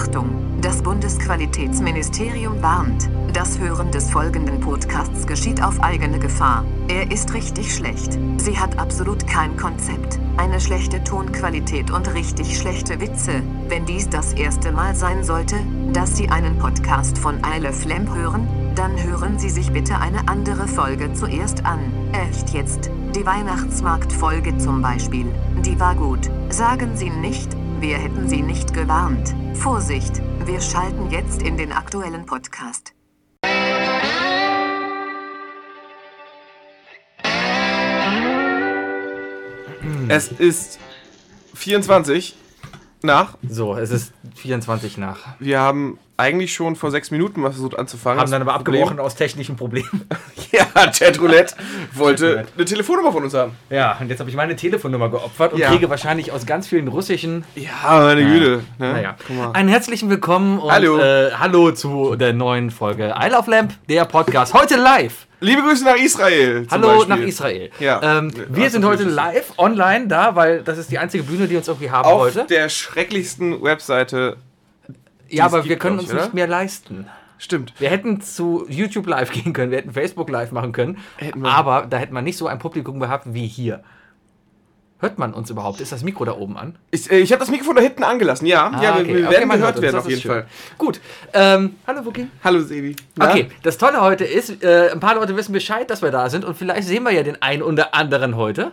Achtung, das Bundesqualitätsministerium warnt. Das Hören des folgenden Podcasts geschieht auf eigene Gefahr. Er ist richtig schlecht. Sie hat absolut kein Konzept, eine schlechte Tonqualität und richtig schlechte Witze. Wenn dies das erste Mal sein sollte, dass Sie einen Podcast von Love Lamp hören, dann hören Sie sich bitte eine andere Folge zuerst an. Echt jetzt, die Weihnachtsmarktfolge zum Beispiel, die war gut. Sagen Sie nicht, wir hätten Sie nicht gewarnt. Vorsicht, wir schalten jetzt in den aktuellen Podcast. Es ist 24 nach. So, es ist 24 nach. Wir haben eigentlich schon vor sechs Minuten was versucht anzufangen. Haben dann aber Problem- abgebrochen aus technischen Problemen. Ja, Chatroulette wollte Chatroulette. eine Telefonnummer von uns haben. Ja, und jetzt habe ich meine Telefonnummer geopfert und Ja. kriege wahrscheinlich aus ganz vielen russischen. Ja, meine Güte. Ne? Naja, Guck mal. einen herzlichen Willkommen und Hallo. Äh, hallo zu der neuen Folge I Love Lamp, der Podcast. Heute live. Liebe Grüße nach Israel. Hallo Beispiel. nach Israel. Ja. Ähm, Ja, wir sind heute live online da, weil das ist die einzige Bühne, die uns irgendwie haben Auf wollte. der schrecklichsten Webseite. Ja, aber wir können uns ich, nicht mehr leisten. Stimmt. Wir hätten zu YouTube live gehen können, wir hätten Facebook live machen können, aber da hätten wir nicht so ein Publikum gehabt wie hier. Hört man uns überhaupt? Ist das Mikro da oben an? Ich, äh, ich habe das Mikrofon da hinten angelassen. Ja, Ah, ja wir, okay. wir Okay, werden man gehört werden auf jeden schön. Fall. Gut. Ähm, hallo Wookie. Hallo Sebi. Na? Okay, das Tolle heute ist, äh, ein paar Leute wissen Bescheid, dass wir da sind und vielleicht sehen wir ja den einen oder anderen heute.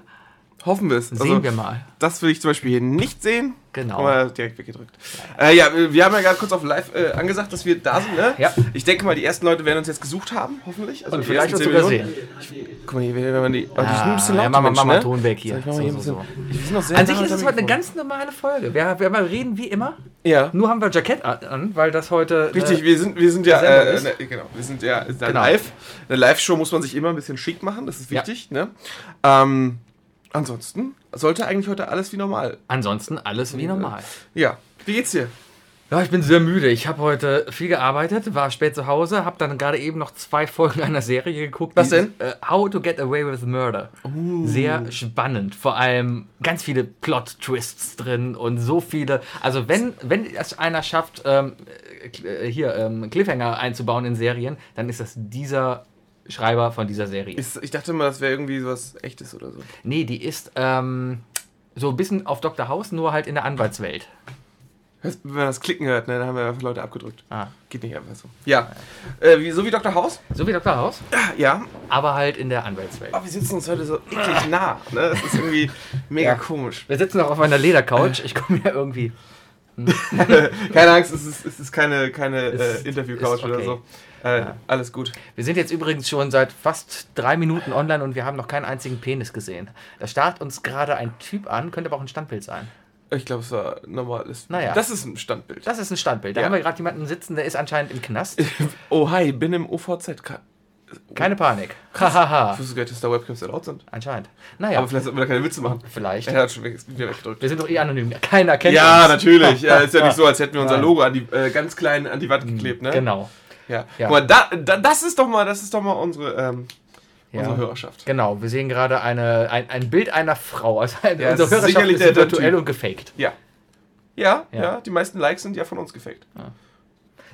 Hoffen wir es. Sehen wir mal. Das will ich zum Beispiel hier nicht sehen. Genau. Aber direkt weggedrückt. Äh, ja, wir haben ja gerade kurz auf live äh, angesagt, dass wir da sind. Ne? Ja. Ich denke mal, die ersten Leute werden uns jetzt gesucht haben, hoffentlich. Also Und vielleicht ersten uns 10 sogar sehen. Guck mal hier, wenn man die. Oh, die sind ein bisschen Ah, laut. ja, mach mal- mach mal Menschen, Ton weg hier. Mal So, hier so, sehr An sich ist es heute eine ganz normale Folge. Wir, wir mal reden wie immer. Ja. Nur haben wir Jackett an, weil das heute. Richtig, äh, wir sind, wir sind ja, äh, ne, genau, wir sind ja ja Genau. live. Eine Live-Show muss man sich immer ein bisschen schick machen, das ist Ja. wichtig. Ne? Ähm, ansonsten sollte eigentlich heute alles wie normal. ansonsten alles wie normal. Ja, wie geht's dir? Ja, ich bin sehr müde. Ich habe heute viel gearbeitet, war spät zu Hause, habe dann gerade eben noch zwei Folgen einer Serie geguckt. Was denn? ist, Äh, How to Get Away with Murder. Sehr spannend. Vor allem ganz viele Plot-Twists drin und so viele. Also wenn, wenn es einer schafft, ähm, äh, hier ähm, Cliffhanger einzubauen in Serien, dann ist das dieser Schreiber von dieser Serie. Ist, ich dachte mal, das wäre irgendwie sowas echtes oder so. nee, die ist ähm, so ein bisschen auf Dr. House, nur halt in der Anwaltswelt. Wenn man das Klicken hört, ne, dann haben wir einfach Leute abgedrückt. Ah. Geht nicht einfach so. Ja. Äh, wie, so wie Dr. House? So wie Dr. House, Ja. aber halt in der Anwaltswelt. Aber wir sitzen uns heute so eklig nah. Ne? Das ist irgendwie mega Ja. komisch. Wir sitzen auch auf einer Ledercouch. Ich komme ja irgendwie. Keine Angst, es ist, es ist keine, keine äh, Interview-Couch ist oder okay. so. Äh, Alles gut. Wir sind jetzt übrigens schon seit fast drei Minuten online und wir haben noch keinen einzigen Penis gesehen. Da starrt uns gerade ein Typ an, könnte aber auch ein Standbild sein. Ich glaube, es war normales. Naja. Das ist ein Standbild. Das ist ein Standbild. Da Ja. haben wir gerade jemanden sitzen, der ist anscheinend im Knast. Oh, hi, bin im OVZ. Keine Panik. Hahaha. Ich wusste gar nicht, dass da Webcams erlaubt sind. Anscheinend. Naja, Aber vielleicht sollten wir da keine Witze machen. vielleicht. Er hat schon wieder weggedrückt. Wir sind doch eh anonym. Keiner kennt Ja, uns. natürlich. Ja, ist ja nicht so, als hätten wir unser. Logo an die, äh, ganz klein an die Wand geklebt, ne? Genau. Ja. Ja. Guck mal, da, da, das ist doch mal, das ist doch mal unsere, ähm, Ja. unsere Hörerschaft. Genau, wir sehen gerade eine, ein, ein Bild einer Frau. Also Ja, unsere Hörerschaft ist virtuell Typ. und gefaked. Ja. Ja, ja, Ja. die meisten Likes sind ja von uns gefaked.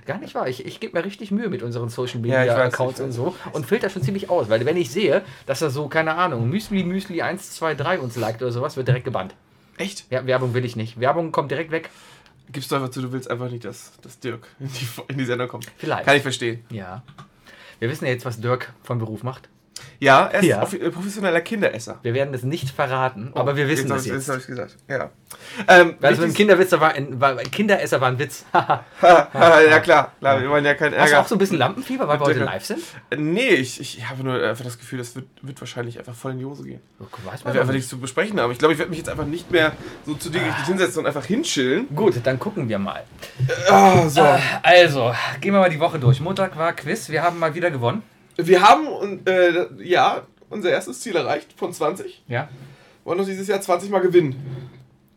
Gar nicht wahr. Ich, ich gebe mir richtig Mühe mit unseren Social Ja, Media weiß, Accounts und so und filter schon ziemlich aus, weil wenn ich sehe, dass da so, keine Ahnung, Müsli, Müsli 1, 2, 3 uns liked oder sowas, wird direkt gebannt. Echt? Ja, Werbung will ich nicht. Werbung kommt direkt weg. Gibst du einfach zu, du willst einfach nicht, dass, dass Dirk in die, in die Sendung kommt. Vielleicht. Kann ich verstehen. Ja. Wir wissen ja jetzt, was Dirk von Beruf macht. Ja, er ist Ja. äh, professioneller Kinderesser. Wir werden es nicht verraten, aber wir wissen Oh, es das jetzt. habe ich gesagt. Ja. Ähm, dem wichtig- Kinderwitz war, ein, war ein Kinderesser war ein Witz. Ja, klar, klar, wir wollen ja keinen Hast du Ärger. auch so ein bisschen Lampenfieber, weil wir heute live sind? Nee, ich, ich habe nur einfach das Gefühl, das wird, wird wahrscheinlich einfach voll in die Hose gehen. Oh, weiß Weil wir einfach nicht. nichts zu besprechen haben. Ich glaube, ich werde mich jetzt einfach nicht mehr so zu dir richtig hinsetzen und einfach hinchillen. Gut, dann gucken wir mal. Ah, so. Also, gehen wir mal die Woche durch. Montag war Quiz, wir haben mal wieder gewonnen. Wir haben, äh, ja, unser erstes Ziel erreicht von 20. Ja. Wollen uns dieses Jahr 20 Mal gewinnen.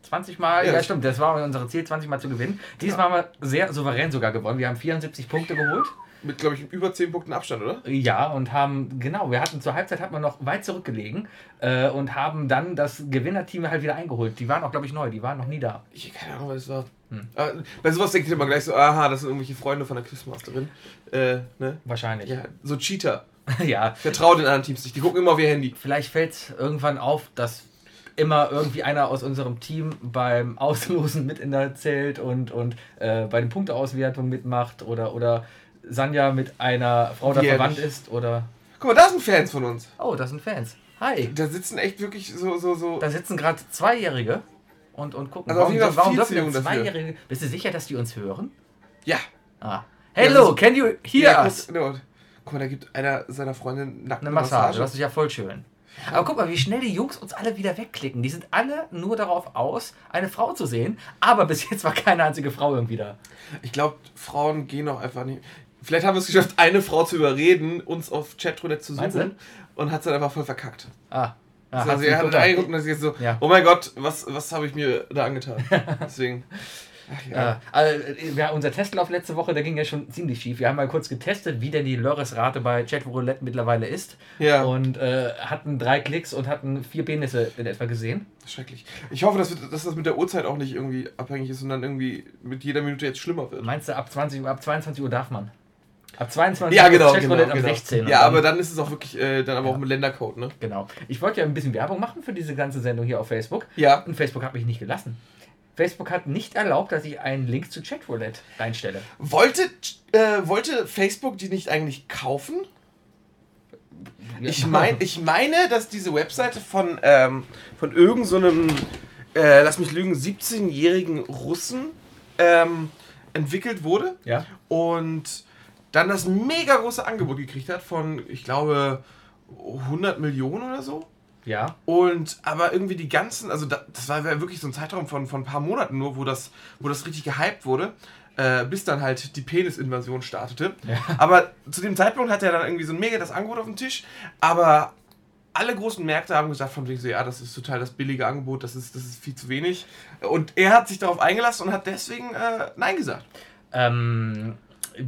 20 Mal, Ja, ja, stimmt, das war unser Ziel, 20 Mal zu gewinnen. Diesmal haben wir sehr souverän sogar gewonnen. Wir haben 74 Punkte geholt. Mit, glaube ich, über 10 Punkten Abstand, oder? Ja, und haben, genau, wir hatten zur Halbzeit hatten wir noch weit zurückgelegen äh, und haben dann das Gewinnerteam halt wieder eingeholt. Die waren auch, glaube ich, neu, die waren noch nie da. Ich keine Ahnung, was das war. Hm. Aber bei sowas denke ich immer gleich so, aha, das sind irgendwelche Freunde von der Quizmasterin. Äh, ne? Wahrscheinlich. Ja, so Cheater. ja. Ich vertraue den anderen Teams nicht. Die gucken immer auf ihr Handy. Vielleicht fällt irgendwann auf, dass immer irgendwie einer aus unserem Team beim Auslosen mit in der Zelt und, und äh, bei den Punkteauswertungen mitmacht oder, oder Sanja mit einer Frau da verwandt ist oder. Guck mal, da sind Fans von uns. Oh, das sind Fans. Hi. Da sitzen echt wirklich so, so, so. Da sitzen gerade Zweijährige und, und gucken. Also auf warum jeden Fall warum dürfen denn. Zweijährige. Bist du sicher, dass die uns hören? Ja. Ah. Hello, so- can you hear ja, us? guck, no. guck mal, da gibt einer seiner Freundinnen nackt Eine Massage, das ist ja voll schön. Aber guck mal, wie schnell die Jungs uns alle wieder wegklicken. Die sind alle nur darauf aus, eine Frau zu sehen. Aber bis jetzt war keine einzige Frau irgendwie da. Ich glaube, Frauen gehen auch einfach nicht. Vielleicht haben wir es geschafft, eine Frau zu überreden, uns auf Chatroulette zu suchen. Und hat es dann einfach voll verkackt. Ah. Ah also er hat eingeguckt und ist jetzt so, Ja. oh mein Gott, was, was habe ich mir da angetan? Deswegen. Ach ja. Ja, also, äh, ja, unser Testlauf letzte Woche, der ging ja schon ziemlich schief. Wir haben mal kurz getestet, wie denn die Lörres-Rate bei Chatroulette mittlerweile ist. Ja. Und äh, hatten drei Klicks und hatten vier Penisse in etwa gesehen. Schrecklich. Ich hoffe, dass, wir, dass das mit der Uhrzeit auch nicht irgendwie abhängig ist und dann irgendwie mit jeder Minute jetzt schlimmer wird. Meinst du, ab 20 Uhr, ab 22 Uhr darf man? Ab 22 Ja, genau. genau, genau. ab 16. und Ja, aber dann ist es auch wirklich, äh, dann aber auch mit Ländercode, ne? Genau. Ich wollte ja ein bisschen Werbung machen für diese ganze Sendung hier auf Facebook. Ja. Und Facebook hat mich nicht gelassen. Facebook hat nicht erlaubt, dass ich einen Link zu Chatroulette reinstelle. Wollte, äh, wollte Facebook die nicht eigentlich kaufen? Ich, mein, ich meine, dass diese Webseite von, ähm, von irgendeinem, so einem, äh, lass mich lügen, 17-jährigen Russen ähm, entwickelt wurde Ja. und dann das mega große Angebot gekriegt hat von, ich glaube, 100 Millionen oder so. Ja. Und aber irgendwie die ganzen, also da, das war wirklich so ein Zeitraum von, von ein paar Monaten nur, wo das, wo das richtig gehypt wurde, äh, bis dann halt die Penis-Invasion startete. Ja. Aber zu dem Zeitpunkt hatte er dann irgendwie so ein mega das Angebot auf dem Tisch, aber alle großen Märkte haben gesagt von wegen so, ja, das ist total das billige Angebot, das ist, das ist viel zu wenig. Und er hat sich darauf eingelassen und hat deswegen äh, Nein gesagt. Ähm,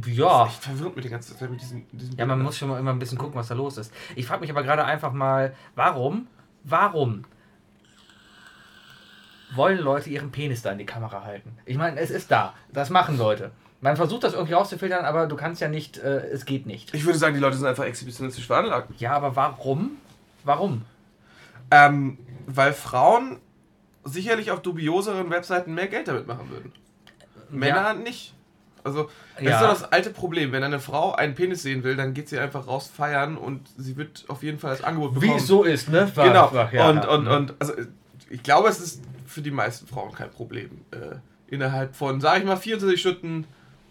ja. Echt verwirrt mit der ganzen Zeit mit diesen, diesen Ja, man muss schon mal immer ein bisschen gucken, was da los ist. Ich frage mich aber gerade einfach mal, warum, warum wollen Leute ihren Penis da in die Kamera halten? Ich meine, es ist da. Das machen Leute. Man versucht das irgendwie rauszufiltern, aber du kannst ja nicht, äh, es geht nicht. Ich würde sagen, die Leute sind einfach exhibitionistisch veranlagt. Ja, aber warum? Warum? Ähm, weil Frauen sicherlich auf dubioseren Webseiten mehr Geld damit machen würden. Männer Ja. nicht. Also, das Ja. ist doch das alte Problem. Wenn eine Frau einen Penis sehen will, dann geht sie einfach raus feiern und sie wird auf jeden Fall das Angebot bekommen. Wie es so ist, ne? War- Genau. war- ja, und, und, und, also, ich glaube, es ist für die meisten Frauen kein Problem, äh, innerhalb von, sag ich mal, 24 Stunden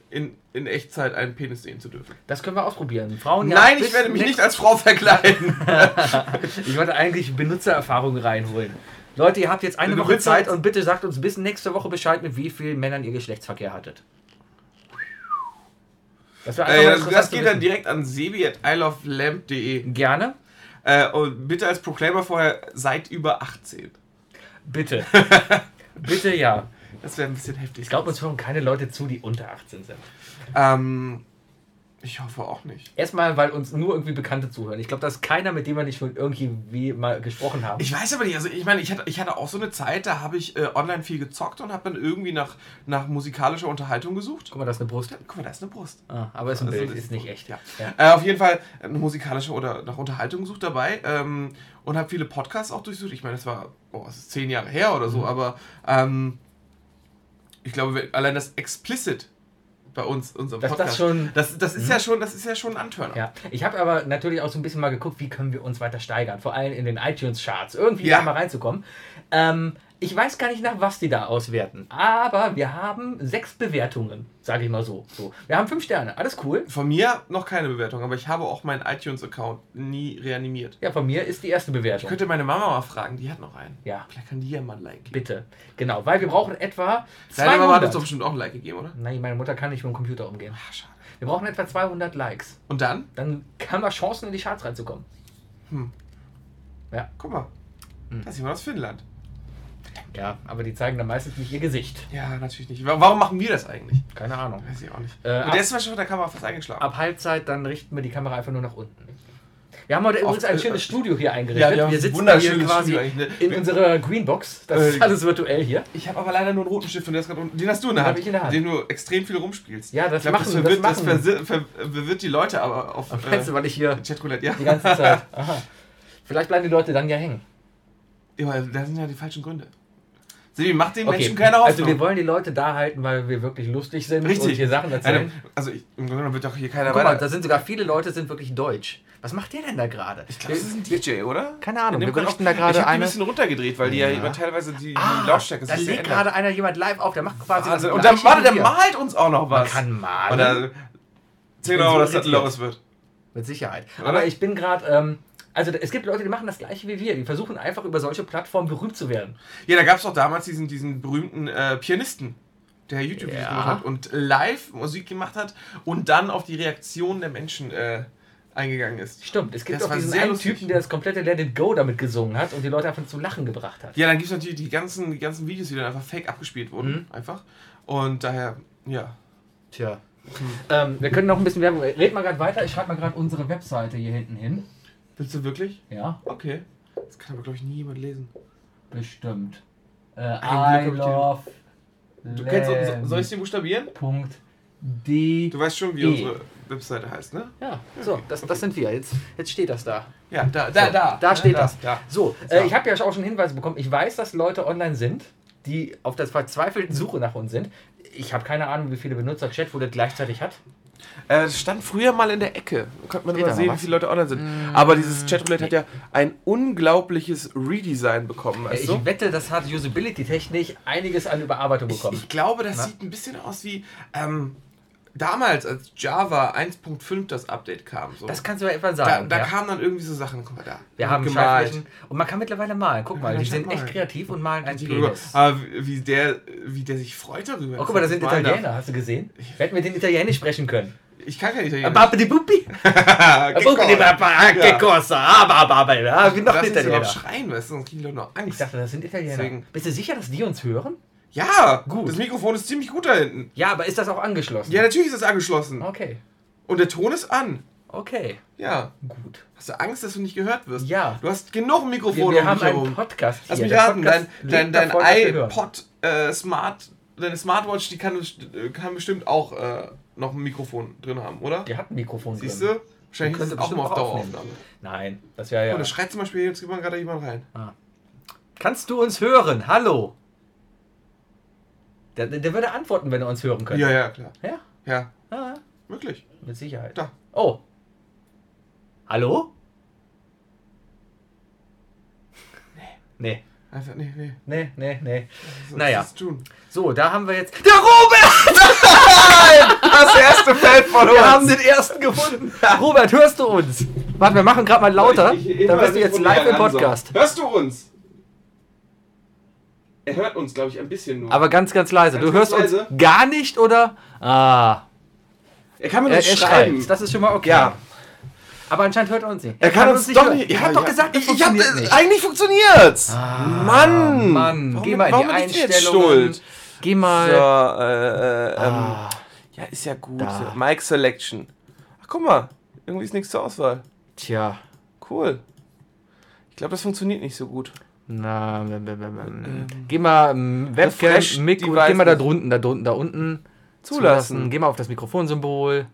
in, in Echtzeit einen Penis sehen zu dürfen. Das können wir ausprobieren. Frauen Nein, ich werde mich nicht als Frau verkleiden. Ich wollte eigentlich Benutzererfahrungen reinholen. Leute, ihr habt jetzt eine Woche Zeit und bitte sagt uns bis nächste Woche Bescheid, mit wie vielen Männern ihr Geschlechtsverkehr hattet. Das, äh, das, das geht dann direkt an sebi at isleoflamp.de. Gerne. Äh, und bitte als Proclaimer vorher, seid über 18. Bitte. Bitte ja. Das wäre ein bisschen heftig. Ich glaube, uns hören keine Leute zu, die unter 18 sind. Ähm, ich hoffe auch nicht. Erstmal, weil uns nur irgendwie Bekannte zuhören. Ich glaube, da ist keiner, mit dem wir nicht schon irgendwie mal gesprochen haben. Ich weiß aber nicht, also ich meine, ich hatte, ich hatte auch so eine Zeit, da habe ich äh, online viel gezockt und habe dann irgendwie nach, nach musikalischer Unterhaltung gesucht. Guck mal, das ist eine Brust. Guck mal, da ist eine Brust. Ah, aber ist ein Also, Bild, das ist nicht echt. Ja. Ja. Äh, auf jeden Fall eine musikalische oder nach Unterhaltung gesucht dabei ähm, und habe viele Podcasts auch durchsucht. Ich meine, das war, oh, es ist zehn Jahre her oder Mhm. so, aber ähm, ich glaube, allein das Explicit bei uns, unserem Dass das Podcast, schon- Mhm. das, das ist ja schon, das ist ja schon ein Antörner. Ja, ich habe aber natürlich auch so ein bisschen mal geguckt, wie können wir uns weiter steigern, vor allem in den iTunes-Charts, irgendwie Ja. da mal reinzukommen. Ähm, ich weiß gar nicht, nach was die da auswerten, aber wir haben sechs Bewertungen, sage ich mal so. so. Wir haben fünf Sterne, alles cool. Von mir noch keine Bewertung, aber ich habe auch meinen iTunes-Account nie reanimiert. Ja, von mir ist die erste Ich Bewertung. könnte meine Mama mal fragen, die hat noch einen. Ja, Vielleicht kann die ja mal ein Like geben. bitte. Genau, weil wir brauchen etwa Deine Mama hat uns 200. doch bestimmt auch ein Like gegeben, oder? Nein, meine Mutter kann nicht mit dem Computer umgehen. Ach, schade. Wir brauchen etwa 200 Likes. Und dann? Dann haben wir Chancen, in die Charts reinzukommen. Guck mal. Hm. Da ist jemand aus Finnland. Ja, aber die zeigen dann meistens nicht ihr Gesicht. Ja, natürlich nicht. Wa- Warum machen wir das eigentlich? Keine Ahnung. Weiß ich auch nicht. Äh, Und ab- der ist Beispiel von der Kamera fast eingeschlafen. Ab Halbzeit, dann richten wir die Kamera einfach nur nach unten. Wir haben heute übrigens ein schönes Studio hier eingerichtet. Ja, wir wir sitzen hier quasi ne? in unserer Greenbox. Das ist Äh, alles virtuell hier. Ich habe aber leider nur einen roten Stift und der ist gerade unten. Den hast du in der Den Hand. in der Hand. Dem du extrem viel rumspielst. Ja, das ich glaub, machen- das verwirrt, das das machen- ver verwirrt die Leute aber auf Meinst du, äh, weil ich hier Chatroulette. Ja. die ganze Zeit. Aha. Vielleicht bleiben die Leute dann ja hängen. ja, aber das sind ja die falschen Gründe. Sebi, macht den Okay. Menschen keine Hoffnung. Also wir wollen die Leute da halten, weil wir wirklich lustig sind und Richtig. hier Sachen erzählen. Eine, also ich, im Grunde wird doch hier keiner Guck mal, da sind sogar viele Leute, sind wirklich deutsch. Was macht der denn da gerade? Ich glaube, das ist ein DJ, oder? Keine Ahnung, wir berichten da gerade Ich habe ein eine- bisschen runtergedreht, weil die ja, Ja. teilweise die, die Ah, Lautstärke da sich sehr legt gerade einer jemand live auf, der macht quasi das Und dann, warte, der malt uns auch noch Man was. kann malen. Oder 10 bin Euro, so dass das los wird. Mit Sicherheit. Aber ich bin gerade, ähm, also es gibt Leute, die machen das gleiche wie wir. Die versuchen einfach über solche Plattformen berühmt zu werden. Ja, da gab es doch damals diesen, diesen berühmten äh, Pianisten, der YouTube-Videos Ja. gemacht hat und live Musik gemacht hat und dann auf die Reaktion der Menschen äh, eingegangen ist. Stimmt, es gibt Das auch diesen sehr einen lustig. Typen, der das komplette Let It Go damit gesungen hat und die Leute einfach zum Lachen gebracht hat. Ja, dann gibt es natürlich die ganzen, die ganzen Videos, die dann einfach fake abgespielt wurden. Mhm. Einfach. Und daher, ja. Tja. Ähm, wir können noch ein bisschen Werbung. Red mal gerade weiter. Ich schreibe mal gerade unsere Webseite hier hinten hin. Willst du wirklich? Ja, Okay. Das kann aber, glaube ich, nie jemand lesen. bestimmt. Äh, Ein Glück I hab ich love. Du kennst, so- soll ich den buchstabieren? Punkt. D. Du weißt schon, wie E. unsere Webseite heißt, ne? Ja, so, das, das sind wir. Jetzt, jetzt steht das da. Ja, da, da, So, da. Da steht da, das. Da. So, äh, ich habe ja auch schon Hinweise bekommen. Ich weiß, dass Leute online sind, die auf der verzweifelten Suche nach uns sind. Ich habe keine Ahnung, wie viele Benutzer Chatwollet gleichzeitig hat. Äh, das stand früher mal in der Ecke. Da konnte man Steht immer sehen, wie viele Leute online sind. Aber dieses Chatroulette hat ja ein unglaubliches Redesign bekommen, weißt ich du? wette, das hat Usability-technisch einiges an Überarbeitung bekommen. Ich glaube, das Na? sieht ein bisschen aus wie ähm, damals, als Java 1.5 das Update kam. So. das kannst du ja etwa da sagen. da ja. kamen dann irgendwie so Sachen. Guck mal da. Wir haben gemalt. Und man kann mittlerweile malen. Guck mal, die sind malen. echt kreativ und malen einen Die. Penis. Aber wie der, wie der sich freut darüber. Oh, guck mal, da sind ich Italiener, hast du gesehen? Wir hätten mit den Italienisch sprechen können. darf. Ich kann kein Italienisch. Babidi Buppi. Buppi, Che cosa? Aber. Ah, Wie noch Italiener. schreien, weißt du, sonst kriegen die Leute noch Ich Angst. dachte, das sind Italiener. Deswegen- Bist du sicher, dass die uns hören? Ja, Gut. Das Mikrofon ist ziemlich gut da hinten. Ja, aber ist das auch angeschlossen? Ja, natürlich ist das angeschlossen. Okay. Und der Ton ist an. Okay. Ja. Gut. Hast du Angst, dass du nicht gehört wirst? Ja. Du hast genug Wir, Mikrofone wir um haben dich herum. einen Podcast hier. Lass mich Der raten, dein, Podcast dein, dein wir hören. iPod äh, Smart, deine Smartwatch, die kann, kann bestimmt auch äh, noch ein Mikrofon drin haben, oder? Die hat ein Mikrofon Siehst drin. du? Wahrscheinlich ist es auch mal auf. Daueraufnahme. Nein, das wäre ja... Oh, da schreit zum Beispiel, jetzt gerade jemand rein. Kannst du uns hören? Hallo? Der, der würde antworten, wenn er uns hören könnte. Ja, ja, klar. Ja? Ja, ja wirklich. mit Sicherheit. Da. Oh. Hallo? Nee. Einfach, nee, nee. Nee, nee, nee. Was Naja. das tun? So, da haben wir jetzt... Der Robert! Das erste Feld von uns. Wir haben den ersten gefunden. Robert, hörst du uns? Warte, wir machen gerade mal lauter. Dann bist du jetzt live im Podcast. Hörst du uns? Er hört uns, glaube ich, ein bisschen nur. Aber ganz, ganz leise. Ganz, du ganz hörst uns leise? gar nicht, oder? Ah. er kann Er, uns er schreiben. schreibt. Das ist schon mal okay. Ja. Aber anscheinend hört er uns nicht. Er kann, uns, doch hören. nicht. Ich hab doch gesagt, das ich, ich hab, funktioniert äh, nicht. Eigentlich funktioniert's. Ah, Mann. Mann, Warum geh bin- mal in die Einstellungen. schuld? Geh mal. So, äh, äh, ähm, Ah, ja, ist ja gut. Da. Mike Selection. Ach, guck mal. Irgendwie ist nichts zur Auswahl. tja. Cool. Ich glaube, das funktioniert nicht so gut. Na, ähm, geh mal ähm, Webcam, Mikro, geh mal da drunten, da drunten, da unten. Zulassen. Geh mal auf das Mikrofonsymbol.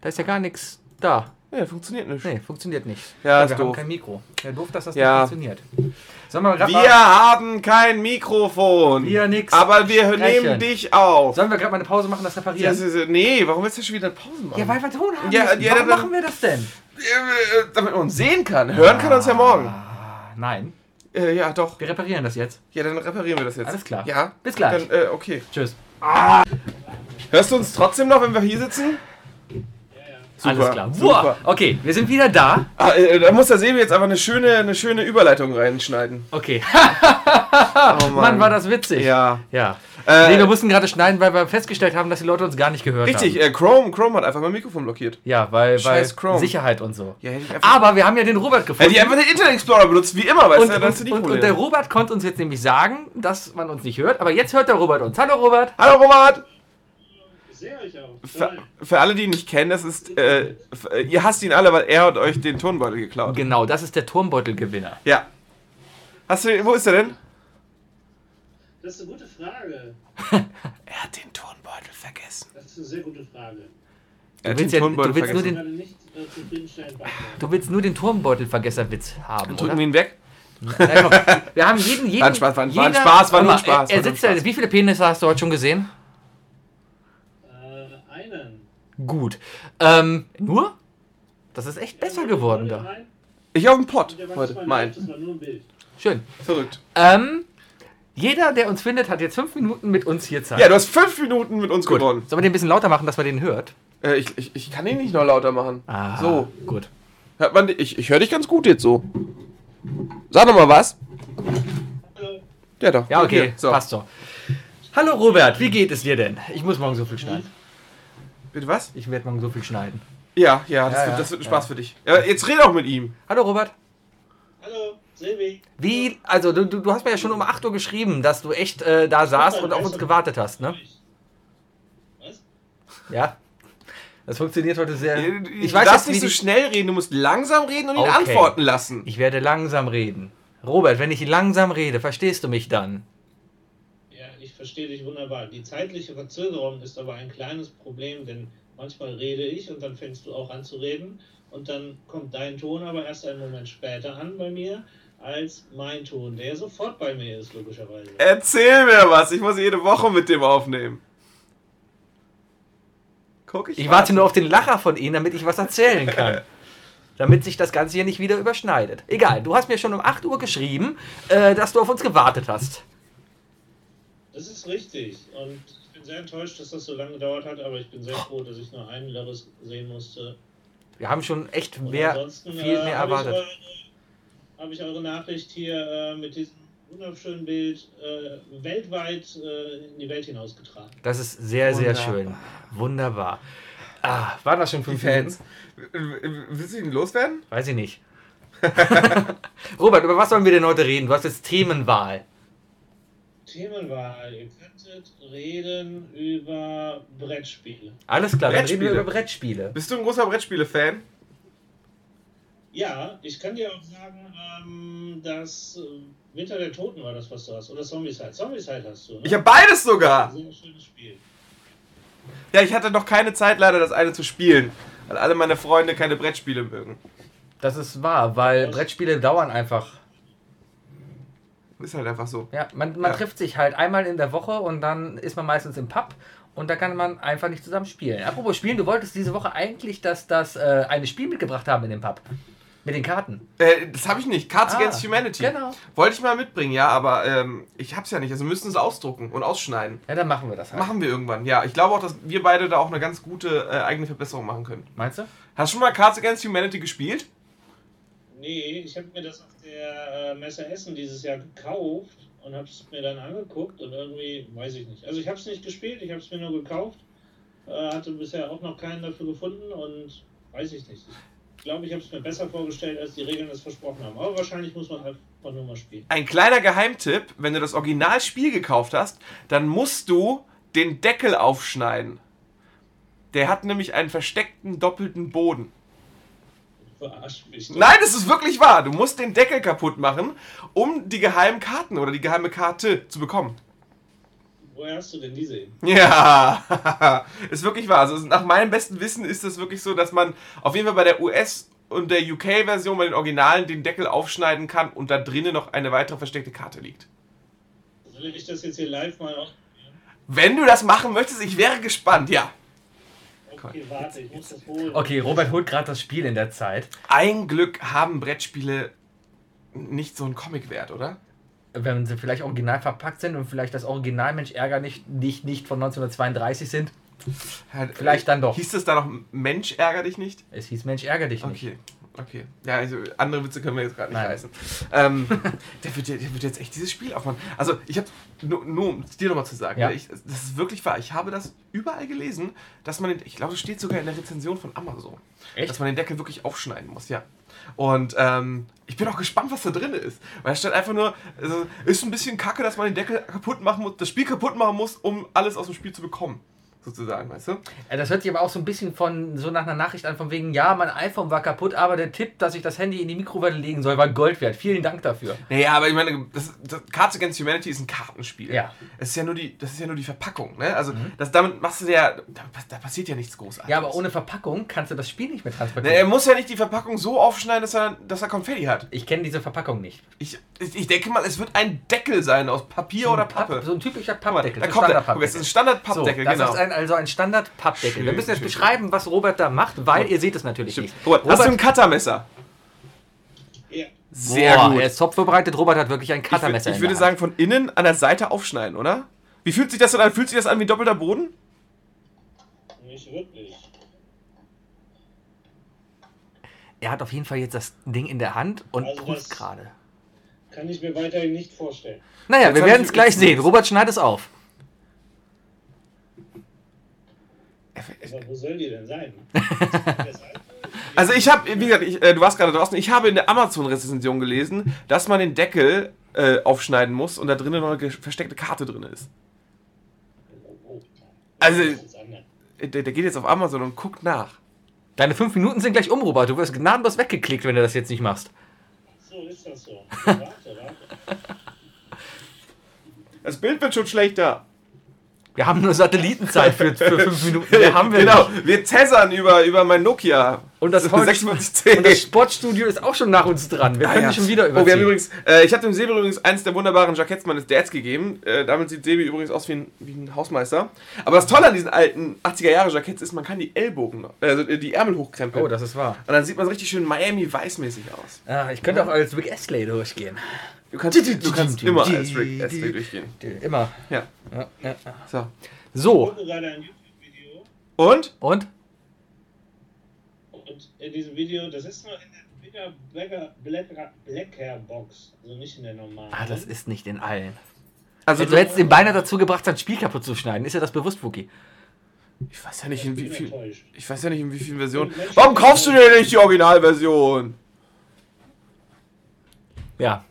Da ist ja gar nichts da. Ja, funktioniert nicht. Nee, funktioniert nicht. Ja, ist wir haben doof. kein Mikro. Ja, doof, dass das Ja. nicht funktioniert. Sollen wir gerade Wir mal, haben kein Mikrofon. Wir nix Aber wir sprechen. nehmen dich auf. sollen wir gerade mal eine Pause machen, das reparieren? Das ist, nee, warum willst du schon wieder Pause machen? ja, weil wir Ton haben. Ja, ja, Warum dann- machen wir das denn? Äh, damit man uns sehen kann. Hören kann uns ja morgen. Ah, nein, Äh, ja, doch. wir reparieren das jetzt. Ja, dann reparieren wir das jetzt. Alles klar. Ja. Bis gleich. Dann, äh, okay. Tschüss. Hörst du uns trotzdem noch, wenn wir hier sitzen? Super, Alles klar. super. Wow. Okay, wir sind wieder da. Ah, äh, da muss der Sebi jetzt aber eine schöne, eine schöne Überleitung reinschneiden. Okay. Oh Mann, war das witzig. Ja. Ja. Äh, nee, wir mussten gerade schneiden, weil wir festgestellt haben, dass die Leute uns gar nicht gehört Richtig, haben. äh, Chrome, Chrome hat einfach mein Mikrofon blockiert. Ja, weil, weil Chrome. Sicherheit und so. Ja, hätte ich einfach. Aber wir haben ja den Robert gefunden. Hätte ich einfach den Internet Explorer benutzt, wie immer, weißt und, du, ist und, nicht und, und der Robert konnte uns jetzt nämlich sagen, dass man uns nicht hört, aber jetzt hört der Robert uns. Hallo Robert. Hallo Robert! Ich sehe euch auch. Für, für alle, die ihn nicht kennen, das ist, äh, äh, ihr hasst ihn alle, weil er hat euch den Tonbeutel geklaut. Genau, das ist der Turmbeutelgewinner. Ja. Hast du, wo ist er denn? Das ist eine gute Frage. Er hat den Tonbeutel vergessen. Das ist eine sehr gute Frage. Er hat willst den ja- Tonbeutel du willst nur den- äh. Du willst nur den Turmbeutelvergesserwitz haben, Drücken oder? wir ihn weg. Wir haben jeden, jeden War ein Spaß, war ein- war ein jeder- Spaß, war nur Spaß, Er, er war sitzt da, Spaß. wie viele Penisse hast du heute schon gesehen? Äh, einen. Gut. Ähm, nur? Das ist echt besser geworden da. Ich auf dem Pott heute. Mein. live, Das war nur ein Bild. Schön. Verrückt. Ähm, jeder, der uns findet, hat jetzt fünf Minuten mit uns hier Zeit. Ja, du hast fünf Minuten mit uns Gut. gewonnen. Sollen wir den ein bisschen lauter machen, dass man den hört? Äh, ich, ich, ich kann ihn nicht noch lauter machen. Ah, So. Gut. Hört man, ich ich höre dich ganz gut jetzt so. Sag noch mal was. Hallo. Ja, doch. Ja, okay. So. Passt doch. Hallo Robert, wie geht es dir denn? Ich muss morgen so viel schneiden. Bitte was? Ich werde morgen so viel schneiden. Ja, ja, das, Ja, wird, ja. das wird ein Spaß für dich. Ja, jetzt red auch mit ihm. Hallo Robert. Hallo, Silvi. Wie, also du, du, du hast mir ja schon um 8 Uhr geschrieben, dass du echt äh, da saßt und auf uns gewartet hast, ne? Was? Ja. Das funktioniert heute sehr. Ich Ich du weiß darfst jetzt, nicht wie so schnell reden, du musst langsam reden und ihn Okay. antworten lassen. Ich werde langsam reden. Robert, wenn ich langsam rede, verstehst du mich dann? Verstehe dich wunderbar. Die zeitliche Verzögerung ist aber ein kleines Problem, denn manchmal rede ich und dann fängst du auch an zu reden und dann kommt dein Ton aber erst einen Moment später an bei mir als mein Ton, der sofort bei mir ist, logischerweise. Erzähl mir was, ich muss jede Woche mit dem aufnehmen. Guck, ich, Ich warte nur auf den Lacher von Ihnen, damit ich was erzählen kann. damit sich das Ganze hier nicht wieder überschneidet. Egal, du hast mir schon um 8 Uhr geschrieben, äh, dass du auf uns gewartet hast. Das ist richtig und ich bin sehr enttäuscht, dass das so lange gedauert hat, aber ich bin sehr froh, dass ich nur ein Leris sehen musste. Wir haben schon echt Und mehr, viel äh, mehr habe erwartet. Ich eure, habe ich eure Nachricht hier äh, mit diesem wunderschönen Bild äh, weltweit äh, in die Welt hinausgetragen. Das ist sehr, sehr Wunderbar. schön. Wunderbar. Ah, waren das schon Die fünf Fans. Minuten? Willst du ihn loswerden? Weiß ich nicht. Robert, über was sollen wir denn heute reden? Du hast jetzt Themenwahl. Themenwahl. Ihr könntet reden über Brettspiele. Alles klar, dann reden wir Brettspiele. über Brettspiele. Bist du ein großer Brettspiele-Fan? Ja, ich kann dir auch sagen, ähm, dass äh, Winter der Toten war das, was du hast. Oder Zombieside. Zombieside hast du, ne? Ich habe beides sogar. Sehr schönes Spiel. Ja, ich hatte noch keine Zeit leider, das eine zu spielen. Weil alle meine Freunde keine Brettspiele mögen. Das ist wahr, weil Brettspiele dauern einfach. Ist halt einfach so. Ja, man, man Ja. trifft sich halt einmal in der Woche und dann ist man meistens im Pub und da kann man einfach nicht zusammen spielen. Apropos Spielen, du wolltest diese Woche eigentlich, dass das äh, eine Spiel mitgebracht haben in dem Pub. Mit den Karten. Äh, das habe ich nicht. Cards Ah, Against Humanity. genau. Wollte ich mal mitbringen, ja, aber ähm, ich hab's ja nicht. Also wir müssen es ausdrucken und ausschneiden. Ja, dann machen wir das halt. Machen wir irgendwann, ja. Ich glaube auch, dass wir beide da auch eine ganz gute äh, eigene Verbesserung machen können. Meinst du? Hast du schon mal Cards Against Humanity gespielt? Nee, ich habe mir das auf der äh, Messe Essen dieses Jahr gekauft und habe es mir dann angeguckt und irgendwie, weiß ich nicht. Also ich habe es nicht gespielt, ich habe es mir nur gekauft. Äh, hatte bisher auch noch keinen dafür gefunden und weiß ich nicht. Ich glaube, ich habe es mir besser vorgestellt, als die Regeln es versprochen haben. Aber wahrscheinlich muss man einfach nur mal spielen. Ein kleiner Geheimtipp, wenn du das Originalspiel gekauft hast, dann musst du den Deckel aufschneiden. Der hat nämlich einen versteckten doppelten Boden. Verarscht mich. doch. Nein, es ist wirklich wahr. Du musst den Deckel kaputt machen, um die geheimen Karten oder die geheime Karte zu bekommen. Woher hast du denn diese eben? Ja, ist wirklich wahr. Also nach meinem besten Wissen ist es wirklich so, dass man auf jeden Fall bei der US- und der UK-Version, bei den Originalen, den Deckel aufschneiden kann und da drinnen noch eine weitere versteckte Karte liegt. Soll ich das jetzt hier live mal ausprobieren? Wenn du das machen möchtest, ich wäre gespannt, ja. Okay, warte, ich muss das holen. Okay, Robert holt gerade das Spiel in der Zeit. Ein Glück haben Brettspiele nicht so einen Comicwert, oder? Wenn sie vielleicht original verpackt sind und vielleicht das Original Mensch ärger nicht, nicht, nicht von 1932 sind. Vielleicht dann doch. Hieß es da noch Mensch ärger dich nicht? Es hieß Mensch ärger dich nicht. Okay. Okay. Ja, also andere Witze können wir jetzt gerade nicht Nein. reißen. Ähm, der, wird, der wird jetzt echt dieses Spiel aufmachen. Also, ich habe, nur, nur um es dir nochmal zu sagen, Ja. ich, das ist wirklich wahr. Ich habe das überall gelesen, dass man, den, ich glaube, das steht sogar in der Rezension von Amazon, Echt? dass man den Deckel wirklich aufschneiden muss, ja. Und ähm, ich bin auch gespannt, was da drin ist. Weil es steht einfach nur, also, ist ein bisschen kacke, dass man den Deckel kaputt machen muss, das Spiel kaputt machen muss, um alles aus dem Spiel zu bekommen. Sozusagen, weißt du? Das hört sich aber auch so ein bisschen von so nach einer Nachricht an, von wegen, ja, mein iPhone war kaputt, aber der Tipp, dass ich das Handy in die Mikrowelle legen soll, war Gold wert. Vielen Dank dafür. Naja, aber ich meine, das, das Cards Against Humanity ist ein Kartenspiel. Ja. Es ist ja nur die, das ist ja nur die Verpackung, ne? Also das, damit machst du ja, da, da passiert ja nichts großartiges. Ja, aber ohne Verpackung kannst du das Spiel nicht mehr transportieren. er muss ja nicht die Verpackung so aufschneiden, dass er, dass er Konfetti hat. ich kenne diese Verpackung nicht. Ich, ich, ich denke mal, es wird ein Deckel sein aus Papier oder Pappe. so ein typischer Pappdeckel. da so kommt der, Standard-Pappdeckel. guck, es ist ein Standard-Pappdeckel, so, genau. Ist ein, also ein Standard-Pappdeckel. Wir müssen jetzt schön. beschreiben, was Robert da macht, weil ihr seht es natürlich Stimmt. nicht. Robert, hast du ein Cuttermesser? Ja. Sehr Boah, gut. Er ist top vorbereitet. Robert hat wirklich ein Ich, Cuttermesser ich in würde sagen, von innen an der Seite aufschneiden, oder? Wie fühlt sich das denn an? Fühlt sich das an wie doppelter Boden? Nicht wirklich. Er hat auf jeden Fall jetzt das Ding in der Hand und Also das- gerade. Kann ich mir weiterhin nicht vorstellen. Naja, Jetzt wir werden ich es gleich sehen. Robert schneidet es auf. Aber wo soll die denn sein? Also ich habe, wie gesagt, ich, äh, du warst gerade draußen, ich habe in der Amazon-Rezension gelesen, dass man den Deckel äh, aufschneiden muss und da drinnen noch eine versteckte Karte drin ist. Also-. Äh, Der, der geht jetzt auf Amazon und guckt nach. Deine fünf Minuten sind gleich um, Robert. Du wirst gnadenlos weggeklickt, wenn du das jetzt nicht machst. So ist das so. Warte, warte. Das Bild wird schon schlechter. Wir haben nur Satellitenzeit für, für fünf Minuten. Mehr haben wir genau, nicht. wir zäsern über, über mein Nokia. Und das, heute- 5610. und das Sportstudio ist auch schon nach uns dran. Wir Ah, können ja. schon wieder Oh, wir haben überziehen. übrigens, äh, ich habe dem Sebi übrigens eines der wunderbaren Jacketts meines Dads gegeben. Äh, damit sieht Sebi übrigens aus wie ein, wie ein Hausmeister. Aber das Tolle an diesen alten 80er-Jahre-Jacketts ist, man kann die Ellbogen, also äh, die Ärmel hochkrempeln. oh, das ist wahr. Und dann sieht man so richtig schön Miami-Weiß-mäßig aus. Ah, ich könnte auch als Rick Astley durchgehen. Du kannst, du kannst immer als Rick Astley durchgehen. Immer. Ja. Ja, ja. So. Ich So, gucke gerade ein YouTube-Video Und? und? und in diesem Video, das ist nur in der Blacker, Blacker, Blacker Box, also nicht in der normalen. Ah, das ist nicht in allen. Also, du hättest den beinahe dazu gebracht, sein Spiel kaputt zu schneiden. Ist ja das bewusst, Wookie? ich weiß ja nicht, in wie viel. enttäuscht. Ich weiß ja nicht, in wie vielen Versionen. Warum kaufst du dir nicht die Originalversion? Ja.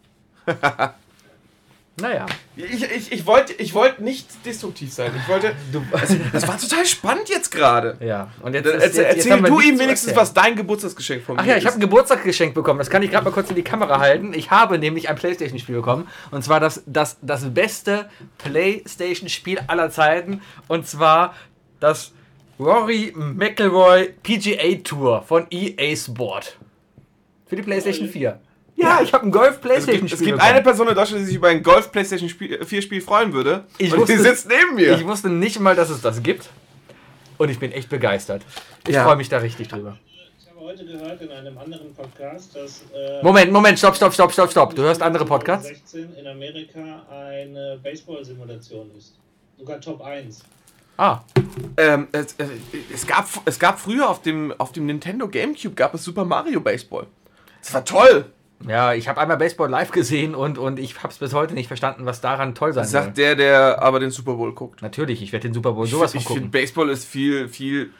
naja. Ich, ich, ich wollte ich wollt nicht destruktiv sein. Ich wollte. Also, das war total spannend jetzt gerade. Ja. Und jetzt, ist- jetzt, jetzt erzähl wir du ihm wenigstens, was dein Geburtstagsgeschenk von Ach mir ja, ich habe ist. ein Geburtstagsgeschenk bekommen. Das kann ich gerade mal kurz in die Kamera halten. Ich habe nämlich ein PlayStation-Spiel bekommen. Und zwar das, das, das beste PlayStation-Spiel aller Zeiten. Und zwar das Rory McIlroy PGA Tour von EA Sport. Für die PlayStation 4. Ja, ich habe ein Es gibt, Golf-PlayStation-Spiel es gibt eine Person in Deutschland, die sich über ein Golf PlayStation 4 Spiel freuen würde. Ich und die wusste- sitzt neben mir. Ich wusste nicht mal, dass es das gibt. Und ich bin echt begeistert. Ich Ja. freue mich da richtig drüber. Ich habe heute gehört in einem anderen Podcast, dass äh, Moment, Moment, stopp, stopp, stopp, stopp, stopp. Du hörst andere Podcasts? 16 in Amerika eine Baseball-Simulation ist. Sogar Top 1. Ah, ähm, es, äh, es, gab, es gab früher auf dem, auf dem Nintendo Gamecube gab es Super Mario Baseball. Das war toll. Ja, ich habe einmal Baseball live gesehen und, und ich habe es bis heute nicht verstanden, was daran toll sein soll. Sagt der, der aber den Super Bowl guckt. Natürlich, ich werde den Super Bowl Ich, sowas ich von finde, gucken. Baseball ist viel, viel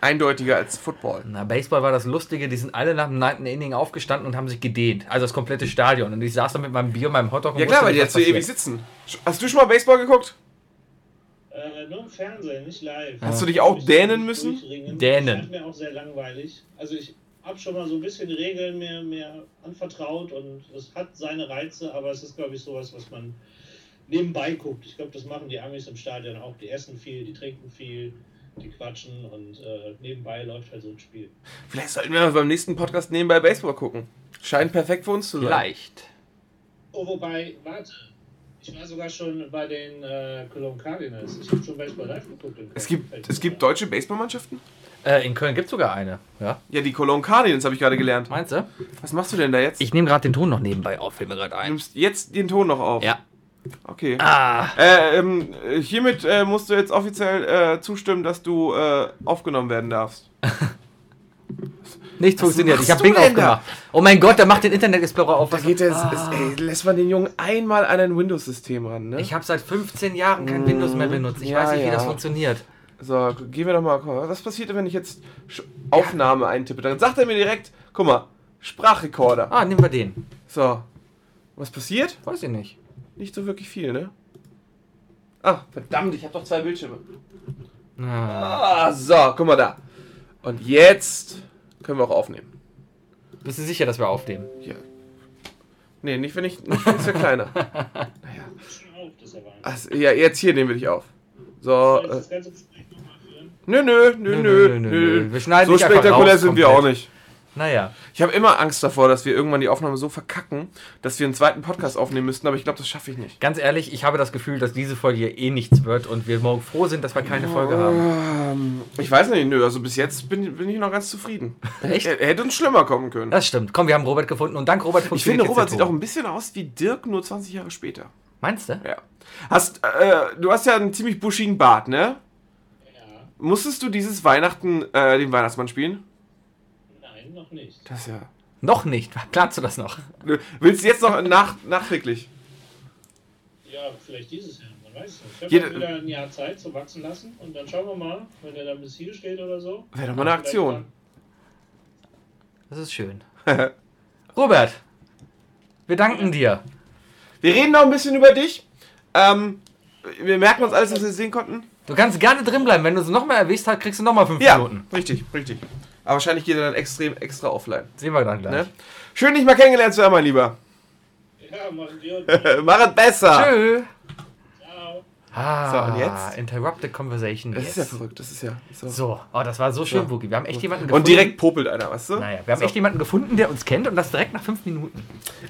eindeutiger als Football. Na, Baseball war das Lustige, die sind alle nach dem 9. Inning aufgestanden und haben sich gedehnt. Also das komplette Stadion. Und ich saß da mit meinem Bier und meinem Hotdog und Ja klar, weil die jetzt so ewig sitzen. Hast du schon mal Baseball geguckt? Äh, nur im Fernsehen, nicht live. Hast du dich auch Ich dänen müssen? Dänen. Das mir auch sehr langweilig. Also ich habe schon mal so ein bisschen die Regeln mir, mir anvertraut und es hat seine Reize, aber es ist, glaube ich, sowas, was man nebenbei guckt. Ich glaube, das machen die Amis im Stadion auch. Die essen viel, die trinken viel, die quatschen und äh, nebenbei läuft halt so ein Spiel. Vielleicht sollten wir beim nächsten Podcast nebenbei Baseball gucken. Scheint perfekt für uns zu sein. Vielleicht. Oh, wobei, warte. Ich war sogar schon bei den äh, Cologne Cardinals. Ich habe schon Baseball live geguckt. Es gibt, es gibt deutsche Baseballmannschaften? Äh, in Köln gibt es sogar eine. Ja, Ja, die Cologne Cardinals habe ich gerade gelernt. meinst du? Was machst du denn da jetzt? Ich nehme gerade den Ton noch nebenbei auf, fällt mir gerade Du ein. nimmst jetzt den Ton noch auf. Ja. Okay. Ah, Äh, ähm, äh, hiermit äh, musst du jetzt offiziell äh, zustimmen, dass du äh, aufgenommen werden darfst. Nichts funktioniert. Ich habe Bing du aufgemacht. Oh mein Gott, der macht den Internet Explorer auf. Da Was- geht jetzt, Ah. ey, lässt man den Jungen einmal an ein Windows-System ran, ne? Ich habe seit 15 Jahren kein Windows mehr benutzt. Ich Ja, weiß nicht, wie ja. das funktioniert. So, gehen wir doch mal, was passiert, wenn ich jetzt Aufnahme eintippe? Dann sagt er mir direkt, guck mal, Sprachrekorder. Ah, nehmen wir den. So, was passiert? Weiß ich nicht. Nicht so wirklich viel, ne? Ah, verdammt, ich habe doch zwei Bildschirme. Ah, Ah, so, guck mal da. Und jetzt können wir auch aufnehmen. bist du sicher, dass wir aufnehmen? Hier. Nee, nicht wenn ich, nicht wenn ich verkleiner. Schon auf, das ist ja Wahnsinn. Also, ja, jetzt hier nehmen wir dich auf. So, ich äh, nö, nö, nö, nö, nö. Wir schneiden So spektakulär raus sind wir komplett. auch nicht. Naja. Ich habe immer Angst davor, dass wir irgendwann die Aufnahme so verkacken, dass wir einen zweiten Podcast aufnehmen müssten, aber ich glaube, das schaffe ich nicht. Ganz ehrlich, ich habe das Gefühl, dass diese Folge hier eh nichts wird und wir morgen froh sind, dass wir keine Folge haben. Ähm, ich weiß nicht, nö, also bis jetzt bin, bin ich noch ganz zufrieden. Echt? Er, er hätte uns schlimmer kommen können. Das stimmt. Komm, wir haben Robert gefunden und dank Robert Ich funktioniert finde, jetzt Robert sieht auch ein bisschen aus wie Dirk, nur 20 Jahre später. Meinst du? Ja. Hast, äh, du hast ja einen ziemlich buschigen Bart, ne? Ja, Musstest du dieses Weihnachten äh, den Weihnachtsmann spielen? nein, noch nicht. Das ja. Noch nicht. Planst du das noch? Willst du jetzt noch nach, nachträglich? Ja, vielleicht dieses Jahr, man weiß nicht. Ich habe Jede- halt wieder ein Jahr Zeit zu wachsen lassen und dann schauen wir mal, wenn er dann bis hier steht oder so. Wäre doch mal eine Aktion. Das ist schön. Robert, wir danken dir. Wir reden noch ein bisschen über dich. Ähm, wir merken uns alles, was wir sehen konnten. Du kannst gerne drin bleiben. Wenn du es noch mal erwischt hast, kriegst du noch mal fünf Ja, Minuten. richtig, richtig. Aber wahrscheinlich geht er dann extrem extra offline. Sehen wir dann gleich. Ne? Schön, dich mal kennengelernt zu haben, mein Lieber. Ja. Mach es besser. Tschö. Ah, So, und jetzt? Interrupted Conversation. Das ist ja yes. verrückt, das ist ja so. So, oh, das war so schön, So. Boogie. Wir haben echt jemanden gefunden. Und direkt popelt einer, weißt du? Naja, wir haben So. echt jemanden gefunden, der uns kennt und das direkt nach fünf Minuten.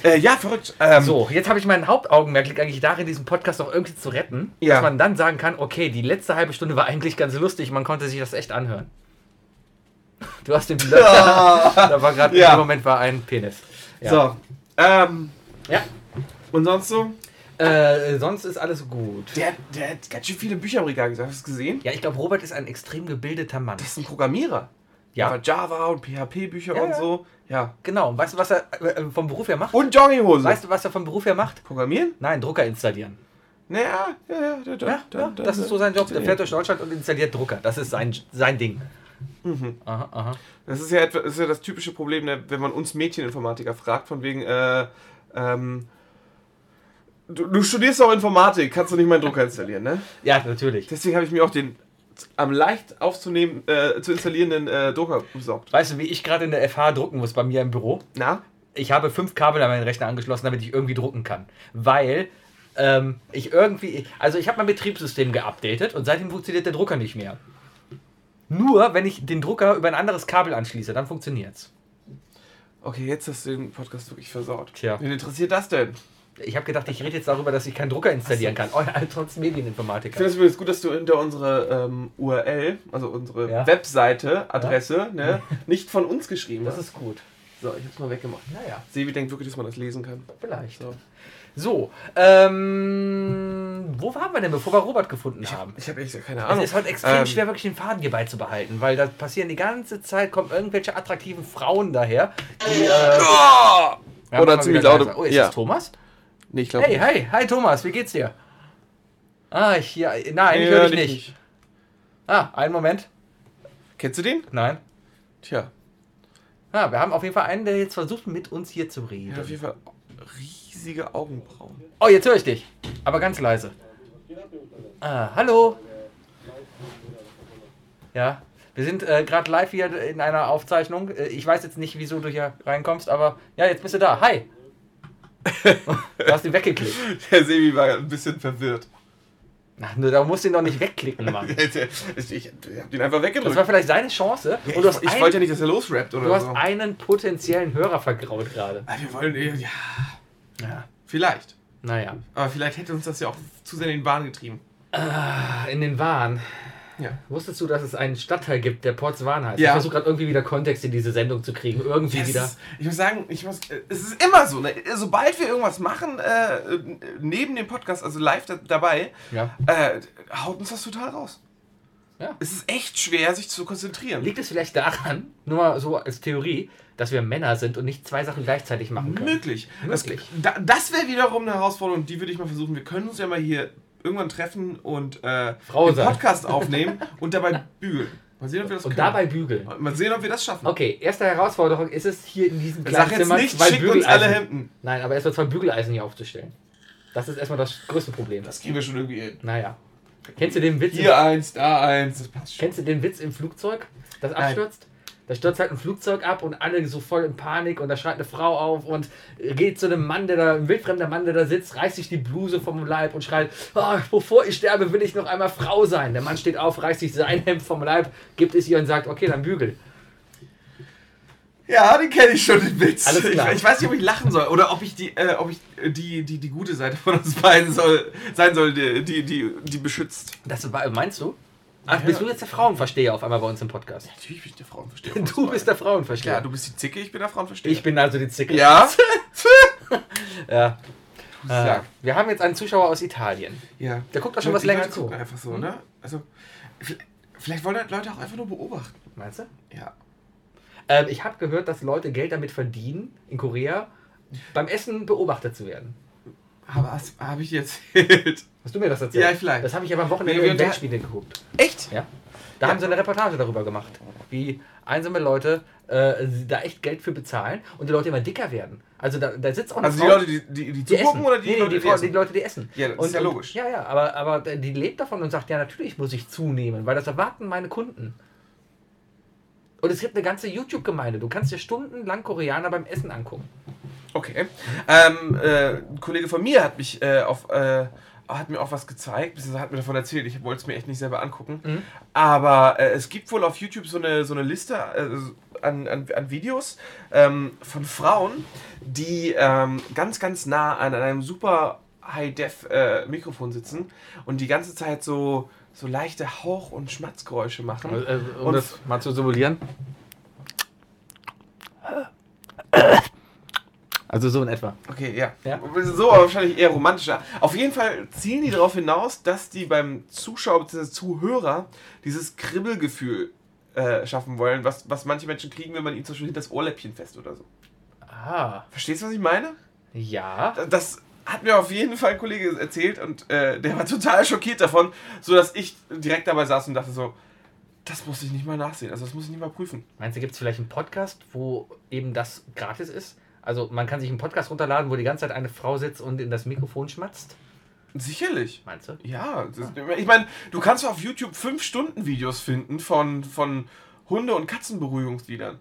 Äh, ja, verrückt. Ähm, So, jetzt habe ich mein Hauptaugenmerk liegt eigentlich darin, diesen Podcast noch irgendwie zu retten, Ja. dass man dann sagen kann, okay, die letzte halbe Stunde war eigentlich ganz lustig, man konnte sich das echt anhören. Du hast den da war gerade Ja. im Moment war ein Penis. Ja. So. Ähm, Ja. und sonst so? Äh, sonst ist alles gut. Der, der hat ganz schön viele Bücher im Regal gesagt. Hast du es gesehen? Ja, ich glaube, Robert ist ein extrem gebildeter Mann. Das ist ein Programmierer. Ja. Aber Java und PHP-Bücher Ja, und so. Ja. Genau. Und weißt du, was er äh, vom Beruf her macht? Und Jogginghose. Weißt du, was er vom Beruf her macht? Programmieren? Nein, Drucker installieren. Naja, ja, ja, ja, Ja, ja, das ist so sein Job. Der fährt durch Deutschland und installiert Drucker. Das ist sein, sein Ding. Mhm. Aha, aha. Das ist ja, etwa, das ist ja das typische Problem, ne, wenn man uns Mädcheninformatiker fragt, von wegen, äh, ähm, du, du studierst auch Informatik, kannst du nicht meinen Drucker installieren, ne? Ja, natürlich. Deswegen habe ich mir auch den am leicht aufzunehmen, äh, zu installierenden äh, Drucker besorgt. Weißt du, wie ich gerade in der FH drucken muss bei mir im Büro? Na? Ich habe fünf Kabel an meinen Rechner angeschlossen, damit ich irgendwie drucken kann. Weil ähm, ich irgendwie. Also, ich habe mein Betriebssystem geupdatet und seitdem funktioniert der Drucker nicht mehr. Nur, wenn ich den Drucker über ein anderes Kabel anschließe, dann funktioniert's. Okay, jetzt hast du den Podcast wirklich versaut. Tja. Wen interessiert das denn? Ich habe gedacht, ich rede jetzt darüber, dass ich keinen Drucker installieren kann. Oh, ja, trotz Ich Medieninformatiker. finde es übrigens gut, dass du hinter unsere ähm, URL, also unsere Ja. Webseite, Adresse, ne, nicht von uns geschrieben Das hast. ist gut. So, ich hab's mal weggemacht. Naja, Sevi denkt wirklich, dass man das lesen kann. vielleicht. So. So, ähm, wo waren wir denn, bevor wir Robert gefunden haben? Ich habe echt keine Es Ahnung. ist halt extrem Ähm, schwer, wirklich den Faden hier beizubehalten, weil da passieren die ganze Zeit, kommen irgendwelche attraktiven Frauen daher, die. Äh, Oh! ja, Oder ziemlich laute-. Oh, ist ja. das Thomas? Nee, ich glaube Hey, hi, hi Thomas, wie geht's dir? Ah, ich hier. Nein, ich höre dich nicht. Ah, einen Moment. Kennst du den? Nein. Tja. Ah, wir haben auf jeden Fall einen, der jetzt versucht, mit uns hier zu reden. hat auf jeden Fall riesige Augenbrauen. Oh, jetzt höre ich dich. Aber ganz leise. Ah, hallo. Ja, wir sind äh, gerade live hier in einer Aufzeichnung. Äh, ich weiß jetzt nicht, wieso du hier reinkommst, aber ja, jetzt bist du da. Hi. Du hast ihn weggeklickt. Der Sebi war ein bisschen verwirrt. Ach, nur, da musst du ihn doch nicht wegklicken, Mann. Ich, ich, hab den einfach Das weggedrückt. war vielleicht seine Chance. Ja, ich ich ein, wollte ja nicht, dass er losrappt oder du hast so. einen potenziellen Hörer vergraut gerade. Ah, Wir wollen, eh- ja, Ja. vielleicht. Naja. Aber vielleicht hätte uns das ja auch zu sehr in den Bahn getrieben. Ah, In den Wahn. Ja. Wusstest du, dass es einen Stadtteil gibt, der Potswan heißt? Ja. Ich versuche gerade irgendwie wieder Kontext in diese Sendung zu kriegen. Irgendwie Es wieder. ich muss sagen, ich muss, äh, es ist immer so, ne? sobald wir irgendwas machen, äh, neben dem Podcast, also live da, dabei, Ja. äh, haut uns das total raus. Ja. Es ist echt schwer, sich zu konzentrieren. Liegt es vielleicht daran, nur mal so als Theorie, dass wir Männer sind und nicht zwei Sachen gleichzeitig machen können? Möglich. Möglich. Das, da, das wäre wiederum eine Herausforderung, die würde ich mal versuchen. Wir können uns ja mal hier irgendwann treffen und äh. Podcast aufnehmen und dabei bügeln. Mal sehen, ob wir das Und können. dabei bügeln. Mal sehen, ob wir das schaffen. Okay, erste Herausforderung ist es, hier in diesem Sag kleinen jetzt Zimmer nicht, zwei schickt uns alle Bügeleisen. Hemden. Nein, aber erstmal zwei Bügeleisen hier aufzustellen. Das ist erstmal das größte Problem. Das kriegen wir schon irgendwie hin. Naja. Kennst du den Witz? Hier eins, da eins, das passt schon. Kennst du den Witz im Flugzeug, das abstürzt? Da stürzt halt ein Flugzeug ab und alle so voll in Panik und da schreit eine Frau auf und geht zu einem Mann, der da, ein wildfremder Mann, der da sitzt, reißt sich die Bluse vom Leib und schreit, "Ah, bevor ich sterbe, will ich noch einmal Frau sein. Der Mann steht auf, reißt sich sein Hemd vom Leib, gibt es ihr und sagt, okay, dann bügel. Ja, den kenne ich schon, den Witz. Ich, ich weiß nicht, ob ich lachen soll oder ob ich die, äh, ob ich die, die, die gute Seite von uns beiden soll, sein soll, die, die, die, die beschützt. Das meinst du? Ach, Ja. bist du jetzt der Frauenversteher auf einmal bei uns im Podcast? Natürlich bin ich der Frauenversteher. Du bist der Frauenversteher. Ja, du bist die Zicke, ich bin der Frauenversteher. ich bin also die Zicke. Ja? ja. Äh, wir haben jetzt einen Zuschauer aus Italien. Ja. Der guckt auch schon was Die länger zu. einfach so, ne? Also, vi- vielleicht wollen Leute auch einfach nur beobachten. Meinst du? Ja. Ähm, ich habe gehört, dass Leute Geld damit verdienen, in Korea beim Essen beobachtet zu werden. Aber was habe ich erzählt? Hast du mir das erzählt? Ja, vielleicht. Das habe ich aber am Wochenende wir in Weltspiele geguckt. Echt? Ja. Da haben sie eine Reportage darüber gemacht, wie einsame Leute äh, da echt Geld für bezahlen und die Leute immer dicker werden. Also da, da sitzt auch eine Also die Frau, Leute, die, die, die die zugucken oder die, nee, nee, Leute, die, die, Frau, essen? die Leute, die essen. Ja, das und, ist ja und- logisch. Ja, ja, aber, aber die lebt davon und sagt, ja, natürlich muss ich zunehmen, weil das erwarten meine Kunden. Und es gibt eine ganze YouTube-Gemeinde. Du kannst dir stundenlang Koreaner beim Essen angucken. Okay. Ähm, äh, ein Kollege von mir hat mich äh, auf, äh, hat mir auch was gezeigt, beziehungsweise hat mir davon erzählt, ich wollte es mir echt nicht selber angucken. Mhm. Aber äh, es gibt wohl auf YouTube so eine, so eine Liste äh, an, an, an Videos ähm, von Frauen, die ähm, ganz, ganz nah an einem super High-Def-Mikrofon sitzen und die ganze Zeit so, so leichte Hauch- und Schmatzgeräusche machen. Äh, um Und- das mal zu simulieren. Also so in etwa. Okay, ja. Ja. So, aber wahrscheinlich eher romantischer. Auf jeden Fall zielen die darauf hinaus, dass die beim Zuschauer bzw. Zuhörer dieses Kribbelgefühl äh, schaffen wollen, was, was manche Menschen kriegen, wenn man ihnen zum Beispiel hinter das Ohrläppchen fest oder so. Ah, Verstehst du, was ich meine? ja. Das hat mir auf jeden Fall ein Kollege erzählt und äh, der war total schockiert davon, sodass ich direkt dabei saß und dachte so, das muss ich nicht mal nachsehen, also das muss ich nicht mal prüfen. Meinst du, gibt es vielleicht einen Podcast, wo eben das gratis ist? Also man kann sich einen Podcast runterladen, wo die ganze Zeit eine Frau sitzt und in das Mikrofon schmatzt? Sicherlich. Meinst du? Ja, das, ich meine, du kannst auf YouTube 5-Stunden-Videos finden von, von Hunde- und Katzenberuhigungsliedern.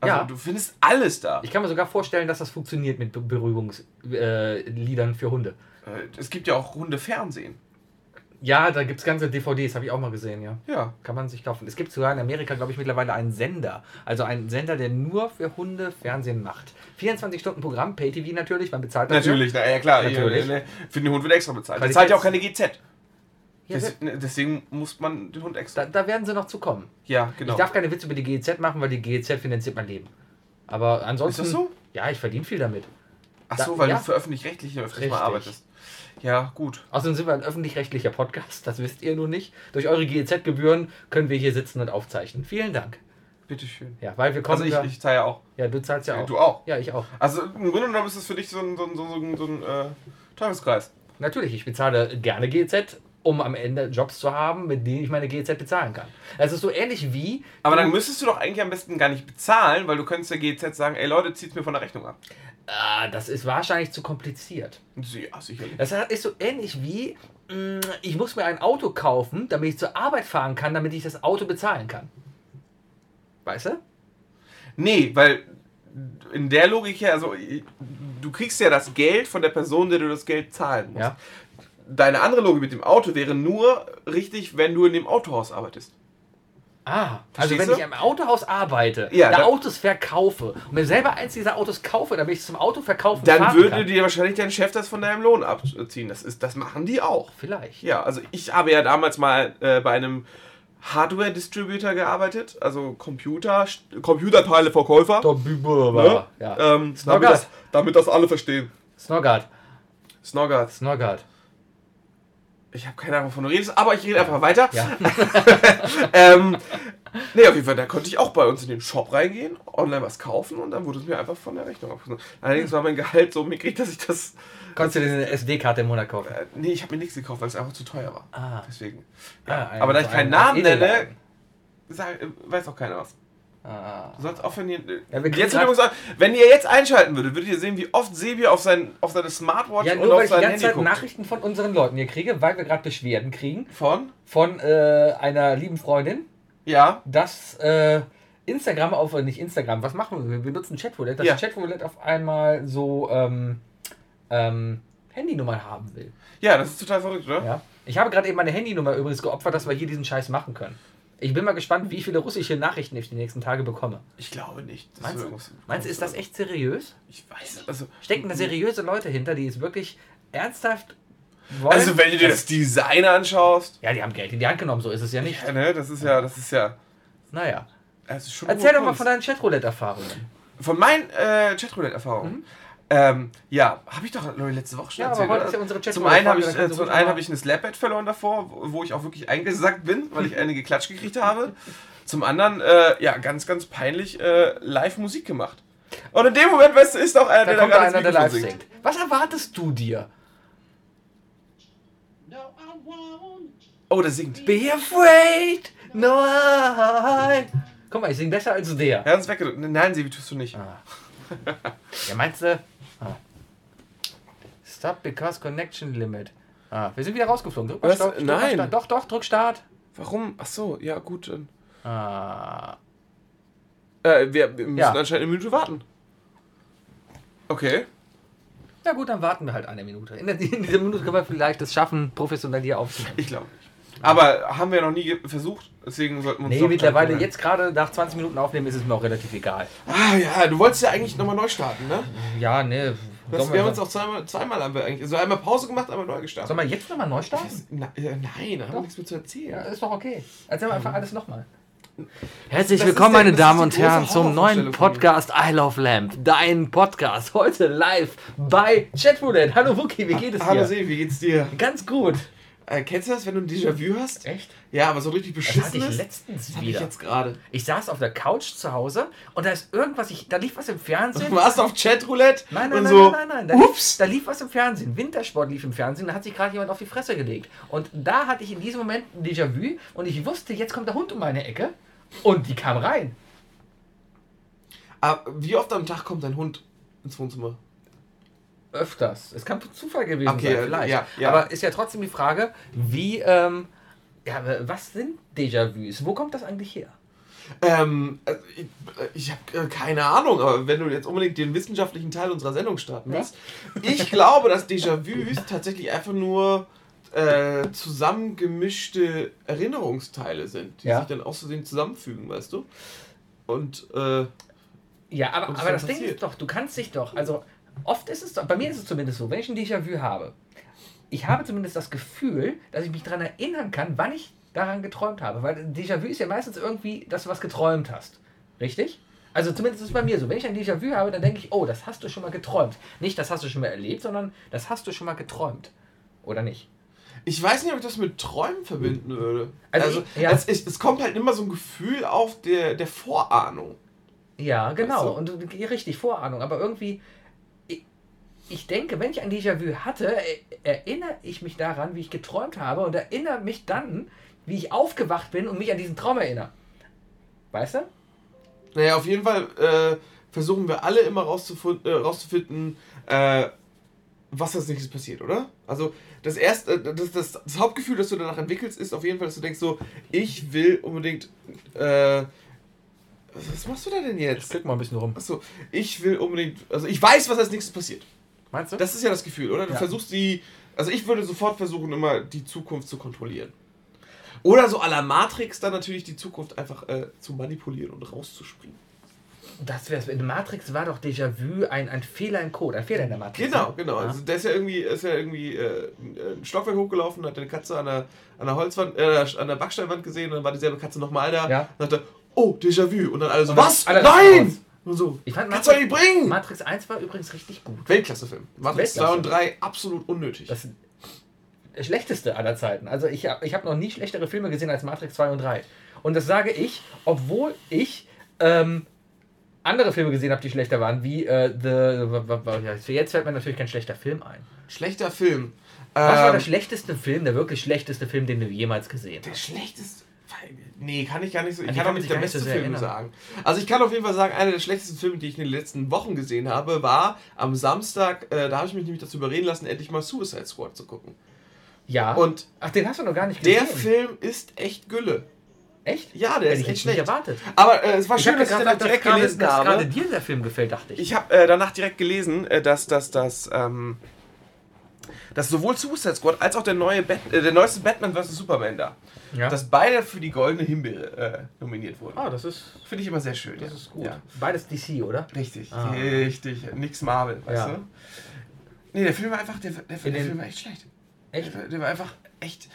Also Ja. du findest alles da. Ich kann mir sogar vorstellen, dass das funktioniert mit Be Beruhigungsliedern äh, für Hunde. Äh, es gibt ja auch Hundefernsehen. Ja, da gibt es ganze DVDs, habe ich auch mal gesehen, ja. Ja. Kann man sich kaufen. Es gibt sogar in Amerika, glaube ich, mittlerweile einen Sender. Also einen Sender, der nur für Hunde Fernsehen macht. 24 Stunden Programm, Pay-TV natürlich, man bezahlt dafür. Natürlich, na ja klar. Natürlich. Natürlich. Für den Hund wird extra bezahlt. Qualitäts- zahlt ja auch keine GZ. Ja, ne, deswegen muss man den Hund extra. da, da werden sie noch zu kommen. Ja, genau. Ich darf keine Witze über die GEZ machen, weil die GEZ finanziert mein Leben. Aber ansonsten. Ist das so? Ja, ich verdiene viel damit. Ach so, weil ja. du für öffentlich-rechtliche öfters mal arbeitest. Ja, gut. Außerdem sind wir ein öffentlich-rechtlicher Podcast, das wisst ihr nun nicht. Durch eure GEZ-Gebühren können wir hier sitzen und aufzeichnen. Vielen Dank. Bitteschön. Ja, weil wir kommen. Also ich, da- ich zahle ja auch. ja, du zahlst ja auch. Du auch. Ja, ich auch. Also im Grunde genommen ist es für dich so ein, so ein, so ein, so ein äh, Teufelskreis. Natürlich, ich bezahle gerne GEZ, um am Ende Jobs zu haben, mit denen ich meine GEZ bezahlen kann. Es ist so ähnlich wie. Aber dann müsstest du doch eigentlich am besten gar nicht bezahlen, weil du könntest der GZ sagen, ey Leute, zieht's mir von der Rechnung ab. Ah, das ist wahrscheinlich zu kompliziert. Ja, sicherlich. Das ist so ähnlich wie, mh, ich muss mir ein Auto kaufen, damit ich zur Arbeit fahren kann, damit ich das Auto bezahlen kann. Weißt du? Nee, weil in der Logik her, also du kriegst ja das Geld von der Person, der du das Geld zahlen musst. Ja. Deine andere Logik mit dem Auto wäre nur richtig, wenn du in dem Autohaus arbeitest. Ah, also wenn du? ich am Autohaus arbeite, Ja, da Autos verkaufe und mir selber eins dieser Autos kaufe, damit ich es zum Auto verkaufen Dann würde kann. dir wahrscheinlich dein Chef das von deinem Lohn abziehen. Das, ist, das machen die auch. Vielleicht. Ja, also ich habe ja damals mal äh, bei einem Hardware-Distributor gearbeitet, also Computer, Computerteile-Verkäufer. Ne? Ja. Ähm, damit, das, damit das alle verstehen. Snoggart. Snoggart. Snoggart. Ich habe keine Ahnung, wovon du redest, aber ich rede einfach weiter. Ja. ähm, nee, auf jeden Fall, da konnte ich auch bei uns in den Shop reingehen, online was kaufen und dann wurde es mir einfach von der Rechnung abgezogen. Allerdings war mein Gehalt so mickrig, dass ich das. Konntest du dir eine SD-Karte im Monat kaufen? Äh, nee, ich habe mir nichts gekauft, weil es einfach zu teuer war. Ah. Deswegen. Ah, ein- aber da ich so keinen ein- ein Namen nenne, weiß auch keiner was. Ah. Du sollst aufhören hier. Ja, jetzt übrigens, wenn ihr jetzt einschalten würdet, würdet ihr sehen, wie oft Sebi auf, sein, auf seine Smartwatch Ja, und nur weil auf ich die sein ganze Handy Zeit guckt. Nachrichten von unseren Leuten hier kriege, weil wir gerade Beschwerden kriegen Von? von äh, einer lieben Freundin, Ja. dass äh, Instagram auf, äh, nicht Instagram, was machen wir? Wir benutzen Chatroulette, dass Ja. Chatroulette auf einmal so ähm, ähm, Handynummern haben will. Ja, das ist total verrückt, oder? Ja. Ich habe gerade eben meine Handynummer übrigens geopfert, dass wir hier diesen Scheiß machen können. Ich bin mal gespannt, wie viele russische Nachrichten ich die nächsten Tage bekomme. Ich glaube nicht. Das Meinst du, meinst du, ist das echt seriös? Ich weiß es. Also, Stecken da seriöse Leute hinter, die es wirklich ernsthaft wollen? also, wenn du dir das Design anschaust. Ja, die haben Geld in die Hand genommen, so ist es ja nicht. Ja, ne, das ist ja, das ist ja. Naja. Das ist Erzähl doch mal Kunst. von deinen Chatroulette-Erfahrungen. Von meinen äh, Chatroulette-Erfahrungen. Ähm, ja, habe ich doch ich, letzte Woche schon. Ja, aber erzählt. ist ja unsere zum einen habe ich, äh, zum einen habe ich ein Slapbed verloren davor, wo ich auch wirklich eingesackt bin, weil ich eine geklatscht gekriegt habe. Zum anderen, äh, ja, ganz, ganz peinlich äh, live Musik gemacht. Und in dem Moment, weißt du, ist auch einer, Da der da einer, gerade der live Mikrofon singt. Was erwartest du dir? No, I won't. Oh, der singt. Be afraid, no I. Guck mal, ich sing besser als der. Er hat uns weggedrückt. Nein, Sebi, tust du nicht. Ah. Ja, meinst du? Stop because connection limit. Ah, wir sind wieder rausgeflogen. Drück mal Was? Mal Nein. Start. Doch, doch, drück Start. Warum? Ach so, ja, gut. Dann. Ah. Äh, wir, wir müssen Ja. anscheinend eine Minute warten. Okay. Ja gut, dann warten wir halt eine Minute. In, der, in dieser Minute können wir vielleicht es schaffen, professionell hier aufzunehmen. Ich glaube nicht. Aber haben wir noch nie versucht, deswegen sollten wir uns Nee, mittlerweile jetzt gerade nach 20 Minuten aufnehmen ist es mir auch relativ egal. Ah ja, du wolltest ja eigentlich nochmal neu starten, ne? Ja, ne. Das, wir haben wir, uns auch zweimal, zweimal haben wir eigentlich, also einmal Pause gemacht, einmal neu gestartet. sollen wir jetzt nochmal neu starten? Na, äh, nein, da haben wir nichts mehr zu erzählen. Ja, ist doch okay. Erzähl mal einfach alles nochmal. Das Herzlich ist willkommen, der- meine das Damen und Herren, zum neuen. Podcast I Love Lamp. Dein Podcast heute live bei Chatroulette. Hallo Wookie, wie geht es Hallo dir? See, wie geht's dir? Ganz gut. Äh, kennst du das, wenn du ein Déjà-vu hast? Echt? Ja, aber so richtig Das hatte beschissen ich letztens Das hab ich wieder. jetzt gerade. Ich saß auf der Couch zu Hause und da ist irgendwas, ich, da lief was im Fernsehen. Du warst auf Chatroulette Nein, nein, und nein, so. nein, nein, nein. Da, lief, Ups! da lief was im Fernsehen. Wintersport lief im Fernsehen. Da hat sich gerade jemand auf die Fresse gelegt. Und da hatte ich in diesem Moment ein Déjà-vu und ich wusste, jetzt kommt der Hund um meine Ecke. Und die kam rein. Ah, wie oft am Tag kommt dein Hund ins Wohnzimmer? Öfters. Es kann Zufall gewesen Okay, sein, vielleicht. ja, ja. Aber ist ja trotzdem die Frage, wie, ähm, ja, was sind Déjà-vus? Wo kommt das eigentlich her? Ähm, also ich, äh, ich habe äh, keine Ahnung, aber wenn du jetzt unbedingt den wissenschaftlichen Teil unserer Sendung starten Ja. willst, ich glaube, dass Déjà-vus tatsächlich einfach nur äh, zusammengemischte Erinnerungsteile sind, die Ja. sich dann auszusehen zusammenfügen, weißt du? Und äh, Ja, aber, aber das Ding passiert? ist doch, du kannst dich doch, also oft ist es bei mir ist es zumindest so, wenn ich ein Déjà-vu habe, ich habe zumindest das Gefühl, dass ich mich daran erinnern kann, wann ich daran geträumt habe. Weil Déjà-vu ist ja meistens irgendwie, dass du was geträumt hast. Richtig? Also zumindest ist es bei mir so. Wenn ich ein Déjà-vu habe, dann denke ich, oh, das hast du schon mal geträumt. Nicht, das hast du schon mal erlebt, sondern das hast du schon mal geträumt. Oder nicht? ich weiß nicht, ob ich das mit Träumen verbinden würde. Also Also, ja. es, es kommt halt immer so ein Gefühl auf der, der Vorahnung. Ja, genau. Weißt du? Und richtig, Vorahnung. Aber irgendwie, ich denke, wenn ich ein Déjà-vu hatte, er- erinnere ich mich daran, wie ich geträumt habe und erinnere mich dann, wie ich aufgewacht bin und mich an diesen Traum erinnere. Weißt du? Naja, auf jeden Fall äh, versuchen wir alle immer rauszufund, äh, rauszufinden, äh, was als nächstes passiert, oder? Also das erste, äh, das, das, das Hauptgefühl, das du danach entwickelst, ist auf jeden Fall, dass du denkst so, ich will unbedingt, äh, was machst du da denn jetzt? Klick mal ein bisschen rum. Achso, ich will unbedingt, also ich weiß, was als nächstes passiert. Meinst du? Das ist ja das Gefühl, oder? Du Ja. versuchst die, also ich würde sofort versuchen, immer die Zukunft zu kontrollieren. Oder so à la Matrix dann natürlich die Zukunft einfach äh, zu manipulieren und rauszuspringen. das wär's. In Matrix war doch Déjà-vu ein, ein Fehler im Code, ein Fehler in der Matrix. Genau, ne? genau. Ja. Also der ist ja irgendwie, ist ja irgendwie äh, ein Stockwerk hochgelaufen, hat eine Katze an der, an der Holzwand, äh, an der Backsteinwand gesehen und dann war dieselbe Katze nochmal da. Ja. Und dachte, oh, Déjà-vu. Und dann alle so, Und was? alle Nein! Und so, Ich fand kannst du nicht bringen! Matrix 1 war übrigens richtig gut. Weltklasse-Film. Matrix 2 Weltklasse. und 3 absolut unnötig. Das, schlechteste aller Zeiten. Also ich habe ich hab noch nie schlechtere Filme gesehen als Matrix 2 und 3. Und das sage ich, obwohl ich ähm, andere Filme gesehen habe, die schlechter waren, wie äh, The. Jetzt fällt mir natürlich kein schlechter Film ein. Schlechter Film. Was war Ähm, der schlechteste Film, der wirklich schlechteste Film, den du jemals gesehen Der hast? schlechteste. Nee, kann ich gar nicht so. Ich kann auch nicht der beste Film erinnern. sagen. Also ich kann auf jeden Fall sagen, einer der schlechtesten Filme, die ich in den letzten Wochen gesehen habe, war am Samstag, äh, da habe ich mich nämlich dazu überreden lassen, endlich mal Suicide Squad zu gucken. Ja. Und Ach, den hast du noch gar nicht gesehen. der Film ist echt Gülle. Echt? Ja, der Hätte ist ich echt jetzt nicht schlecht. erwartet. Aber äh, es war Ich schön, dass ich danach direkt gerade- gelesen habe. gerade dir der Film gefällt, dachte ich. Ich habe äh, danach direkt gelesen, äh, dass, dass, dass, ähm, dass sowohl Suicide Squad als auch der, neue Bat äh, der neueste Batman vs. Superman da, ja. dass beide für die Goldene Himbeere äh, nominiert wurden. ah, das ist, Finde ich immer sehr schön. das ja. ist gut. Ja. Beides DC, oder? Richtig, Ah. richtig. Nix Marvel, weißt Ja. du? Nee, der Film war einfach, der, der, der Film war echt schlecht. Echt? Der, der war einfach echt,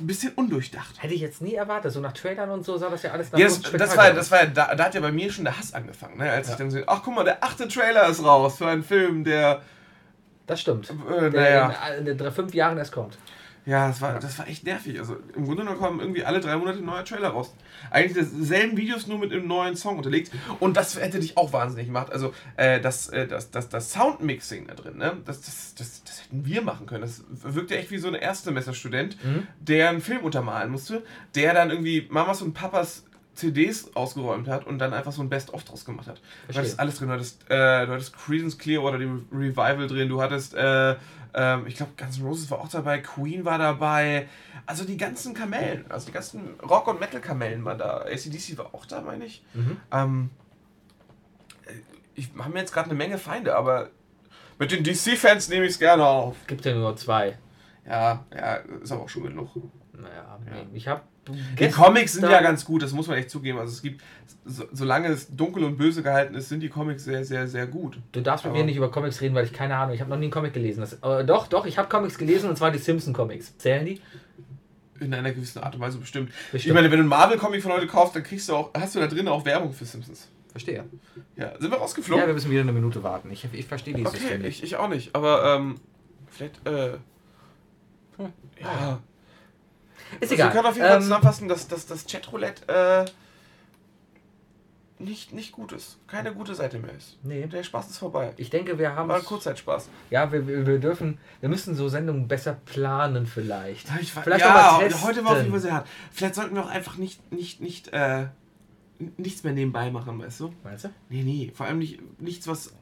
ein bisschen undurchdacht. Hätte ich jetzt nie erwartet. So nach Trailern und so sah das ja alles nach Ja, das, das war, das war, da, da hat ja bei mir schon der Hass angefangen, ne? als Ja. ich dann so, ach guck mal, der achte Trailer ist raus für einen Film, der, Das stimmt. äh, naja, in, in, den drei, fünf Jahren erst kommt. ja, das war, das war echt nervig. Also im Grunde genommen kommen irgendwie alle drei Monate ein neuer Trailer raus. Eigentlich dieselben Videos, nur mit einem neuen Song unterlegt. Und das hätte dich auch wahnsinnig gemacht. Also äh, das, äh, das, das, das Soundmixing da drin, ne? das, das, das, das hätten wir machen können. Das wirkte echt wie so ein Erstsemesterstudent, Mhm. der einen Film untermalen musste, der dann irgendwie Mamas und Papas CDs ausgeräumt hat und dann einfach so ein Best-of draus gemacht hat. Du Verstehe. hattest alles drin. Du hattest, äh, du hattest Creedence Clearwater, die Revival drin. Du hattest, äh, ähm, ich glaube, Guns N' Roses war auch dabei. Queen war dabei. Also die ganzen Kamellen, also die ganzen Rock- und Metal-Kamellen waren da. ACDC war auch da, meine ich. Mhm. Ähm, äh, ich habe mir jetzt gerade eine Menge Feinde, aber mit den DC-Fans nehme ich es gerne auf. Gibt ja nur zwei. Ja, ja, ist aber auch schon genug. Naja, nee. ich habe. Die Comics sind ja ganz gut, das muss man echt zugeben. Also es gibt, so, solange es dunkel und böse gehalten ist, sind die Comics sehr, sehr, sehr gut. Du darfst mit mir nicht über Comics reden, weil ich keine Ahnung, ich habe noch nie einen Comic gelesen. Das, äh, doch, doch, ich habe Comics gelesen und zwar die Simpson-Comics. Zählen die? In einer gewissen Art und Weise bestimmt. Bestimmt. Ich meine, wenn du einen Marvel-Comic von heute kaufst, dann kriegst du auch, hast du da drin auch Werbung für Simpsons. Verstehe. Ja, sind wir Ja, rausgeflogen? wir müssen wieder eine Minute warten. Ich, ich verstehe dieses okay, System nicht. ich, ich auch nicht. Aber ähm, vielleicht, äh, ja. Ist Also egal. wir können auf jeden Fall Ähm, zusammenfassen, dass, dass das Chatroulette äh, nicht, nicht gut ist. Keine gute Seite mehr ist. nee. Der Spaß ist vorbei. Ich denke, wir haben War ein Kurzzeitspaß. Ja, wir, wir, wir dürfen, wir müssen so Sendungen besser planen vielleicht. Ich Vielleicht ja, heute war auf jeden Fall sehr hart. Vielleicht sollten wir auch einfach nicht, nicht, nicht, äh, nichts mehr nebenbei machen, weißt du? Meinst du? Nee, nee, vor allem nicht, nichts, was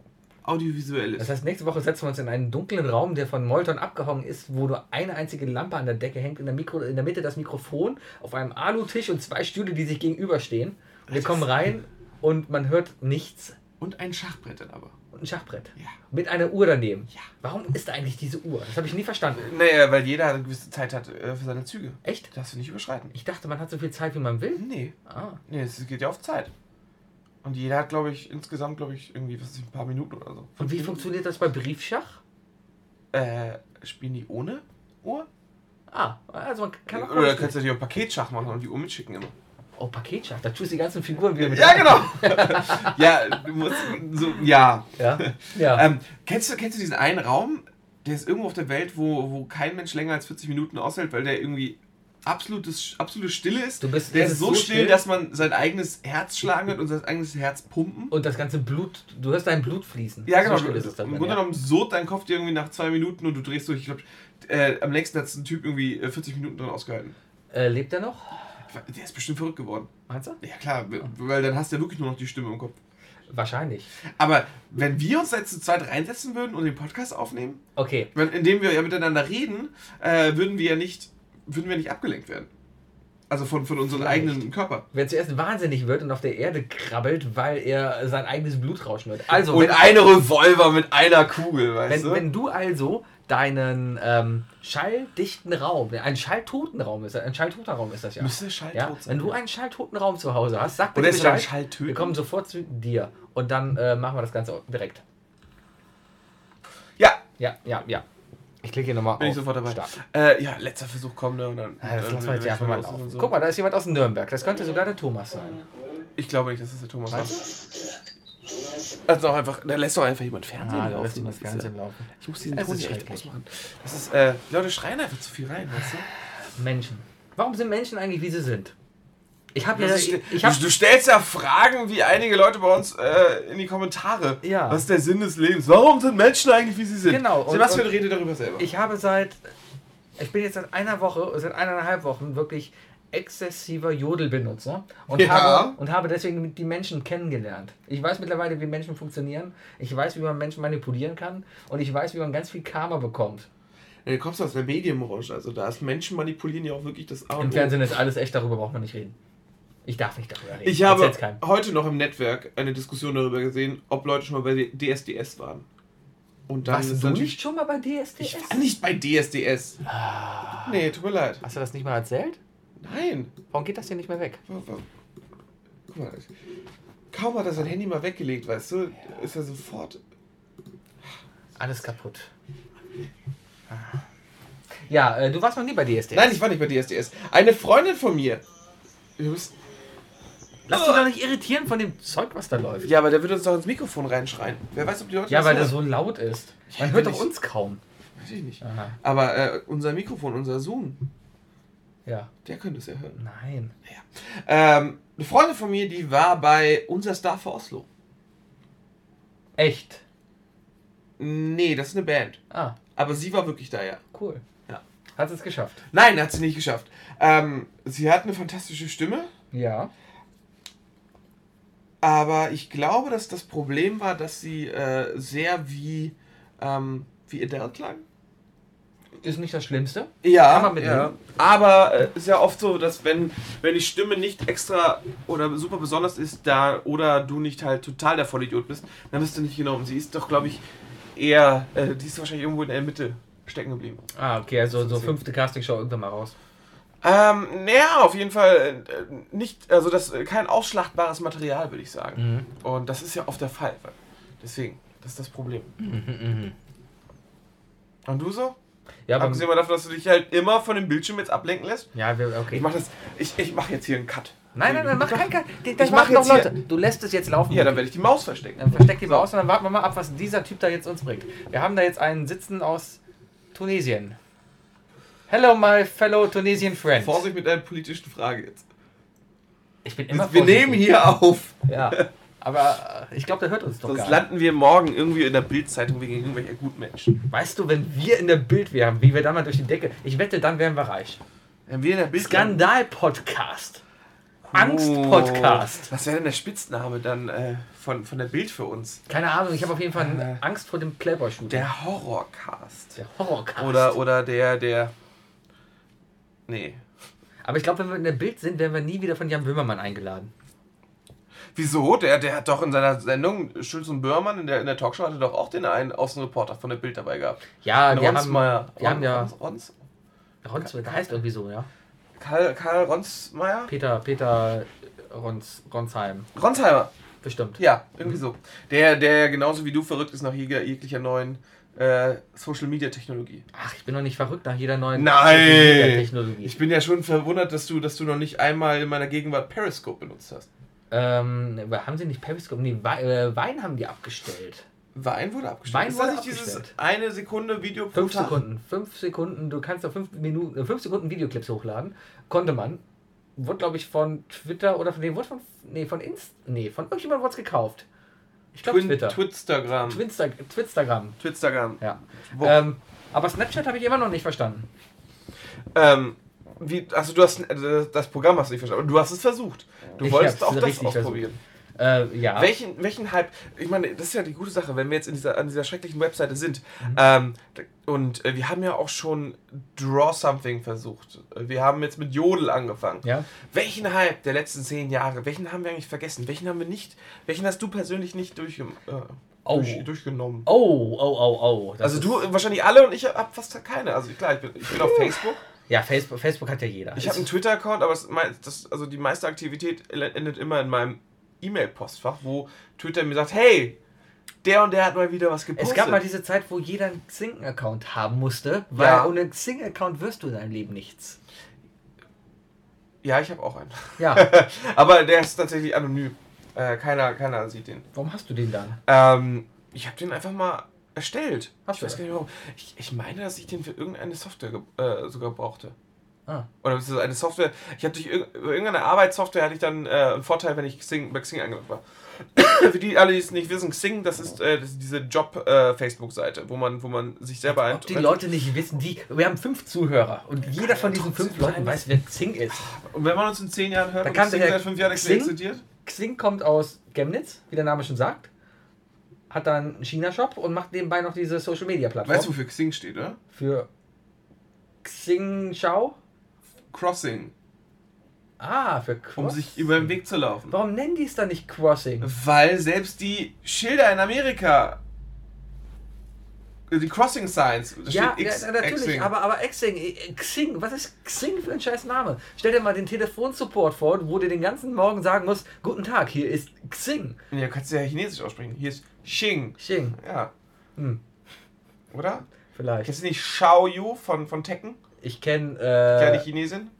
audiovisuell Das heißt, nächste Woche setzen wir uns in einen dunklen Raum, der von Molton abgehangen ist, wo nur eine einzige Lampe an der Decke hängt, in der, Mikro, in der Mitte das Mikrofon, auf einem Alutisch und zwei Stühle, die sich gegenüberstehen. Und wir kommen rein und man hört nichts. Und ein Schachbrett dann aber. Und ein Schachbrett. Ja. Mit einer Uhr daneben. Ja. Warum ist da eigentlich diese Uhr? Das habe ich nie verstanden. Naja, weil jeder eine gewisse Zeit hat äh, für seine Züge. Echt? Darfst du nicht überschreiten. Ich dachte, man hat so viel Zeit, wie man will. Nee, Ah. nee, es geht ja auf Zeit. Und jeder hat, glaube ich, insgesamt, glaube ich, irgendwie, was ist ein paar Minuten oder so. Und wie funktioniert das bei Briefschach? Äh, spielen die ohne Uhr? Ah, also man kann auch Oder kannst du dir auch Paketschach machen und die Uhr mitschicken immer. Oh, Paketschach, da tust du die ganzen Figuren wieder mit Ja, genau. ja, du musst so, ja. Ja, ja. Ähm, kennst, du, kennst du diesen einen Raum, der ist irgendwo auf der Welt, wo, wo kein Mensch länger als 40 Minuten aushält, weil der irgendwie absolutes, absolute Stille ist? Bist- der es ist so still, dass man sein eigenes Herz schlagen hört und sein eigenes Herz pumpen. Und das ganze Blut, du hörst dein Blut fließen. Ja, genau. So still ist Im dann, Grunde ja. genommen surrt dein Kopf dir irgendwie nach zwei Minuten und du drehst durch. Ich glaube, äh, am längsten hat es ein Typ irgendwie äh, 40 Minuten drin ausgehalten. Äh, lebt er noch? Der ist bestimmt verrückt geworden. Meinst du? Ja, klar, weil dann hast du ja wirklich nur noch die Stimme im Kopf. Wahrscheinlich. Aber wenn wir uns jetzt zu zweit reinsetzen würden und den Podcast aufnehmen, Okay. wenn, indem wir ja miteinander reden, äh, würden wir ja nicht, würden wir nicht abgelenkt werden. Also von, von unserem Vielleicht. eigenen Körper. Wer zuerst wahnsinnig wird und auf der Erde krabbelt, weil er sein eigenes Blut rauschen wird. Also, Und eine Revolver mit einer Kugel, weißt wenn, du? wenn du also deinen ähm, schalldichten Raum, ein schalltoten Raum ist, ein schalltoter Raum ist das ja. Müsste schalltot ja? sein. Wenn du einen schalltoten Raum zu Hause hast, sag bitte Bescheid. schalltöten? Wir kommen sofort zu dir und dann äh, machen wir das Ganze direkt. Ja, Ja, ja, ja. Ich klicke hier nochmal bin ich auf sofort dabei. Äh, ja, letzter Versuch kommt, ne? Und dann, Ja, das lassen wir jetzt ich einfach mal laufen. so. Guck mal, da ist jemand aus Nürnberg. Das könnte sogar der Thomas sein. Ich glaube nicht, dass das der Thomas war. Meinst Also auch einfach, da lässt doch einfach jemand Fernsehen Ah, laufen. lässt jemand ist Fernsehen ja, laufen. Ich muss diesen Es Ton ist hier echt ausmachen. Das ist, äh, die Leute schreien einfach zu viel rein, weißt du? Menschen. Warum sind Menschen eigentlich, wie sie sind? Ich habe ja, Das ich, ich hab, du, stellst ja Fragen wie einige Leute bei uns äh, in die Kommentare. Ja. Was ist der Sinn des Lebens? Warum sind Menschen eigentlich, wie sie sind? Genau, und- Sebastian und- redet darüber selber. ich habe seit, ich bin jetzt seit einer Woche, seit eineinhalb Wochen wirklich exzessiver Jodelbenutzer und, Ja. habe, und habe deswegen die Menschen kennengelernt. Ich weiß mittlerweile, wie Menschen funktionieren. Ich weiß, wie man Menschen manipulieren kann und ich weiß, wie man ganz viel Karma bekommt. Ja, Du kommst aus der Medienbranche, also da ist Menschen manipulieren ja auch wirklich das A Im. Fernsehen ist alles echt, darüber braucht man nicht reden. Ich darf nicht darüber reden. Ich habe heute noch im Netzwerk eine Diskussion darüber gesehen, ob Leute schon mal bei DSDS waren. Und dann Warst du nicht schon mal bei DSDS? Ich war nicht bei DSDS. Ah. Nee, tut mir leid. Hast du das nicht mal erzählt? Nein. Warum geht das hier nicht mehr weg? Guck mal, kaum hat er sein Handy mal weggelegt, weißt du, ist er sofort. Alles kaputt. Ja, äh, du warst noch nie bei DSDS. Nein, ich war nicht bei DSDS. Eine Freundin von mir. Wir müssen- Lass dich doch nicht irritieren von dem Zeug, was da läuft. Ja, aber der wird uns doch ins Mikrofon reinschreien. Wer weiß, ob die Leute Ja, weil hören. der so laut ist. Man hört doch uns kaum. Weiß ich nicht. Aha. Aber äh, unser Mikrofon, unser Zoom, Ja. der könnte es ja hören. Nein. Ähm, eine Freundin von mir, die war bei Unser Star für Oslo. Echt? Nee, das ist eine Band. Ah, Aber sie war wirklich da, ja. cool. Ja. Hat es geschafft. Nein, hat sie nicht geschafft. Ähm, sie hat eine fantastische Stimme, Ja. Aber ich glaube, dass das Problem war, dass sie äh, sehr wie, ähm, wie Adele klang. Ist nicht das Schlimmste. Ja, ja. aber äh, ist ja oft so, dass wenn, wenn die Stimme nicht extra oder super besonders ist, da oder du nicht halt total der Vollidiot bist, dann bist du nicht genommen. Sie ist doch, glaube ich, eher, äh, die ist wahrscheinlich irgendwo in der Mitte stecken geblieben. Ah, okay, also so fünfte Castingshow irgendwann mal raus. Ähm, naja, auf jeden Fall äh, nicht, also das äh, kein ausschlachtbares Material, würde ich sagen. Mhm. Und das ist ja oft der Fall. Deswegen, das ist das Problem. Mhm, Und du so? Ja, aber, Abgesehen davon, dass du dich halt immer von dem Bildschirm jetzt ablenken lässt. ja, okay. Ich mach das, ich, ich mach jetzt hier einen Cut. nein, nein, nein, mach keinen Cut. Das Ich mach jetzt hier- Leute. Du lässt es jetzt laufen. Ja, dann werde ich die Maus verstecken. Dann versteck die Maus und dann warten wir mal ab, was dieser Typ da jetzt uns bringt. Wir haben da jetzt einen Sitzen aus Tunesien. Hello, my fellow Tunisian friend. Vorsicht mit deiner politischen Frage jetzt. Ich bin immer Wir nehmen hier auf. Ja, aber äh, ich glaube, der hört uns doch Sonst gar nicht. landen wir morgen irgendwie in der Bildzeitung wegen irgendwelcher Gutmenschen. Weißt du, wenn wir in der Bild wären, wie wir da mal durch die Decke... Ich wette, dann wären wir reich. Wenn wir in der Bild Skandal-Podcast. Oh. Angst-Podcast. Was wäre denn der Spitzname dann äh, von, von der Bild für uns? Keine Ahnung, ich habe auf jeden Fall Äh. Angst vor dem Playboy-Shooting. Der Horrorcast. Der Horrorcast. Oder, oder der, der. Nee. Aber ich glaube, wenn wir in der Bild sind, werden wir nie wieder von Jan Böhmermann eingeladen. Wieso? Der, der hat doch in seiner Sendung Schulz und Böhrmann in der, in der Talkshow hatte doch auch den einen Außenreporter von der Bild dabei gehabt. Ja, wir haben, wir haben ja... Rons, Rons, Rons, der heißt irgendwie so, ja. Karl, Karl Ronsmeier? Peter, Peter Rons, Ronsheim. Ronsheimer. Bestimmt. Ja, irgendwie so. Der, der genauso wie du verrückt ist nach jeglicher neuen äh, Social Media Technologie. Ach, ich bin noch nicht verrückt nach jeder neuen Nein! Technologie. Ich bin ja schon verwundert, dass du, dass du noch nicht einmal in meiner Gegenwart Periscope benutzt hast. Ähm, haben sie nicht Periscope? Nee, Wein, äh, Wein haben die abgestellt. Wein wurde abgestellt. Wein ist das nicht dieses abgestellt. eine Sekunde Video pro Fünf Tag? Sekunden. Fünf Sekunden. Du kannst da fünf Minuten, äh, fünf Sekunden Videoclips hochladen. Konnte man. Wurde, glaube ich, von Twitter oder von dem, wurde von, nee, von Inst, nee, von irgendjemandem wurde es gekauft. Ich glaube Twitter. Twitstagram. Twitstagram. Twitstagram. Ja. Ähm, aber Snapchat habe ich immer noch nicht verstanden. Ähm, wie, also du hast äh, das Programm hast du nicht verstanden, aber du hast es versucht. Du Ich wolltest auch das richtig ausprobieren. Äh, ja. Welchen, welchen Hype? Ich meine, das ist ja die gute Sache, wenn wir jetzt in dieser, an dieser schrecklichen Webseite sind. Mhm. Ähm, und äh, wir haben ja auch schon Draw Something versucht. Wir haben jetzt mit Jodel angefangen. Ja. Welchen Hype der letzten zehn Jahre, welchen haben wir eigentlich vergessen? Welchen haben wir nicht, welchen hast du persönlich nicht durchge äh, Oh. durch, durchgenommen? Oh, oh, oh, oh. Das also du wahrscheinlich alle und ich hab fast keine. Also klar, ich bin, ich bin auf Facebook. Ja, Facebook, Facebook hat ja jeder. Ich habe einen Twitter-Account, aber mein- das, also die meiste Aktivität endet immer in meinem E-Mail-Postfach, wo Twitter mir sagt, hey, der und der hat mal wieder was gepostet. Es gab mal diese Zeit, wo jeder einen Xing-Account haben musste, weil Ja. ohne Xing-Account wirst du in deinem Leben nichts. ja, ich habe auch einen. Ja, aber der ist tatsächlich anonym. Äh, keiner, keiner sieht den. Warum hast du den dann? Ähm, ich habe den einfach mal erstellt. Hast ich du? weiß gar nicht warum. Ich, ich meine, dass ich den für irgendeine Software äh, sogar brauchte. Ah. Oder das ist eine Software. Ich habe durch irgendeine Arbeitssoftware hatte ich dann äh, einen Vorteil, wenn ich Xing, bei Xing angemeldet war. Für die alle, die es nicht wissen, Xing, das ist, äh, das ist diese Job-Facebook-Seite, wo man, wo man sich selber Ob die Leute nicht wissen, die. Wir haben fünf Zuhörer und jeder von diesen fünf Leuten weiß, wer Xing ist. Und wenn man uns in zehn Jahren hört, Da und kann Xing seit fünf Jahren Xing- existiert, Xing kommt aus Chemnitz, wie der Name schon sagt. Hat dann einen China-Shop und macht nebenbei noch diese Social-Media-Plattform. weißt du, wofür Xing steht, oder? Für Xing Shao? Crossing, Ah, für Cross. um sich über den Weg zu laufen. Warum nennen die es dann nicht Crossing? Weil selbst die Schilder in Amerika, die Crossing Signs, Ja, steht X, ja, natürlich, Xing. aber, aber Xing, äh, Xing, was ist Xing für ein scheiß Name? Stell dir mal den Telefonsupport vor, wo du den ganzen Morgen sagen musst, guten Tag, hier ist Xing. Ja, kannst du ja Chinesisch aussprechen. Hier ist Xing. Xing, Ja. Hm. Oder? vielleicht. Du nicht Xiao Yu von, von Tekken? Ich kenne, Kleine äh, Chinesin?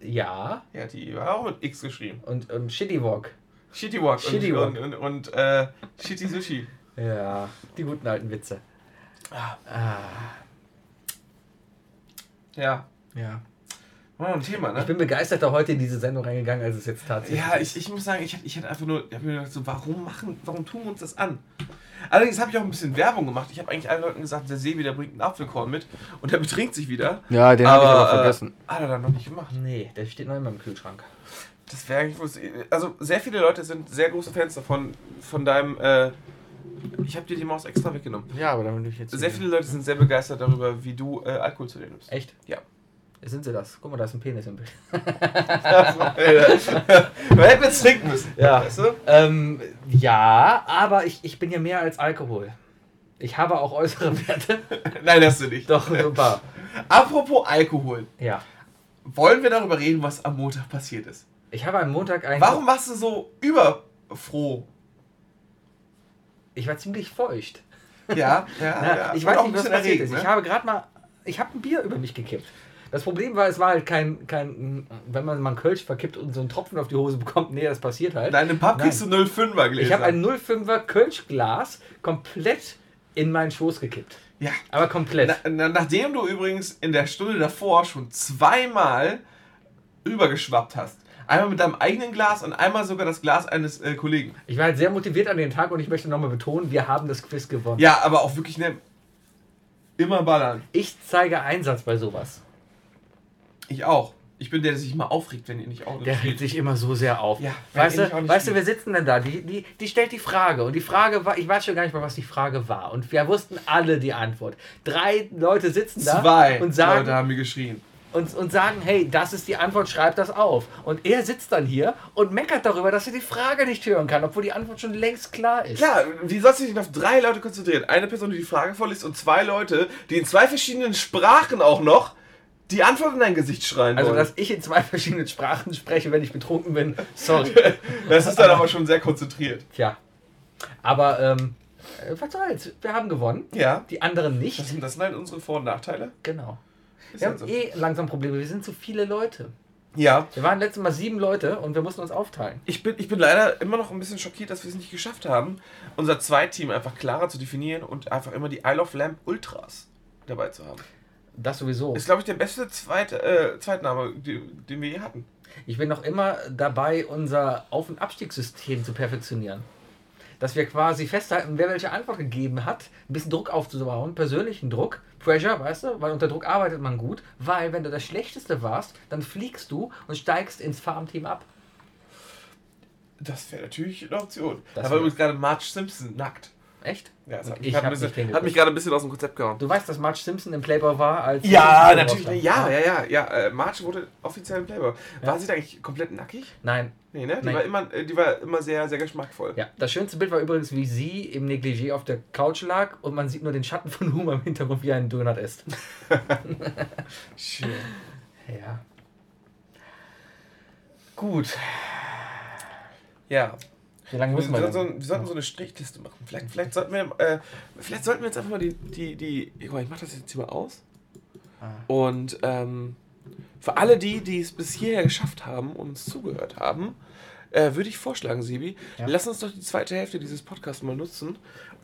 ja, Ja, die war auch mit X geschrieben. und, und Shitty Walk. Shitty Walk Shitty und, Walk. und, und, und äh, Shitty Sushi. Ja, die guten alten Witze. Ah. Ah, Ja. ja. War noch ein Thema, Ich ne? bin begeisterter heute in diese Sendung reingegangen, als es jetzt tatsächlich Ja, ist. ich, ich muss sagen, ich, ich hatte einfach nur, ich hab mir gedacht, so, warum machen, warum tun wir uns das an? Allerdings habe ich auch ein bisschen Werbung gemacht. Ich habe eigentlich allen Leuten gesagt, der Sebi, der bringt einen Apfelkorn mit und der betrinkt sich wieder. Ja, den habe ich aber vergessen. Äh, hat er dann noch nicht gemacht. Nee, der steht noch immer im Kühlschrank. Das wäre eigentlich was. Also sehr viele Leute sind sehr große Fans davon, von deinem. Äh, ich habe dir die Maus extra weggenommen. Ja, aber damit ich jetzt. Sehr viele Leute sind sehr begeistert darüber, wie du äh, Alkohol zu dir nimmst. Echt? Ja. Sind sie das? Guck mal, da ist ein Penis im Bild. Wir hätten jetzt trinken müssen. Ja. Weißt du? Ähm, ja, aber ich, ich bin ja mehr als Alkohol. Ich habe auch äußere Werte. Nein, hast du nicht. Doch, paar. Apropos Alkohol. Ja. Wollen wir darüber reden, was am Montag passiert ist? Ich habe am Montag einen. Warum warst du so überfroh? Ich war ziemlich feucht. Ja, ja, Na, ja. ich weiß nicht, was passiert ist. Ich ne? habe gerade mal. Ich habe ein Bier über mich gekippt. Das Problem war, es war halt kein, kein. Wenn man mal einen Kölsch verkippt und so einen Tropfen auf die Hose bekommt, nee, das passiert halt. Nein, im Pub Nein. kriegst du 05er Gläser. Ich habe ein 05er Kölschglas komplett in meinen Schoß gekippt. Ja. Aber komplett. Na, na, nachdem du übrigens in der Stunde davor schon zweimal rübergeschwappt hast. Einmal mit deinem eigenen Glas und einmal sogar das Glas eines äh, Kollegen. Ich war halt sehr motiviert an den Tag und ich möchte nochmal betonen, wir haben das Quiz gewonnen. Ja, aber auch wirklich ne, immer ballern. Ich zeige Einsatz bei sowas. Ich auch. Ich bin der, der sich immer aufregt, wenn ihr nicht auch Der regt sich immer so sehr auf. Ja, weißt du, weißt du, wir sitzen dann da, die, die, die stellt die Frage und die Frage war, ich weiß schon gar nicht mehr, was die Frage war. Und wir wussten alle die Antwort. Drei Leute sitzen da Zwei und sagen, Leute haben mir geschrien. und, und sagen, hey, das ist die Antwort, schreib das auf. Und er sitzt dann hier und meckert darüber, dass er die Frage nicht hören kann, obwohl die Antwort schon längst klar ist. Klar, wie sollst du dich auf drei Leute konzentrieren? Eine Person, die die Frage vorliest und zwei Leute, die in zwei verschiedenen Sprachen auch noch die Antwort in dein Gesicht schreien Also, wollen. dass ich in zwei verschiedenen Sprachen spreche, wenn ich betrunken bin, sorry. Das ist dann aber schon sehr konzentriert. Tja. Aber, ähm, äh, was soll's? Wir haben gewonnen. Ja. Die anderen nicht. Das sind, das sind halt unsere Vor- und Nachteile. Genau. Ist Wir halt haben so. eh langsam Probleme. Wir sind zu viele Leute. Ja. Wir waren letztes Mal sieben Leute und wir mussten uns aufteilen. Ich bin, ich bin leider immer noch ein bisschen schockiert, dass wir es nicht geschafft haben, unser Zweiteam einfach klarer zu definieren und einfach immer die Isle of Lamp Ultras dabei zu haben. Das sowieso. Ist, glaube ich, der beste Zweit, äh, Zweitname, die, den wir je hatten. Ich bin noch immer dabei, unser Auf- und Abstiegssystem zu perfektionieren. Dass wir quasi festhalten, wer welche Antwort gegeben hat, ein bisschen Druck aufzubauen, persönlichen Druck, Pressure, weißt du, weil unter Druck arbeitet man gut, weil wenn du das Schlechteste warst, dann fliegst du und steigst ins Farmteam ab. Das wäre natürlich eine Option. Das da war übrigens gerade Marge Simpson nackt. Echt? Ja, das hat mich, ein bisschen, hat mich gerade ein bisschen aus dem Konzept gehauen. Du weißt, dass Marge Simpson im Playboy war als. Ja, natürlich. Ja, ja, ja. ja. Äh, Marge wurde offiziell im Playboy. War sie da eigentlich komplett nackig? Nein. Nee, ne? Die, Nein. war immer, äh, die war immer sehr, sehr geschmackvoll. Ja, das schönste Bild war übrigens, wie sie im Negligé auf der Couch lag und man sieht nur den Schatten von Huma im Hintergrund, wie er einen Döner isst. Schön. Ja. Gut. Ja. Wie lange Wir, müssen wir sollten denn? so, wir sollten so eine Strichliste machen. Vielleicht, vielleicht, sollten wir, äh, vielleicht sollten wir jetzt einfach mal die. die, die ich mach das jetzt hier mal aus. Ah. Und ähm, für alle die, die es bis hierher geschafft haben und uns zugehört haben, äh, würde ich vorschlagen, Sibi, Ja. lass uns doch die zweite Hälfte dieses Podcasts mal nutzen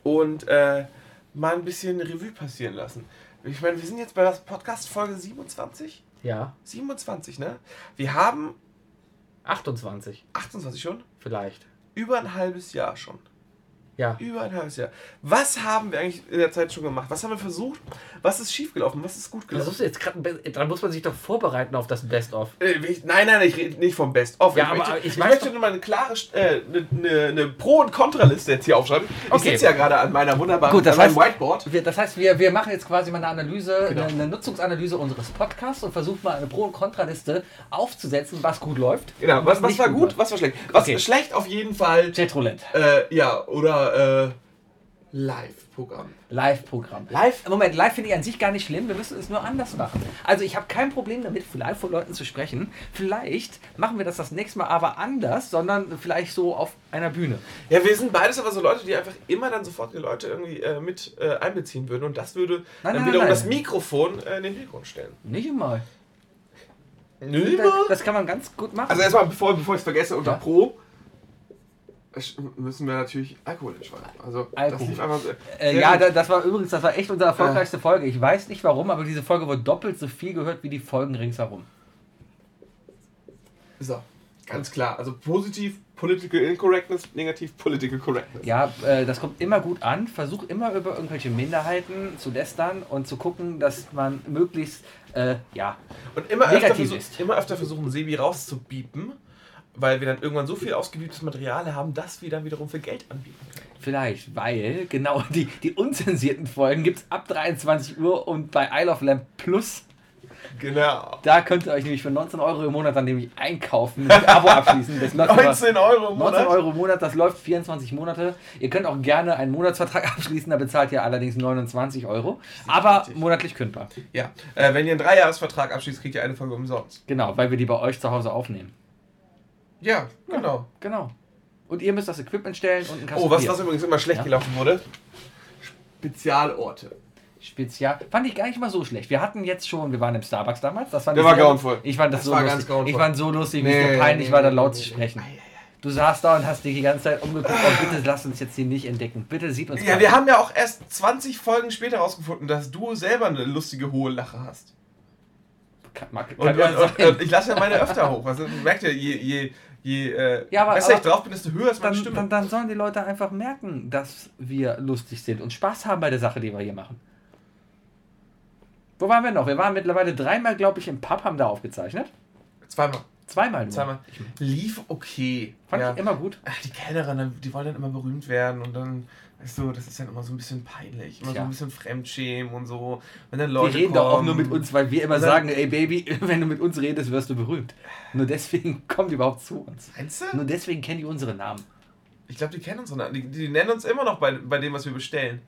und äh, mal ein bisschen Revue passieren lassen. Ich meine, wir sind jetzt bei der Podcast-Folge 27? Ja. 27, ne? Wir haben 28 28 schon? vielleicht. Über ein halbes Jahr schon. Ja. Über ein halbes Jahr. Was haben wir eigentlich in der Zeit schon gemacht? Was haben wir versucht? Was ist schiefgelaufen? Was ist gut gelaufen? Versuchst du jetzt gerade, dann muss man sich doch vorbereiten auf das Best-of. Äh, Nein, nein, ich rede nicht vom Best-of. Ja, ich aber möchte, ich ich möchte nur mal eine klare, äh, eine, eine, eine Pro- und Kontraliste jetzt hier aufschreiben. Ich Okay. sitze ja gerade an meiner wunderbaren Gut, das heißt- Whiteboard. Wir, das heißt, wir, wir machen jetzt quasi mal eine Analyse, Genau. eine, eine Nutzungsanalyse unseres Podcasts und versuchen mal eine Pro- und Kontraliste aufzusetzen, was gut läuft. Genau, was, was nicht war gut, läuft. was war schlecht? Was Okay. schlecht auf jeden Fall, Chatroulette, äh, ja, oder äh, Live-Programm. Live-Programm. Live? Moment, live finde ich an sich gar nicht schlimm, wir müssen es nur anders machen. Also ich habe kein Problem damit, live vor Leuten zu sprechen. Vielleicht machen wir das das nächste Mal aber anders, sondern vielleicht so auf einer Bühne. Ja, wir sind beides aber so Leute, die einfach immer dann sofort die Leute irgendwie äh, mit äh, einbeziehen würden und das würde Nein, dann wiederum das Mikrofon äh, in den Hintergrund stellen. Nicht immer. Nö, Das, das kann man ganz gut machen. Also erstmal, bevor, bevor ich es vergesse, unter Ja. Pro müssen wir natürlich Alkohol entscheiden. Also das Alkohol. lief einfach so. Äh, ja, das war übrigens, das war echt unsere erfolgreichste Folge. Ich weiß nicht warum, aber diese Folge wurde doppelt so viel gehört wie die Folgen ringsherum. so, ganz klar. Also positiv Political Incorrectness, negativ Political Correctness. Ja, äh, das kommt immer gut an. Versuch immer über irgendwelche Minderheiten zu lästern und zu gucken, dass man möglichst, äh, ja, Und immer öfter, Negativ versuch, immer öfter versuchen, Sebi rauszubiepen, weil wir dann irgendwann so viel ausgebiebtes Material haben, dass wir dann wiederum für Geld anbieten können. vielleicht, weil genau die, die unzensierten Folgen gibt es ab 23 Uhr und bei Isle of Lamp Plus. Genau. Da könnt ihr euch nämlich für 19 Euro im Monat dann nämlich einkaufen, ein Abo abschließen. Das läuft aber- 19 Euro im 19 Monat. Euro im Monat, das läuft 24 Monate. Ihr könnt auch gerne einen Monatsvertrag abschließen, da bezahlt ihr allerdings 29 Euro. Aber richtig. monatlich kündbar. Ja, äh, wenn ihr einen Dreijahresvertrag abschließt, kriegt ihr eine Folge umsonst. Genau, weil wir die bei euch zu Hause aufnehmen. Ja, genau. Genau. Und ihr müsst das Equipment stellen und ein Kasten Oh, was, was übrigens immer schlecht Ja. gelaufen wurde. Spezialorte. Spezial. Fand ich gar nicht mal so schlecht. Wir hatten jetzt schon, wir waren im Starbucks damals. Das fand Der ich war grauenvoll. Ich fand das, Das so war lustig. ganz grauenvoll. Ich fand so lustig, wie Nee, es peinlich nee, war, da laut nee, zu nee. sprechen. Du saßt da und hast dich die ganze Zeit umgeguckt. Oh, bitte lass uns jetzt hier nicht entdecken. Bitte sieht uns Ja, wir haben ja auch erst 20 Folgen später rausgefunden, dass du selber eine lustige hohe Lache hast. Kann, mag, kann Und, ja und, und ich lasse ja meine öfter hoch. Also, merkt ihr, je, je, je äh, Ja, aber- besser ich aber- drauf bin, desto höher ist meine dann, Stimme. dann, dann sollen die Leute einfach merken, dass wir lustig sind und Spaß haben bei der Sache, die wir hier machen. Wo waren wir noch? Wir waren mittlerweile dreimal, glaube ich, im Pub, haben da aufgezeichnet. Zweimal. Zweimal nur. Zweimal. Lief okay. Fand ja. ich immer gut. Ach, die Kellnerin, die wollen dann immer berühmt werden und dann, du, das ist dann immer so ein bisschen peinlich. Immer so Tja. ein bisschen Fremdschämen und so. Wenn dann Die Leute reden doch auch kommen. nur mit uns, weil wir immer sagen, ey Baby, wenn du mit uns redest, wirst du berühmt. Nur deswegen kommen die überhaupt zu uns. Meinst du? Nur deswegen kennen die unsere Namen. Ich glaube, die kennen uns noch. Die, die nennen uns immer noch bei, bei dem, was wir bestellen.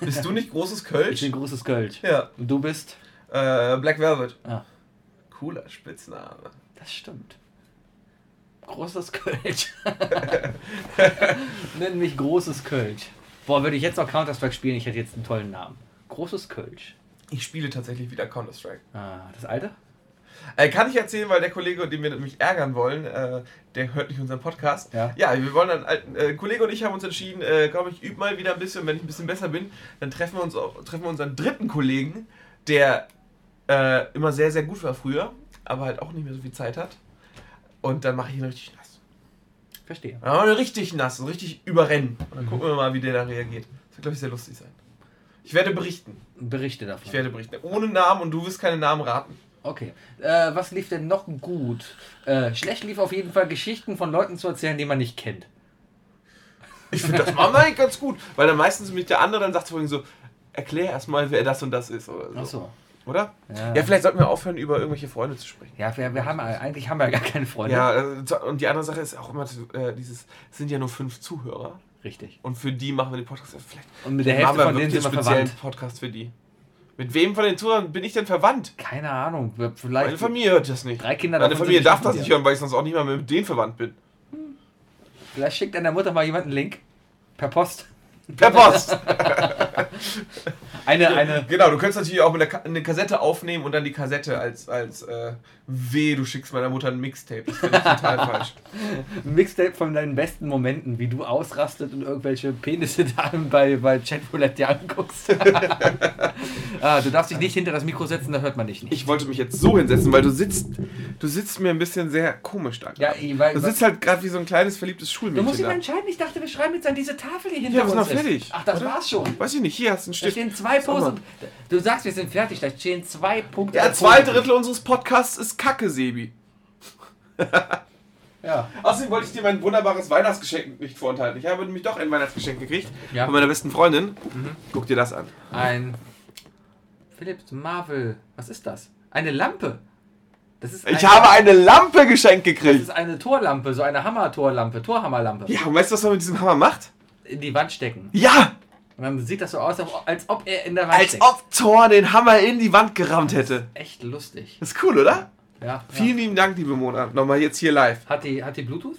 Bist du nicht großes Ich Kölsch? bin großes Kölsch. Ja. Und du bist? Äh, Black Velvet. Ah, Cooler Spitzname. das stimmt. Großes Kölsch. Nenn mich großes Kölsch. Boah, würde ich jetzt noch Counter-Strike spielen, ich hätte jetzt einen tollen Namen. Großes Kölsch. Ich spiele tatsächlich wieder Counter-Strike. Ah, das alte? Äh, kann ich erzählen, weil der Kollege, den wir nämlich ärgern wollen, äh, der hört nicht unseren Podcast. Ja. ja wir wollen dann, äh, ein Kollege und ich haben uns entschieden, äh, komm, ich übe mal wieder ein bisschen. Wenn ich ein bisschen besser bin, dann treffen wir uns, auch- treffen wir unseren dritten Kollegen, der äh, immer sehr, sehr gut war früher, aber halt auch nicht mehr so viel Zeit hat. Und dann mache ich ihn richtig nass. Verstehe. Dann machen wir ihn richtig nass, so richtig überrennen. Und dann gucken wir mal, wie der da reagiert. Das wird, glaube ich, sehr lustig sein. Ich werde berichten. Berichte davon. Ich werde berichten. Ohne Namen und du wirst keine Namen raten. Okay. Äh, was lief denn noch gut? Äh, schlecht lief auf jeden Fall Geschichten von Leuten zu erzählen, die man nicht kennt. Ich finde, das eigentlich ganz gut. Weil dann meistens mit der andere dann sagt vorhin so, erklär erstmal, wer das und das ist. Oder, so. Ach so. Oder? Ja. Ja, vielleicht sollten wir aufhören, über irgendwelche Freunde zu sprechen. Ja, wir, wir haben eigentlich haben wir gar keine Freunde. Ja, äh, und die andere Sache ist auch immer äh, dieses, es sind ja nur fünf Zuhörer. Richtig. Und für die machen wir den Podcast. Vielleicht Und mit der machen Hälfte wir von denen sind wir speziellen verwandt. Podcast für die. Mit wem von den Zuhörern bin ich denn verwandt? Keine Ahnung. Vielleicht Meine Familie hört das nicht. Drei Kinder Meine Familie darf das nicht hören, weil ich sonst auch nicht mal mit denen verwandt bin. Vielleicht schickt deiner Mutter mal jemand einen Link. Per Post. Per Post. Eine, eine. Genau, du könntest natürlich auch mit der Ka eine Kassette aufnehmen und dann die Kassette als, als äh, weh, du schickst meiner Mutter ein Mixtape. Das finde ich total falsch. Mixtape von deinen besten Momenten, wie du ausrastet und irgendwelche Penisse da bei, bei Chatroulette dir anguckst. ah, du darfst dich nicht hinter das Mikro setzen, da hört man dich nicht. Ich wollte mich jetzt so hinsetzen, weil du sitzt, du sitzt mir ein bisschen sehr komisch da. Ja, ich- weil, Du sitzt halt gerade wie so ein kleines verliebtes du Schulmädchen musst dich mal entscheiden. Ich dachte, wir schreiben jetzt an diese Tafel hier hinter Ja, uns. noch ist. fertig, Ach, das oder? war's schon. Weiß ich nicht, hier hast du einen Da Stift. stehen zwei. Posen. Du sagst, wir sind fertig. Da stehen zwei Punkte. Ja, zwei. Drittel unseres Podcasts ist Kacke, Sebi. Ja. Außerdem wollte ich dir mein wunderbares Weihnachtsgeschenk nicht vorenthalten. Ich habe nämlich doch ein Weihnachtsgeschenk gekriegt Ja. von meiner besten Freundin. Guck dir das an. Ein Philips Marvel. Was ist das? Eine Lampe. Das ist Ich habe eine Lampe geschenkt Das gekriegt. ist eine Torlampe, so eine Hammer-Torlampe, Torhammerlampe. Ja, und weißt du, was man mit diesem Hammer macht? In die Wand stecken. Ja, Und dann sieht das so aus, als ob er in der Wand als steckt. ob Thor den Hammer in die Wand gerammt hätte. Echt lustig. Das ist cool, oder? Ja. Vielen lieben Dank, liebe Mona. Nochmal jetzt hier live. Hat die, hat die Bluetooth?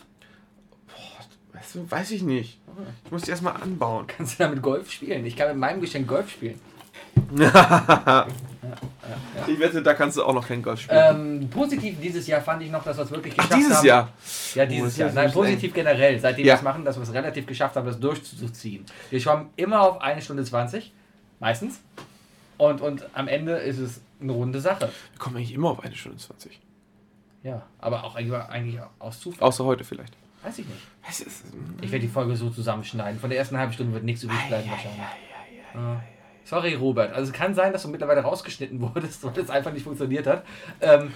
Weißt du, weiß ich nicht. Ich muss die erstmal anbauen. Kannst du damit Golf spielen? Ich kann mit meinem Geschenk Golf spielen. Ich wette, da kannst du auch noch kein Golf spielen. Ähm, positiv dieses Jahr fand ich noch, dass wir es wirklich Ach, geschafft dieses haben. Jahr. Ja, Oh, dieses ist Jahr. ja Nein, positiv generell, seitdem Ja. wir es machen, dass wir es relativ geschafft haben, das durchzuziehen. Wir schwammen immer auf eine Stunde 20, meistens. Und, und am Ende ist es eine runde Sache. Wir kommen eigentlich immer auf eine Stunde 20. Ja, aber auch eigentlich, eigentlich aus Zufall. Außer heute vielleicht. Weiß ich nicht. Ist, Ich werde die Folge so zusammenschneiden. Von der ersten halben Stunde wird nichts übrig bleiben wahrscheinlich. Ja. Sorry, Robert. Also es kann sein, dass du mittlerweile rausgeschnitten wurdest, weil es einfach nicht funktioniert hat. Ähm,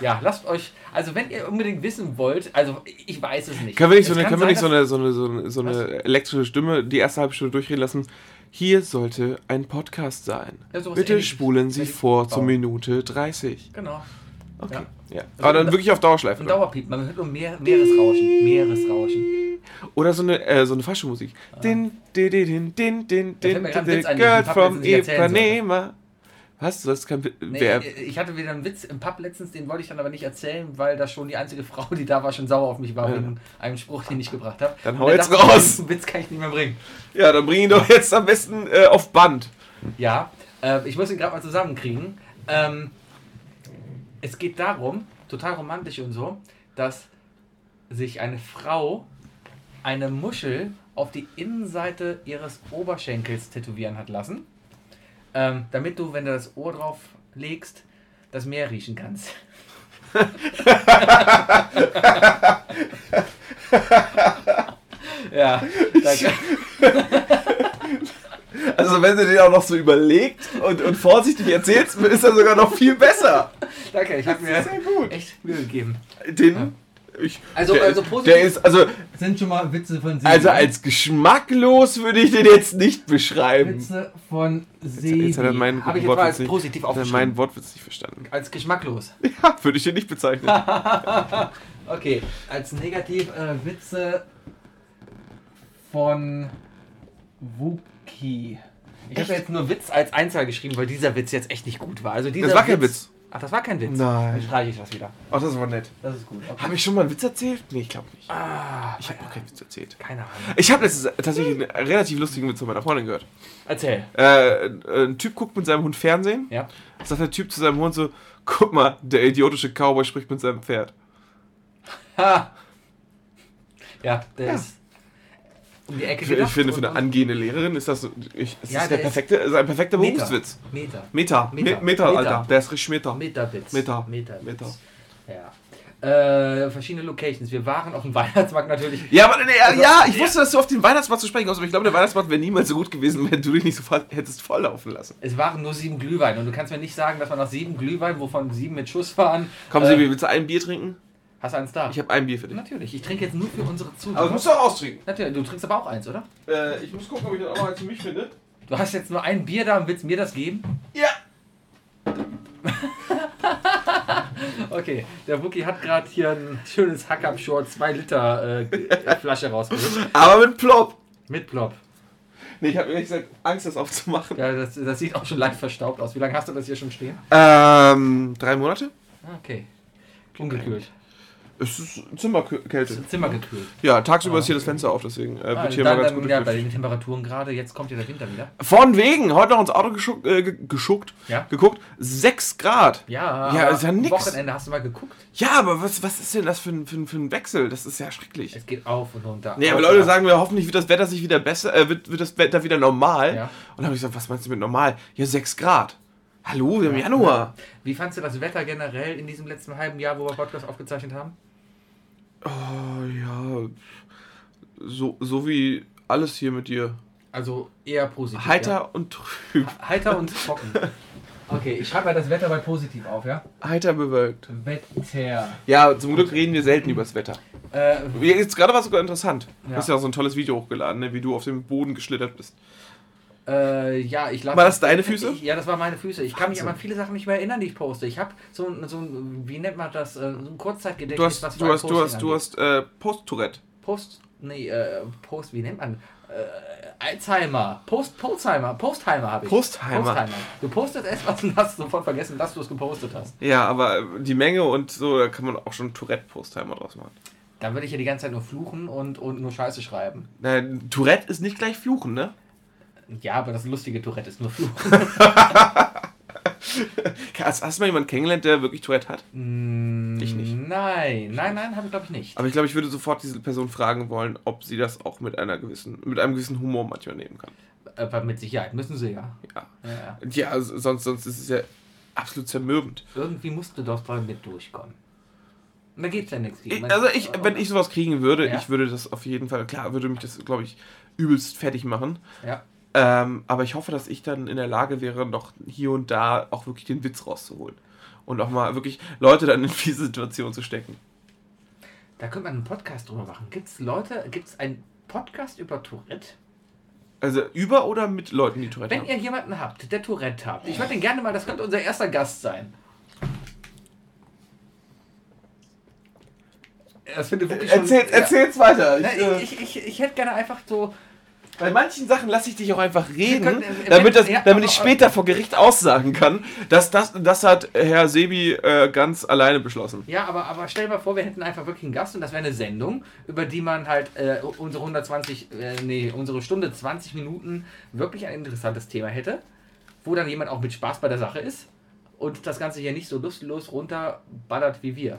ja, lasst euch. Also wenn ihr unbedingt wissen wollt, also ich weiß es nicht. Können wir nicht, so eine, kann können wir nicht so, sein, eine, so, eine, so, eine, so eine elektrische Stimme die erste halbe Stunde durchreden lassen? Hier sollte ein Podcast sein. Ja, Bitte spulen Sie vor zur. Minute 30. dass- Genau. Okay. Ja. Ja. Also Aber dann und- wirklich auf Dauerschleife. Ein? Dauerpiep. Man hört nur Meer, Meeresrauschen. Meeresrauschen. Oder so eine, äh, so eine falsche Musik. Din, din, din, din, din, din, din, din, Girl from. Ipanema. Was? Du hast kein. Nee, Wer? ich hatte wieder einen Witz im Pub letztens, den wollte ich dann aber nicht erzählen, weil da schon die einzige Frau, die da war, schon sauer auf mich war Ja. wegen einem Spruch, den ich gebracht habe. Dann hau jetzt dachte, raus. Den Witz kann ich nicht mehr bringen. Ja, dann bring ihn doch jetzt am besten äh, auf Band. Ja, äh, ich muss ihn gerade mal zusammenkriegen. Ähm, es geht darum, total romantisch und so, dass sich eine Frau eine Muschel auf die Innenseite ihres Oberschenkels tätowieren hat lassen, ähm, damit du, wenn du das Ohr drauf legst, das Meer riechen kannst. ja, danke. Also wenn du den auch noch so überlegt und, und vorsichtig erzählst, ist er sogar noch viel besser. danke, ich habe mir echt Mühe gegeben. Den, ich, Also- der, also positiv- der ist, also, Sind schon mal Witze von Sebi. also als geschmacklos würde ich den jetzt nicht beschreiben. Witze von Sebi. Jetzt hat er meinen Habe ich jetzt mal als nicht- positiv er aufgeschrieben. meinen Wortwitz nicht verstanden. Als geschmacklos. Ja, würde ich den nicht bezeichnen. Okay, als negativ äh, Witze von Wookie. Ich habe jetzt nur Witz als Einzahl geschrieben, weil dieser Witz jetzt echt nicht gut war. Also dieser Das war kein Witz. Ach, das war kein Witz. Nein. Dann streiche ich das wieder. Ach, das war nett. Das ist gut. Okay. Habe ich schon mal einen Witz erzählt? Nee, ich glaube nicht. Ah, Ich habe noch keinen Witz erzählt. keine Ahnung. Ich habe letztens tatsächlich einen relativ lustigen Witz von meiner Freundin gehört. Erzähl. Äh, ein Typ guckt mit seinem Hund Fernsehen. Ja. Sagt der Typ zu seinem Hund so: Guck mal, der idiotische Cowboy spricht mit seinem Pferd. Ha. Ja, der Ja. ist um die Ecke Ich, ich gedacht finde, für eine angehende Lehrerin ist das, ich, es Ja, ist, der der ist- perfekte, ist ein perfekter Meter. Berufswitz. Meter. Meter. Meter, Meter. Alter. Der ist richtig Meter. Meterwitz. Meter. Meter. Ja. Äh, verschiedene Locations. Wir waren auf dem Weihnachtsmarkt natürlich. Ja, aber nee, Also, ja, ich wusste, dass du auf den Weihnachtsmarkt zu sprechen kommst, aber ich glaube, der Weihnachtsmarkt wäre niemals so gut gewesen, wenn du dich nicht sofort hättest volllaufen lassen. Es waren nur sieben Glühwein und du kannst mir nicht sagen, dass wir nach sieben Glühwein, wovon sieben mit Schuss waren. Komm, äh, Sebi, willst du ein Bier trinken? Hast du eins da? Ich habe ein Bier für dich. Natürlich. Ich trinke jetzt nur für unsere Aber Zuhörer. du musst doch austrinken. Natürlich. Du trinkst aber auch eins, oder? Äh, ich muss gucken, ob ich dann auch noch eins für mich finde. Du hast jetzt nur ein Bier da und willst mir das geben? Ja. Okay, der Wookie hat gerade hier ein schönes Hack up Short 2 Liter äh, Flasche rausgeholt. Aber mit Plop. Mit Plop. Nee, ich habe ehrlich gesagt Angst, das aufzumachen. Ja, das, das sieht auch schon leicht verstaubt aus. Wie lange hast du das hier schon stehen? Ähm, drei Monate? Ah, Okay. Ungekühlt. Es ist Zimmerkälte. Zimmer gekühlt. Ja, tagsüber ist hier das Fenster auf, deswegen äh, Ah, wird hier dann, mal ganz dann, gut ja, bei den Temperaturen gerade, jetzt kommt ja der Winter wieder. Von wegen, heute noch ins Auto geschuckt, äh, ge- geschuckt, Ja. geguckt, 6 Grad. Ja, Ja, ist ja nix. Wochenende hast du mal geguckt. Ja, aber was, was ist denn das für ein, für, ein, für ein Wechsel? Das ist ja schrecklich. Es geht auf und runter. Nee, aber Leute sagen mir, hoffentlich wird das Wetter sich wieder besser, äh, wird, wird das Wetter wieder normal. Ja. Und dann habe ich gesagt, was meinst du mit normal? Ja, 6 Grad. Hallo, wir haben Januar. Wie fandst du das Wetter generell in diesem letzten halben Jahr, wo wir Podcast aufgezeichnet haben? Oh ja, so, so wie alles hier mit dir. Also eher positiv. Heiter Ja? und trüb. Heiter und trocken. Okay, ich schreibe mal das Wetter bei positiv auf, ja? Heiter bewölkt. Wetter. Ja, zum Glück reden wir selten über das Wetter. Äh, Jetzt gerade war es sogar interessant. Du Ja. hast ja auch so ein tolles Video hochgeladen, ne? wie du auf dem Boden geschlittert bist. Äh, ja, ich lasse. War das deine Füße? Ich, ja, das waren meine Füße. Ich kann mich Wahnsinn. aber an viele Sachen nicht mehr erinnern, die ich poste. Ich habe so, ein- so ein, wie nennt man das, äh, so ein Du Kurzzeitgedächtnis, hast, du ein hast, du hast, du hast äh, Post-Tourette. Post, nee, äh, Post, wie nennt man? Äh, Alzheimer. Post, Postheimer. Postheimer habe ich. Postheimer. Du postest etwas und hast sofort vergessen, dass du es gepostet hast. Ja, aber äh, die Menge und so, da kann man auch schon Tourette-Postheimer draus machen. Dann würde ich ja die ganze Zeit nur fluchen und, und nur Scheiße schreiben. Nein, Tourette ist nicht gleich Fluchen, ne? Ja, aber das lustige Tourette ist nur Fluchen. Hast, hast du mal jemanden kennengelernt, der wirklich Tourette hat? ich nicht. Nein, nein, nein, habe ich glaube ich nicht. Aber ich glaube, ich würde sofort diese Person fragen wollen, ob sie das auch mit einer gewissen, mit einem gewissen Humor manchmal nehmen kann. Aber mit Sicherheit müssen sie ja. Ja. ja, ja. Sonst, sonst ist es ja absolut zermürbend. Irgendwie musst du doch damit durchkommen. Da geht's ja nichts Ich, gegen. also ich, wenn ich sowas kriegen würde, Ja. ich würde das auf jeden Fall, klar, würde mich das, glaube ich, übelst fertig machen. Ja. Ähm, aber ich hoffe, dass ich dann in der Lage wäre, noch hier und da auch wirklich den Witz rauszuholen. Und auch mal wirklich Leute dann in diese Situation zu stecken. Da könnte man einen Podcast drüber machen. Gibt's Leute, gibt's einen Podcast über Tourette? Also über oder mit Leuten, die Tourette Wenn haben? ihr jemanden habt, der Tourette habt, ich würde den gerne mal, das könnte unser erster Gast sein. Das finde ich wirklich schon- Erzähl, ja. erzähl's weiter. Ich, äh, ich, ich, ich, ich hätte gerne einfach so. Bei manchen Sachen lasse ich dich auch einfach reden, können, äh, damit, das, ja, damit ich später vor Gericht aussagen kann, dass das, das hat Herr Sebi äh, ganz alleine beschlossen. Ja, aber, aber stell dir mal vor, wir hätten einfach wirklich einen Gast und das wäre eine Sendung, über die man halt äh, unsere 120, äh, nee, unsere Stunde 20 Minuten wirklich ein interessantes Thema hätte, wo dann jemand auch mit Spaß bei der Sache ist und das Ganze hier nicht so lustlos runterballert wie wir.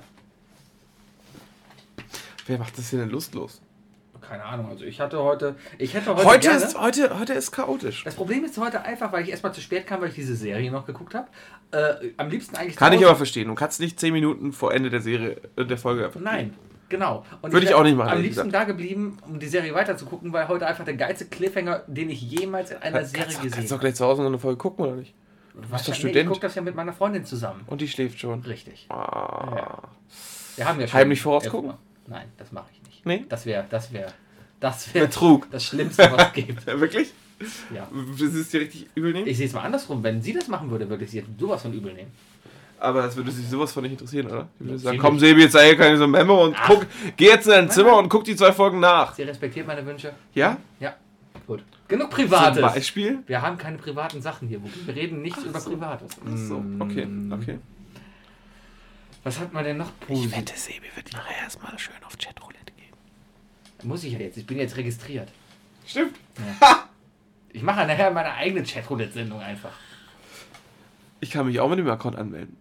Wer macht das denn lustlos? Keine Ahnung, also ich hatte heute, ich hätte heute, Heute gerne, ist, heute, heute ist chaotisch. das Problem ist heute einfach, weil ich erstmal zu spät kam, weil ich diese Serie noch geguckt habe. Äh, am liebsten eigentlich Kann ich aber verstehen. Du kannst nicht 10 Minuten vor Ende der Serie, äh, der Folge einfach. Nein, genau. Und Würde ich wär auch nicht machen, Am liebsten da geblieben, um die Serie weiterzugucken, weil heute einfach der geilste Cliffhanger, den ich jemals in einer Kannst, Serie kannst, gesehen kannst du habe. doch gleich zu Hause noch eine Folge gucken, oder nicht? Was doch nee, Student. Ich gucke das ja mit meiner Freundin zusammen. Und die schläft schon. Richtig. Ah. Ja. Wir haben ja Heimlich vorausgucken? Nein, das mache ich nicht. Nee? Das wäre, das wäre, das wäre Betrug. das Schlimmste, was es gibt. Ja, wirklich? Ja. Das ist dir richtig übel nehmen? Ich sehe es mal andersrum. Wenn sie das machen würde, würde ich sie sowas von übel nehmen. Aber das würde sich sowas von nicht interessieren, oder? Die würde sagen, komm Sebi, jetzt sei hier keine so Memo und Ach. guck, geh jetzt in dein Zimmer nein. und guck die zwei Folgen nach. Sie respektiert meine Wünsche. Ja? Ja, gut. Genug Zum Privates. Beispiel? Wir haben keine privaten Sachen hier. Wir reden nicht über Privates. Ach so, okay, Mm. okay. Was hat man denn noch positiv? Sebi wird nachher erstmal schön auf Chatroulette gehen. Muss ich ja jetzt. Ich bin jetzt registriert. Stimmt. Ich mache nachher meine eigene Chatroulette-Sendung einfach. Ich kann mich auch mit dem Account anmelden.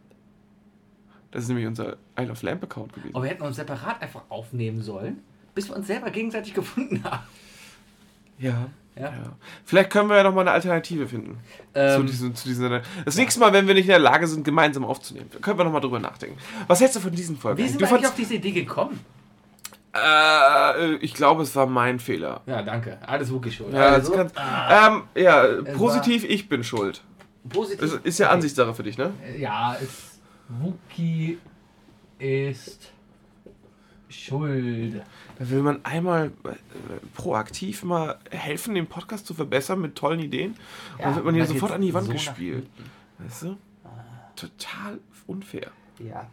Das ist nämlich unser Isle of Lamp Account gewesen. Aber wir hätten uns separat einfach aufnehmen sollen, bis wir uns selber gegenseitig gefunden haben. Ja. Ja. ja. Vielleicht können wir ja noch mal eine Alternative finden. zu Ähm, diesen, zu diesen, das nächste Mal, wenn wir nicht in der Lage sind, gemeinsam aufzunehmen, können wir noch mal drüber nachdenken. Was hältst du von diesen Folgen? wie sind du wir eigentlich auf diese Idee gekommen? äh, ich glaube, es war mein Fehler. Ja, danke. Alles Wookie schuld. Ja, also, kannst, ah, ähm, ja positiv, ich bin schuld. positiv. Das ist ja Okay. Ansichtssache für dich, ne? Ja, es, Wookie ist schuld. Da will man einmal äh, proaktiv mal helfen, den Podcast zu verbessern mit tollen Ideen. und dann wird man hier sofort an die Wand so gespielt. Weißt du? Total unfair. Ja.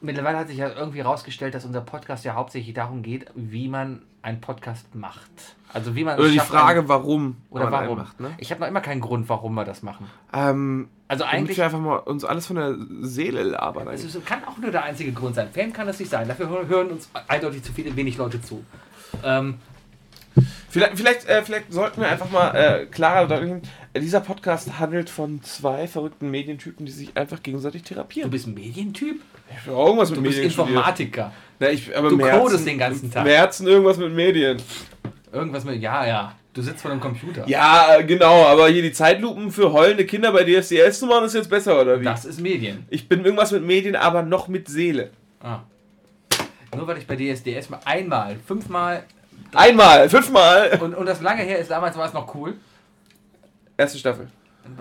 mittlerweile hat sich ja irgendwie herausgestellt, dass unser Podcast ja hauptsächlich darum geht, wie man einen Podcast macht. Also wie man Oder die Frage, einen- warum oder warum. macht, ne? Ich habe noch immer keinen Grund, warum wir das machen. Ähm, Also eigentlich eigentlich wir einfach mal uns alles von der Seele labern. Es eigentlich. ist- kann auch nur der einzige Grund sein. Fame kann das nicht sein. Dafür hö- hören uns eindeutig zu viele, wenig Leute zu. Ähm, Vielleicht, vielleicht, äh, vielleicht sollten wir einfach mal äh, klarer verdeutlichen, äh, dieser Podcast handelt von zwei verrückten Medientypen, die sich einfach gegenseitig du therapieren. bist ein Medientyp? Ich irgendwas mit Du bist Medien studiert. Informatiker. Na, ich, aber Du im Herzen- codest den ganzen Tag. Im Herzen irgendwas mit Medien. Irgendwas mit. Ja, ja. Du sitzt vor einem Computer. Ja, genau, aber hier die Zeitlupen für heulende Kinder bei DSDS zu machen, ist jetzt besser, oder wie? Das ist Medien. Ich bin irgendwas mit Medien, aber noch mit Seele. Ah. Nur weil ich bei DSDS mal einmal, fünfmal Einmal, fünfmal. und, und das lange her ist, damals war es noch cool. Erste Staffel.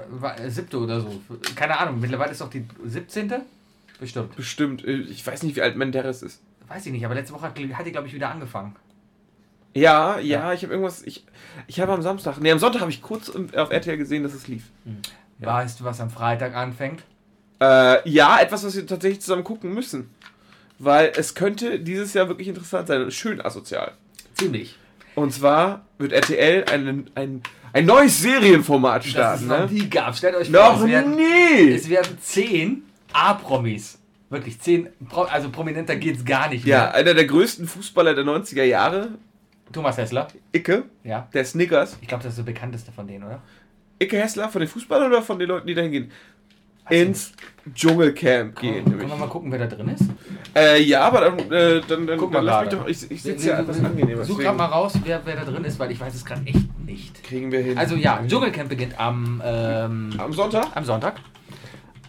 War, äh, siebte oder so. Keine Ahnung. Mittlerweile ist doch die 17. Bestimmt. Bestimmt. Äh, Ich weiß nicht, wie alt Menderes ist. Weiß ich nicht, aber letzte Woche hat hat die, glaube ich, wieder angefangen. Ja, ja, ich habe irgendwas. Ich, ich habe am Samstag, nee, am Sonntag habe ich kurz auf RTL gesehen, dass es lief. Ja. Weißt du, was am Freitag anfängt? Äh, ja, etwas, was wir tatsächlich zusammen gucken müssen. Weil es könnte dieses Jahr wirklich interessant sein und schön asozial. Ziemlich. Und zwar wird RTL ein, ein, ein neues Serienformat Das starten, es noch ne? nie gab. Stellt euch vor, Noch es werden, nie! es werden zehn A-Promis. Wirklich, zehn, also prominenter geht's gar nicht Ja, mehr. einer der größten Fußballer der 90er Jahre, Thomas Hessler, Icke, ja. der Snickers. Ich glaube, das ist der bekannteste von denen, oder? Icke Hessler von den Fußballern oder von den Leuten, die dahin gehen? Ins Dschungelcamp gehen. Können wir mal gucken, wer da drin ist? Äh, ja, aber dann, äh, dann, dann, Guck dann mal lass mich doch. Ich, ich sitze ja etwas angenehmer. Such gerade mal raus, wer, wer da drin ist, weil ich weiß es gerade echt nicht. Kriegen wir hin. Also ja, Dschungelcamp beginnt am, ähm, Am Sonntag? am Sonntag.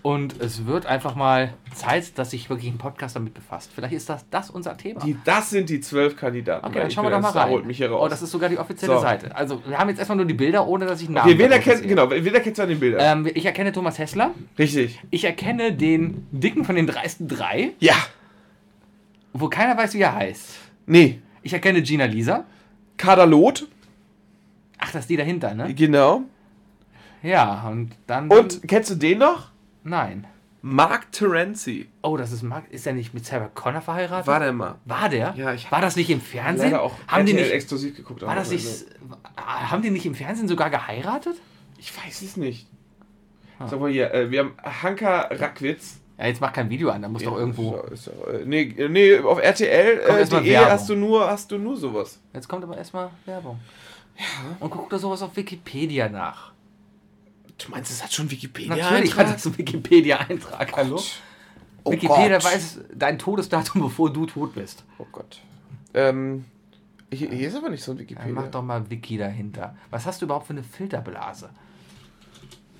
Und es wird einfach mal Zeit, dass sich wirklich ein Podcast damit befasst. Vielleicht ist das, das unser Thema. Die, das sind die zwölf Kandidaten. okay, dann schauen wir doch mal rein. holt mich hier raus. Oh, das ist sogar die offizielle So. Seite. Also wir haben jetzt erstmal nur die Bilder, ohne dass ich einen Namen okay, wen erkennt, genau, wen erkennt an den Bildern? Ähm, ich erkenne Thomas Hessler. Richtig. Ich erkenne den Dicken von den dreisten drei, Ja. wo keiner weiß, wie er heißt. Nee. Ich erkenne Gina Lisa. Kaderlot. Ach, das ist die dahinter, ne? Genau. Ja, und dann. Und kennst du den noch? Nein. Mark Terenzi. Oh, das ist Mark. Ist er nicht mit Sarah Connor verheiratet? War der mal. War der? Ja, ich- war das nicht im Fernsehen? Auch haben die RTL nicht, exklusiv geguckt. war das nicht, also, haben die nicht im Fernsehen sogar geheiratet? Ich weiß es nicht. Ah. Sag mal hier, äh, wir haben Hanka Rackwitz. Ja, jetzt mach kein Video an, da muss doch irgendwo. Ist, doch- ist, doch, äh, nee, äh, nee, auf RTL Kommt äh, Werbung. hast du nur hast du nur sowas. Jetzt kommt aber erstmal Werbung. Ja. Und guck da sowas auf Wikipedia nach. Du meinst, es hat schon Wikipedia? Natürlich hat das einen Wikipedia-Eintrag, hallo? Oh Wikipedia Gott. weiß dein Todesdatum, bevor du tot bist. Oh Gott. Ähm, hier, hier ist aber nicht so ein Wikipedia. mach doch mal Wiki dahinter. Was hast du überhaupt für eine Filterblase?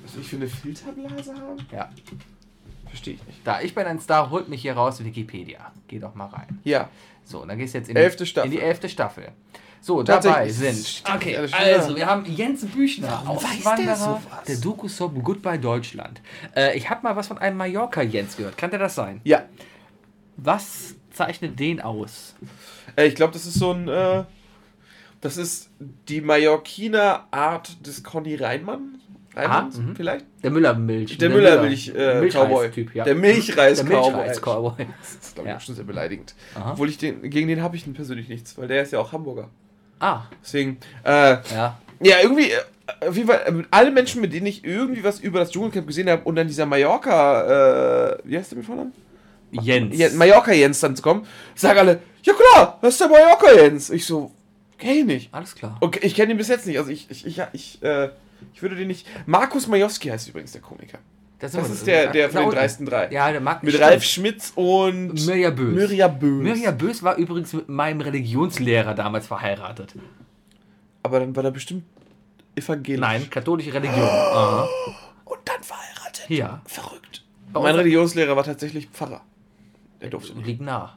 Was ich für eine Filterblase haben? Ja. Verstehe ich nicht. Da ich bin ein Star, holt mich hier raus Wikipedia. Geh doch mal rein. Ja. So, und dann gehst du jetzt in Elfte die, Staffel. in die elfte Staffel. So, dabei sind. Okay, also wir haben Jens Büchner, der Auswanderer sowas? der Doku-Soap Goodbye Deutschland. Äh, ich habe mal was von einem Mallorca-Jens gehört. Kann der das sein? Ja. Was zeichnet den aus? Äh, ich glaube, das ist so ein. Äh, das ist die Mallorquiner Art des Conny Reinmann. Reinmanns, Ah, mhm. vielleicht? Der Müllermilch. Der Müllermilch-Cowboy. der Äh, Milchreis-Typ, Cowboy. ja. Der Milchreis-Cowboy. Der Milchreis-Cowboy. Das ist, glaube ich, Ja. schon sehr beleidigend. Aha. Obwohl ich den, gegen den habe ich persönlich nichts, weil der ist ja auch Hamburger. Ah, Deswegen, äh, ja. ja, irgendwie, äh, auf jeden Fall, äh, alle Menschen, mit denen ich irgendwie was über das Dschungelcamp gesehen habe und dann dieser Mallorca, äh, wie heißt der mit Vornamen? Jens. Ja, Mallorca Jens dann zu kommen, sagen alle, ja klar, das ist der Mallorca Jens. Ich so, kenn ich nicht. Alles klar. Okay, ich kenne ihn bis jetzt nicht, also ich, ich, ich, ich, äh, ich würde den nicht. Markus Majowski heißt übrigens der Komiker. Das, Das ist der, der Da von den dreisten drei. Ja, der mag Mit stimmt. Ralf Schmitz und Mirja Bös. Mirja Bös. Mirja Bös war übrigens mit meinem Religionslehrer damals verheiratet. Aber dann war er bestimmt evangelisch. Nein, katholische Religion. Aha. Und dann verheiratet. Ja. Verrückt. Mein Religionslehrer war tatsächlich Pfarrer. Der durfte nicht. Liegt nah.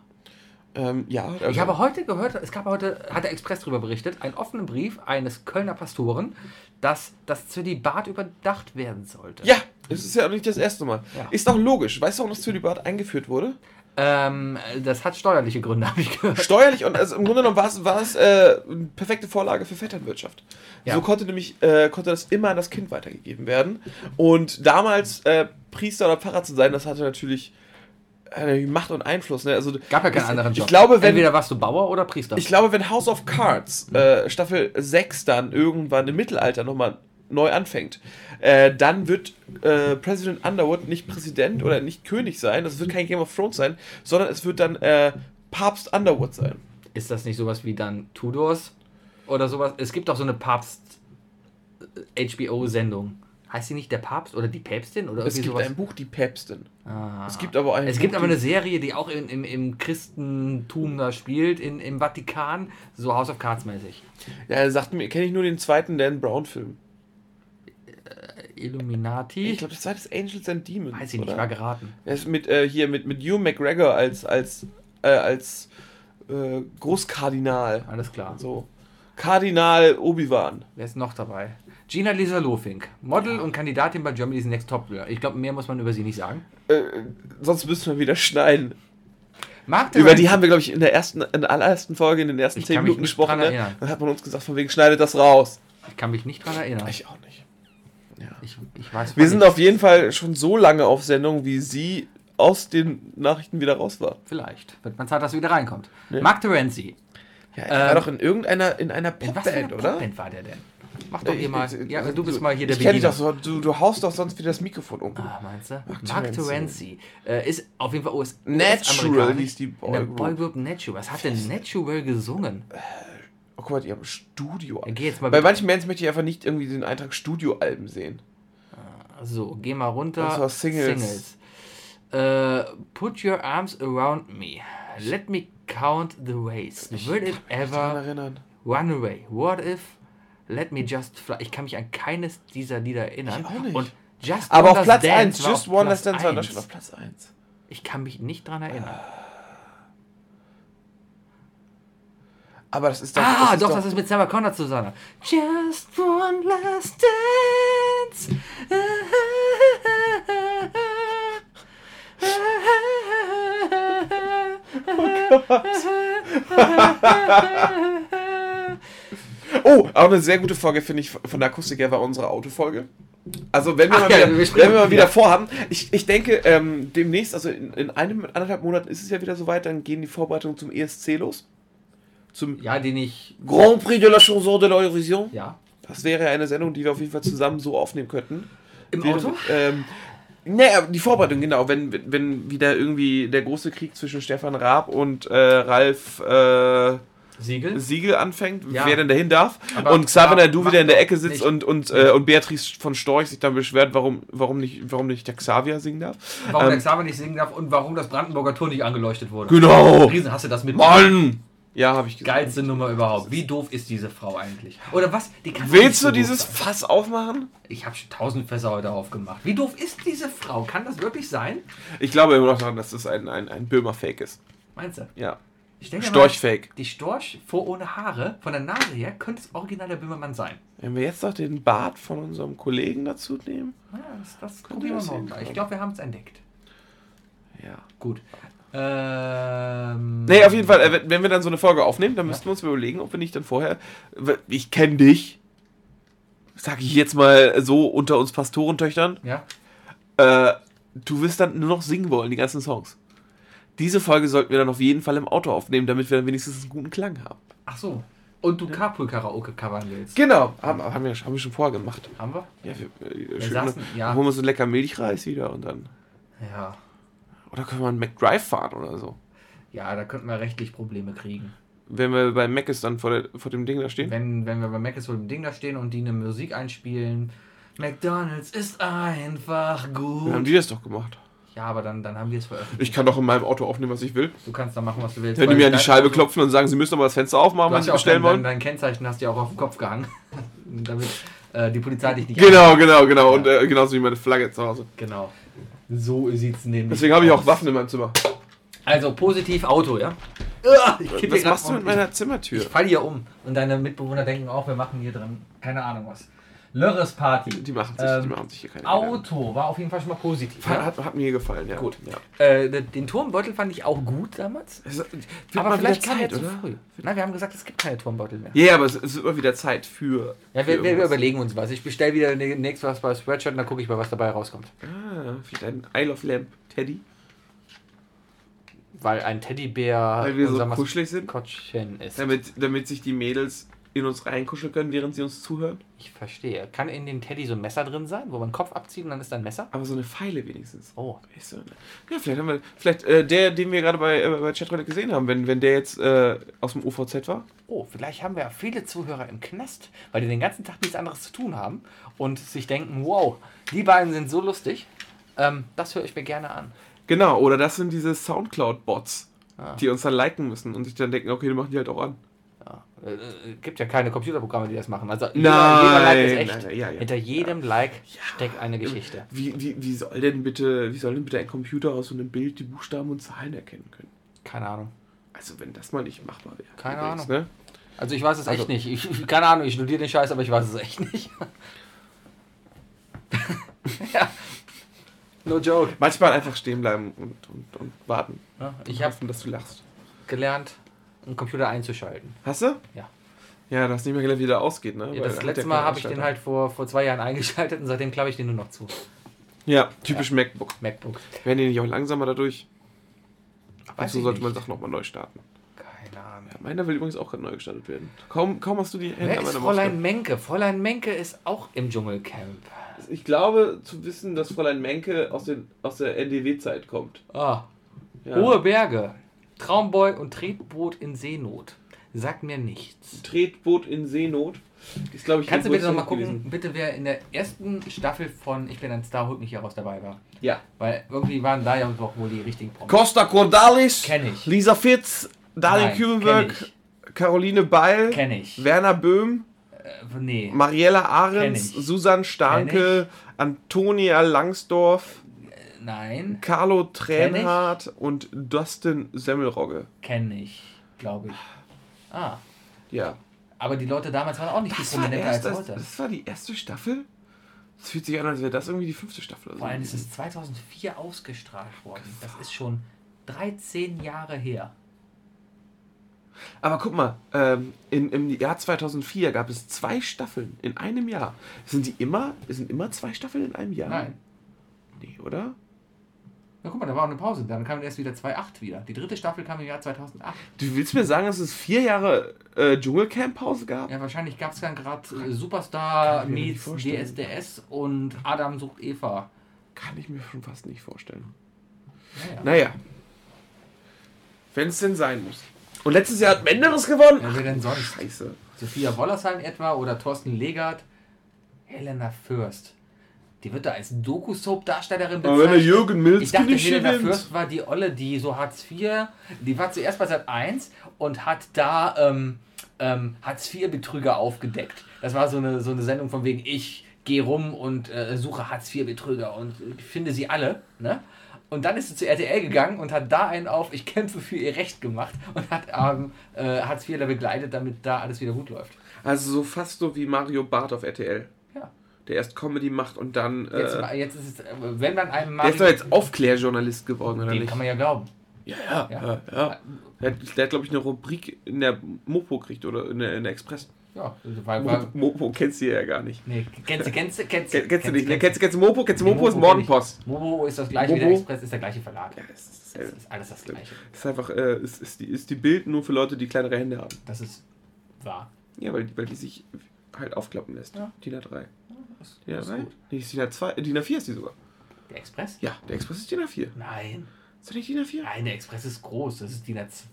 Ähm, ja, also, Ich habe heute gehört, es gab heute, hat der Express darüber berichtet, einen offenen Brief eines Kölner Pastoren, dass das Zölibat überdacht werden sollte. Ja, das ist ja auch nicht das erste Mal. Ja. Ist auch logisch. Weißt du, warum das Zölibat eingeführt wurde? Ähm, das hat steuerliche Gründe, habe ich gehört. Steuerlich und also im Grunde genommen war es, war es äh, eine perfekte Vorlage für Vetternwirtschaft. Ja. So konnte nämlich äh, konnte das immer an das Kind weitergegeben werden. Und damals äh, Priester oder Pfarrer zu sein, das hatte natürlich äh, Macht und Einfluss. Ne? Also, Gab ja keinen ich, anderen Job. Ich glaube, wenn, Entweder warst du Bauer oder Priester. ich glaube, wenn House of Cards äh, Staffel 6 dann irgendwann im Mittelalter nochmal neu anfängt, äh, dann wird äh, President Underwood nicht Präsident oder nicht König sein, das wird kein Game of Thrones sein, sondern es wird dann äh, Papst Underwood sein. Ist das nicht sowas wie dann Tudors oder sowas? Es gibt doch so eine Papst-HBO-Sendung. Heißt sie nicht der Papst oder die Päpstin oder Es gibt sowas? ein Buch, die Päpstin. Ah. Es gibt aber auch ein Es Buch, gibt aber eine Serie, die auch in, im, im Christentum da spielt, in, im Vatikan, so House of Cards mäßig. Ja, er sagt mir, kenne ich nur den zweiten Dan Brown-Film. Illuminati. Ich glaube, das zweite ist Angels and Demons. Weiß ich nicht, oder? war geraten. Er ist mit, äh, hier mit, mit Hugh McGregor als, als, äh, als äh, Großkardinal. Alles klar. So. Kardinal Obi-Wan. Wer ist noch dabei? Gina Lisa Lofink, Model und Kandidatin bei Germany's Next Top Model. Ich glaube, mehr muss man über sie nicht sagen. Äh, sonst müssen wir wieder schneiden. Über die haben wir, glaube ich, in der ersten, in der allerersten Folge, in den ersten Ich zehn kann mich Minuten nicht gesprochen. Ne? Dann hat man uns gesagt, von wegen, schneidet das raus. Ich kann mich nicht dran erinnern. Ich auch nicht. Ja. Ich, ich weiß Wir sind nichts. auf jeden Fall schon so lange auf Sendung, wie sie aus den Nachrichten wieder raus war. Vielleicht. Wird man Zeit, dass er wieder reinkommt. Ja. Mark Terenzi. Ja, er war Ähm, doch in irgendeiner in einer In was für Popband, oder? Popband war der denn? Mach doch Äh, hier mal. ich- Ja, du bist mal hier der ich kenn doch so, du, du haust doch sonst wieder das Mikrofon um. Ah, meinst du? Mark Mark Terenzi. Terenzi. Äh, ist auf jeden Fall US Natural US-Amerikaner. hieß die Boygroup. Boygroup Natural. Was hat denn Natural gesungen? Oh, guck mal, die haben Studio. Ja, geh jetzt mal Bei bitte- manchen Bands möchte ich einfach nicht irgendwie den Eintrag Studioalben sehen. So, geh mal runter. Das war Singles. Singles. Äh, put your arms around me. Let me count the ways. Will it ever erinnern. run away? What if? Let me just fly. Ich kann mich an keines dieser Lieder erinnern. Ich auch nicht. Und Just Aber auf Platz Last 1, war Just One Last Dance war in 1. Deutschland auf Platz 1. Ich kann mich nicht dran erinnern. Aber das ist doch. Ah, ist doch, das ist mit Sarah Connor zusammen. Just one last dance. Oh, auch eine sehr gute Folge, finde ich, von der Akustik her war unsere Autofolge. Also, wenn wir, Ach mal, ja, wieder, wir wenn wir mal wieder. wieder vorhaben, ich, ich denke, ähm, demnächst, also in, in einem, anderthalb Monaten ist es ja wieder soweit, dann gehen die Vorbereitungen zum ESC los. Zum Ja, den ich. Grand Prix de la Chanson de l'Eurovision. Ja. Das wäre eine Sendung, die wir auf jeden Fall zusammen so aufnehmen könnten. Im Wäre- Auto? Ähm, naja, die Vorbereitung, genau. Wenn, wenn- wieder irgendwie der große Krieg zwischen Stefan Raab und äh, Ralf äh, Siegel? Siegel anfängt, Ja. wer denn dahin darf. Aber und Xavier Raab du wieder in der Ecke sitzt nicht- und, und, äh, und Beatrice von Storch sich dann beschwert, warum, warum, nicht, warum nicht der Xavier singen darf. Warum der Ähm, Xaver nicht singen darf und warum das Brandenburger Tor nicht angeleuchtet wurde. Genau! Riesen, hast du das mit? Mann! Ja, habe ich gesagt. Geilste Nummer überhaupt. Wie doof ist diese Frau eigentlich? Oder was? Die kann Willst so du dieses sein. Fass aufmachen? Ich habe schon tausend Fässer heute aufgemacht. Wie doof ist diese Frau? Kann das wirklich sein? Ich glaube immer noch daran, dass das ein, ein, ein Böhmer-Fake ist. Meinst du? Ja. Ich denke mal, Storch-Fake. Die Storch vor ohne Haare, von der Nase her, könnte es original der Böhmermann sein. Wenn wir jetzt noch den Bart von unserem Kollegen dazu nehmen. Ja, das, das probieren wir morgen. sein. Ich glaube, wir haben es entdeckt. Ja. Gut. Ähm, Nee, auf jeden Fall, äh, wenn- wir dann so eine Folge aufnehmen, dann müssten wir uns überlegen, ob wir nicht dann vorher. Ich kenne dich. Sag ich jetzt mal so unter uns Pastorentöchtern. Ja. Äh, du wirst dann nur noch singen wollen, die ganzen Songs. Diese Folge sollten wir dann auf jeden Fall im Auto aufnehmen, damit wir dann wenigstens einen guten Klang haben. Ach so. Und du Carpool-Karaoke covern willst. Genau, haben, haben, wir, haben wir schon vorher gemacht. Haben wir? Ja, wir, äh, Wir saßen- ja. Dann holen wir so lecker Milchreis wieder und dann. Ja. Oder können wir einen McDrive fahren oder so. Ja, da könnten wir rechtlich Probleme kriegen. Wenn wir bei Mac ist dann vor, der, vor dem Ding da stehen. Wenn, wenn wir bei Mac ist mit dem Ding da stehen und die eine Musik einspielen. McDonalds ist einfach gut. Dann haben die das doch gemacht. Ja, aber dann, dann haben wir es veröffentlicht. Ich kann doch in meinem Auto aufnehmen, was ich will. Du kannst da machen, was du willst. Wenn die mir an die Scheibe klopfen und sagen, sie müssen doch mal das Fenster aufmachen, was sie ja bestellen dein, wollen. dein, dein Kennzeichen hast du ja auch auf dem Kopf gehangen. Damit äh, die Polizei dich nicht Genau, genau, genau. Und äh, genauso wie meine Flagge zu Hause. Genau. So sieht's nämlich. Deswegen habe ich auch. Waffen in meinem Zimmer. Also positiv Auto, ja? Hier Was machst du mit meiner Zimmertür? Ich falle hier um. Und deine Mitbewohner denken auch, wir machen hier drin keine Ahnung was. Lörres Party. Die machen sich, die Ähm, machen sich hier keine Gedanken. Auto war auf jeden Fall schon mal positiv. Hat, Ja? hat, hat mir gefallen, ja. Gut. Ja. Äh, den Turmbeutel fand ich auch gut damals. Es aber vielleicht kam er Zeit, zu oder? früh. Nein, wir haben gesagt, es gibt keine Turmbeutel mehr. Ja, aber es, es wird immer wieder Zeit für. Ja, für wir, wir, wir überlegen uns was. Ich bestelle wieder nächstes was bei Spreadshirt und dann gucke ich mal, was dabei rauskommt. Ah, vielleicht ein Isle of Lamp Teddy. weil ein Teddybär Weil wir so kuschelig sind? Ist. Damit, damit sich die Mädels in uns reinkuscheln können, während sie uns zuhören. Ich verstehe. Kann in dem Teddy so ein Messer drin sein, wo man den Kopf abzieht und dann ist da ein Messer? Aber so eine Pfeile wenigstens. Oh. Weißt du, ne? Ja, vielleicht haben wir. Vielleicht äh, der, den wir gerade bei, äh, bei Chatroulette gesehen haben, wenn, wenn der jetzt äh, aus dem UVZ war. Oh, vielleicht haben wir ja viele Zuhörer im Knast, weil die den ganzen Tag nichts anderes zu tun haben und sich denken, wow, die beiden sind so lustig. Ähm, das höre ich mir gerne an. Genau, oder das sind diese Soundcloud-Bots, Ah. die uns dann liken müssen und sich dann denken, okay, die machen die halt auch an. Ja. Äh, äh, gibt ja keine Computerprogramme, die das machen. Also Nein, Like ist echt. nein, nein, ja, ja. Hinter jedem Like steckt eine Geschichte. Wie, wie, wie soll denn bitte, wie soll denn bitte ein Computer aus so einem Bild die Buchstaben und Zahlen erkennen können? Keine Ahnung. Also wenn das mal nicht machbar wäre. Keine Übrigens, Ahnung. Ne? Also ich weiß es Also- echt nicht. Ich, keine Ahnung, ich studiere den Scheiß, aber ich weiß es echt nicht. ja. No joke. Manchmal einfach stehen bleiben und, und, und warten. Ja, ich habe dass du lachst. gelernt, einen Computer einzuschalten. Hast du? Ja. Ja, du hast nicht mehr gelernt, wie der ausgeht, ne? Ja, das letzte ja Mal habe ich den halt vor, vor zwei Jahren eingeschaltet und seitdem klappe ich den nur noch zu. Ja, typisch MacBook. MacBook. Werden die nicht auch langsamer dadurch? Weiß so sollte man nicht. Sachen nochmal neu starten. Keine Ahnung. Meiner will übrigens auch gerade neu gestartet werden. Kaum, kaum hast du die Hände Wer an meiner Fräulein. Menke? Fräulein Menke ist auch im Dschungelcamp. Ich glaube zu wissen, dass Fräulein Menke aus, den, aus der NDW-Zeit kommt. Ah, Ja. Hohe Berge. Traumboy und Tretboot in Seenot. Sagt mir nichts. Tretboot in Seenot. Ist, glaube ich, Kannst du bitte nochmal gucken, gewesen. bitte wer in der ersten Staffel von Ich bin ein Star, holt mich hier raus dabei war? Ja. Weil irgendwie waren da ja doch wohl die richtigen Promis. Costa Cordalis, Kenn ich. Lisa Fitz, Darlene Nein, Kübelberg, kenn Caroline Beil, Kenn ich. Werner Böhm, Äh, nee. Mariella Ahrens, ich. Susanne Starke, Antonia Langsdorf, Nein, Carlo Tränhardt und Dustin Semmelrogge. kenne ich, glaube ich. Ah, Ja. aber die Leute damals waren auch nicht Das viel prominenter als heute. das war die erste Staffel? Das fühlt sich an, als wäre das irgendwie die fünfte Staffel. Oder so. Vor allem ist es 2004 ausgestrahlt worden. Das ist schon 13 Jahre her. Aber guck mal, ähm, in, im Jahr 2004 gab es zwei Staffeln in einem Jahr. Sind die immer, sind immer zwei Staffeln in einem Jahr? Nein. Nee, oder? Na guck mal, da war auch eine Pause. Dann kam erst wieder 2008 wieder. Die dritte Staffel kam im Jahr 2008. Du willst mir sagen, dass es vier Jahre äh, Dschungelcamp-Pause gab? Ja, wahrscheinlich gab es dann gerade äh, Superstar meets. DSDS und Adam sucht Eva. Kann ich mir schon fast nicht vorstellen. Naja. Naja. Wenn es denn sein muss. Und letztes Jahr hat Menderes gewonnen? Ja, wer denn sonst? Scheiße. Sophia Wollersheim etwa oder Thorsten Legert. Helena Fürst. Die wird da als Doku-Soap-Darstellerin Aber wenn der Jürgen Milz Ich dachte, Helena. Fürst war die Olle, die so Hartz IV, die war zuerst bei Sat 1 und hat da ähm, ähm, Hartz IV-Betrüger aufgedeckt. Das war so eine, so eine Sendung von wegen, ich gehe rum und äh, suche Hartz IV-Betrüger und finde sie alle. Ne? Und dann ist sie zu RTL gegangen und hat da einen auf, ich kämpfe für ihr Recht gemacht und hat ähm, äh, Hartz IVler begleitet, damit da alles wieder gut läuft. Also so fast so wie Mario Barth auf RTL. Der erst Comedy macht und dann. Äh, Jetzt, jetzt ist es, äh, wenn man einem der ist doch jetzt Aufklärjournalist geworden, oder den nicht? kann man ja glauben. Ja, ja, Ja. ja. Der hat, hat glaube ich, eine Rubrik in der Mopo gekriegt oder in der, in der Express. Ja, also weil, Mopo, Mopo kennst du ja gar nicht. nee, kennst du, kennst du, kennst du, Ken- Kennst du nicht? ne? Kennst, kennst du Mopo? Kennst du Mopo? Ist. Morgenpost. Mobo ist das gleiche wie der? Express, ist der gleiche Verlag. Ja, das ist dasselbe. ist alles das gleiche. Das ist einfach, äh, ist, ist, die, ist die Bild nur für Leute, die kleinere Hände haben. Das ist wahr. Ja, weil, weil die sich halt aufklappen lässt. Ja. DIN A3. Das, DIN ist A3? gut. Nee, ist DIN A2. äh, DIN A4 ist die sogar. Der Express? Ja, der Express ist DIN A4. Nein. Ist das nicht DIN A4? Nein, der Express ist groß. Das ist die Netz.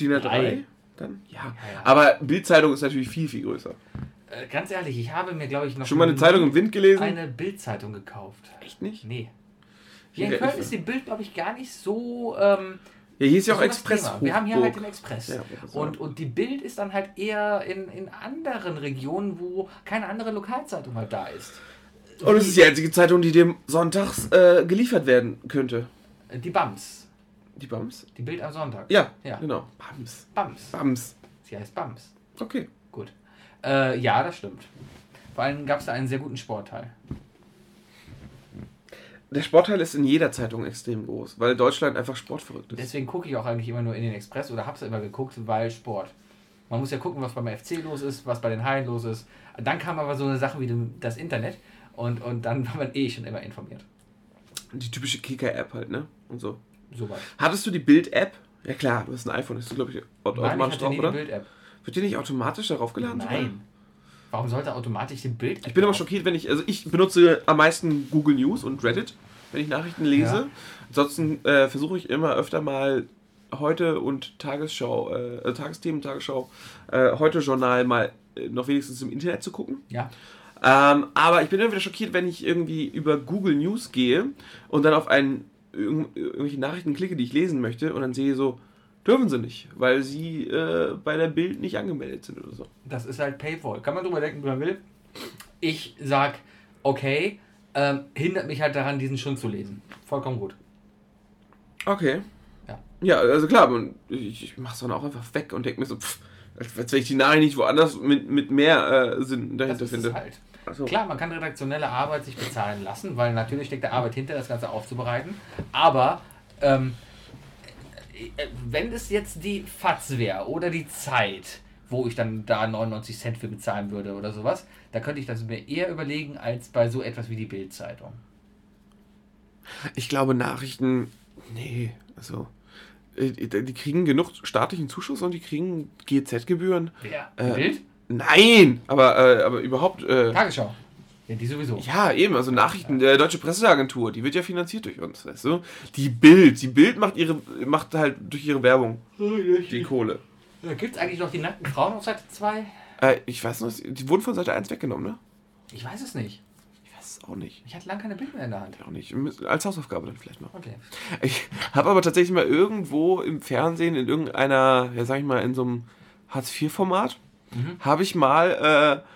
DIN A3? Drei. Dann? Ja. ja. Aber Bildzeitung ist natürlich viel, viel größer. Äh, ganz ehrlich, ich habe mir, glaube ich, noch Schon mal eine Zeitung im Wind gelesen? eine Bildzeitung gekauft. Echt nicht? Nee. Hier- in Köln ist die Bild, glaube ich, gar nicht so. Ähm, Ja, hier ist ja auch Express. Wir haben hier halt den. Express. Ja, und, und die Bild ist dann halt eher in, in anderen Regionen, wo keine andere Lokalzeitung halt da ist. Und es ist die einzige Zeitung, die dem sonntags äh, geliefert werden könnte. Die Bams. Die Bams? Die Bild am Sonntag. Ja, Ja. genau. Bams. Bams. Bams. Sie heißt Bams. Okay. Gut. Äh, ja, das stimmt. Vor allem gab es da einen sehr guten Sportteil. Der Sportteil ist in jeder Zeitung extrem groß, weil Deutschland einfach sportverrückt ist. Deswegen gucke ich auch eigentlich immer nur in den Express oder habe es immer geguckt, weil Sport. Man muss ja gucken, was beim FC los ist, was bei den Hallen los ist. Dann kam aber so eine Sache wie das Internet und, und dann war man eh schon immer informiert. Die typische Kicker-App halt, ne? Und so. Soweit. Hattest du die Bild-App Ja klar, du hast ein iPhone, ist du glaube ich aut- Nein, ich automatisch hatte drauf, nie oder? die Bild-App. Wird dir nicht automatisch darauf geladen? Nein. Warum sollte automatisch die Bild Ich bin aber schockiert, wenn ich, also ich benutze am meisten Google News und Reddit, wenn ich Nachrichten lese. Ja. Ansonsten äh, versuche ich immer öfter mal heute und Tagesschau, äh, also Tagesthemen, Tagesschau, äh, heute Journal mal äh, noch wenigstens im Internet zu gucken. Ja. Ähm, aber ich bin immer wieder schockiert, wenn ich irgendwie über Google News gehe und dann auf einen, irgend, irgendwelche Nachrichten klicke, die ich lesen möchte und dann sehe so, dürfen sie nicht, weil sie äh, bei der Bild nicht angemeldet sind oder so. Das ist halt Paywall. Kann man drüber denken, wie man will. Ich sag, okay, ähm, hindert mich halt daran, diesen schon zu lesen. Vollkommen gut. Okay. Ja. Ja, also klar, und ich, ich mach's dann auch einfach weg und denke mir so, pff, als, als wenn ich die Nachricht nicht woanders mit, mit mehr äh, Sinn dahinter Das ist finde. halt. So. Klar, man kann redaktionelle Arbeit sich bezahlen lassen, weil natürlich steckt da Arbeit hinter, das Ganze aufzubereiten. Aber ähm, äh, wenn es jetzt die FATS wäre oder die Zeit, wo ich dann da 99 Cent für bezahlen würde oder sowas, da könnte ich das mir eher überlegen als bei so etwas wie die Bild-Zeitung. Ich glaube, Nachrichten, nee, also, äh, die kriegen genug staatlichen Zuschuss und die kriegen GZ-Gebühren. Wer? Äh, Bild? Nein, aber, äh, aber überhaupt, äh, Tagesschau. Ja, die sowieso. ja, eben, also Nachrichten, der Deutsche Presseagentur, die wird ja finanziert durch uns, weißt du? Die Bild, die Bild macht ihre, macht halt durch ihre Werbung die Kohle. Gibt es eigentlich noch die nackten Frauen auf Seite 2? Äh, ich weiß noch, die wurden von Seite 1 weggenommen, ne? Ich weiß es nicht. Ich weiß es auch nicht. Ich hatte lange keine Bild mehr in der Hand. Auch nicht. Als Hausaufgabe dann vielleicht noch. Okay. Ich habe aber tatsächlich mal irgendwo im Fernsehen, in irgendeiner, ja sag ich mal, in so einem Hartz-IV-Format, Mhm. habe ich mal äh,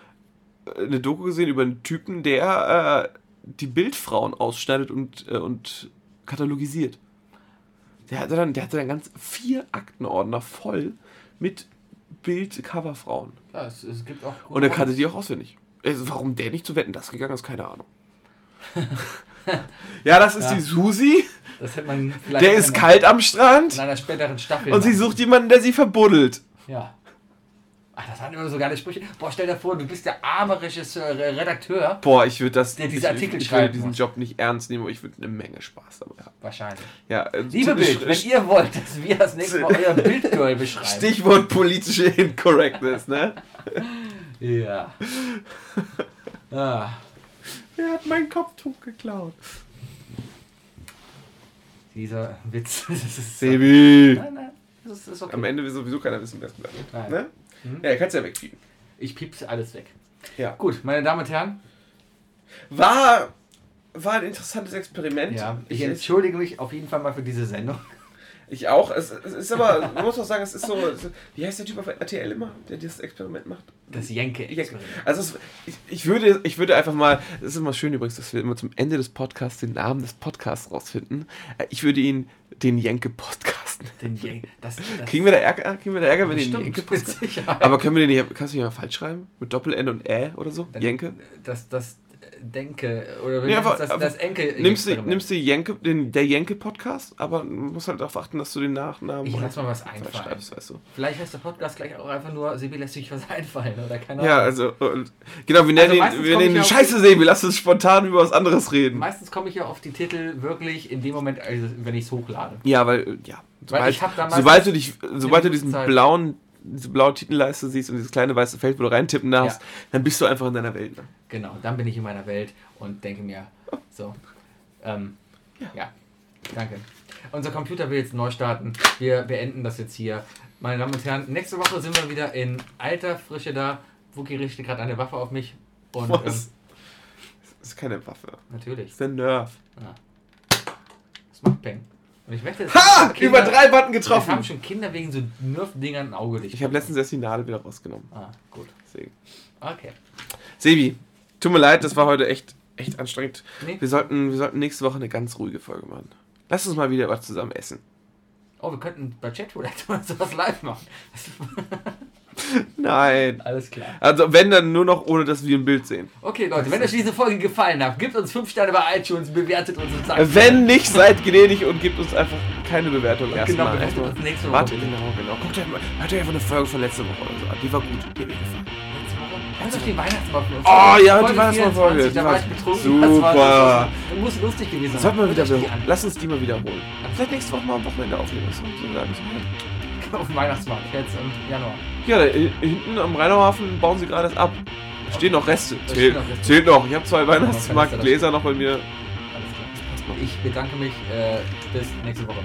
eine Doku gesehen über einen Typen, der äh, die Bildfrauen ausschneidet und, äh, und katalogisiert. Der hatte dann, der hatte dann ganz vier Aktenordner voll mit Bild-Coverfrauen. Ja, es, es gibt auch. Und er kannte die auch auswendig. Also, warum der nicht zu wetten das gegangen ist, keine Ahnung. ja, das ist Ja. die Susi. Das hätte man vielleicht Der ist kalt am Strand. in einer späteren Staffel. Und sie sucht jemanden, der sie verbuddelt. Ja. Ach, das waren immer so geile Sprüche. Boah, stell dir vor, du bist der arme Regisseur, Redakteur. Boah, ich würde das. Der diese Artikel ich, ich würde diesen muss. Job nicht ernst nehmen, aber ich würde eine Menge Spaß dabei haben. Wahrscheinlich. Ja, äh, Liebe Bild, wenn ihr wollt, dass wir das nächste Mal euer Bildgirl beschreiben. Stichwort politische Incorrectness, ne? Ja. Ah. Wer hat mein Kopftuch geklaut? Dieser Witz. Das ist so. Sebi! Nein, nein. Das ist, okay. Am Ende will sowieso keiner wissen, wer es hat. Nein. Ne? Mhm. Ja, kannst ja wegkriegen. Ich piepse alles weg. Ja. Gut, meine Damen und Herren. War, war ein interessantes Experiment. Ja, ich ich, entschuldige mich auf jeden Fall mal für diese Sendung. ich auch. Es, es ist aber, man muss auch sagen, es ist so. Wie heißt der Typ auf RTL immer, der dieses Experiment macht? Das jenke also es, ich, ich, würde, ich würde einfach mal, es ist immer schön übrigens, dass wir immer zum Ende des Podcasts den Namen des Podcasts rausfinden. Äh, Ich würde ihn den Jenke-Podcast. Den Jenke. Das, das Kriegen wir da Ärger, kriegen wir da Ärger wenn den Jenke-Podcast. Aber können wir den nicht, kannst du den mal falsch schreiben? Mit Doppel-N und Ä oder so? Dann- Jenke? Das, das Denke. Oder Nee, einfach- das, das, Enkel. Nimmst du, nimmst du Jenke, den, der Jenke-Podcast, aber du musst halt darauf achten, dass du den Nachnamen Ich lass mal was einfallen. weißt du. Vielleicht heißt der Podcast gleich auch einfach nur, Sebi lässt sich was einfallen oder keine Ja, Ahnung. also, und, genau, wir nennen meistens ihn, wir nennen auf- Scheiße sehen, wir lassen uns spontan über was anderes reden. Meistens komme ich ja auf die Titel wirklich in dem Moment, also wenn ich es hochlade. Ja, weil, äh, ja. Sobald meistens du dich, sobald du diesen Zeit. blauen, diese blaue Titelleiste siehst und dieses kleine weiße Feld, wo du reintippen darfst, Ja. dann bist du einfach in deiner Welt. Ne? Genau, dann bin ich in meiner Welt und denke mir, so, ähm, ja. danke. Unser Computer will jetzt neu starten. Wir beenden das jetzt hier. Meine Damen und Herren, nächste Woche sind wir wieder in alter Frische da. Wookie richtet gerade eine Waffe auf mich. Und ähm, Was? Das ist keine Waffe. Das natürlich, ist der Nerf. das macht Peng. Und ich möchte, Ha! Kinder- Über drei Button Es haben getroffen! schon Kinder wegen so Nerf-Dingern ein Auge. Ich habe letztens erst die Nadel wieder rausgenommen. Ah, gut. Deswegen. Okay. Sebi, tut mir leid, das war heute echt, echt anstrengend. Nee. Wir sollten, wir sollten nächste Woche eine ganz ruhige Folge machen. Lass uns mal wieder was zusammen essen. Oh, wir könnten bei Chatroulette mal sowas live machen. Nein. Alles klar. Also wenn dann nur noch ohne, dass wir ein Bild sehen. Okay, Leute, wenn euch diese Folge gefallen hat, gebt uns 5 Sterne bei iTunes, bewertet uns und sagt. Wenn nicht, seid gnädig und gebt uns einfach keine Bewertung Genau, erstmal. bewertet Erstmal. uns nächste Woche. Warte, genau, genau. Guckt euch mal, hört euch einfach eine Folge von letzter Woche oder so an. Die war gut, die hat mir gefallen. Letzte Woche? Ganz auf die Weihnachtsmarkt. Oh, ja, die Weihnachtsmarkt-Folge. Da war ich betrunken. Super. Das, war, das muss lustig gewesen sein. Sollten wir wieder Hört euch. Lass uns die mal wiederholen. Vielleicht nächste Woche mal am Wochenende aufnehmen. Das ist so gar Auf dem Weihnachtsmarkt, jetzt im Januar. Ja, da hinten am Rheinauhafen bauen sie gerade das ab. Stehen noch Reste. Da Zählt, stehen noch Reste. zählt noch. Ich habe zwei Weihnachtsmarktgläser noch bei mir. Alles klar. Ich bedanke mich. Äh, bis nächste Woche.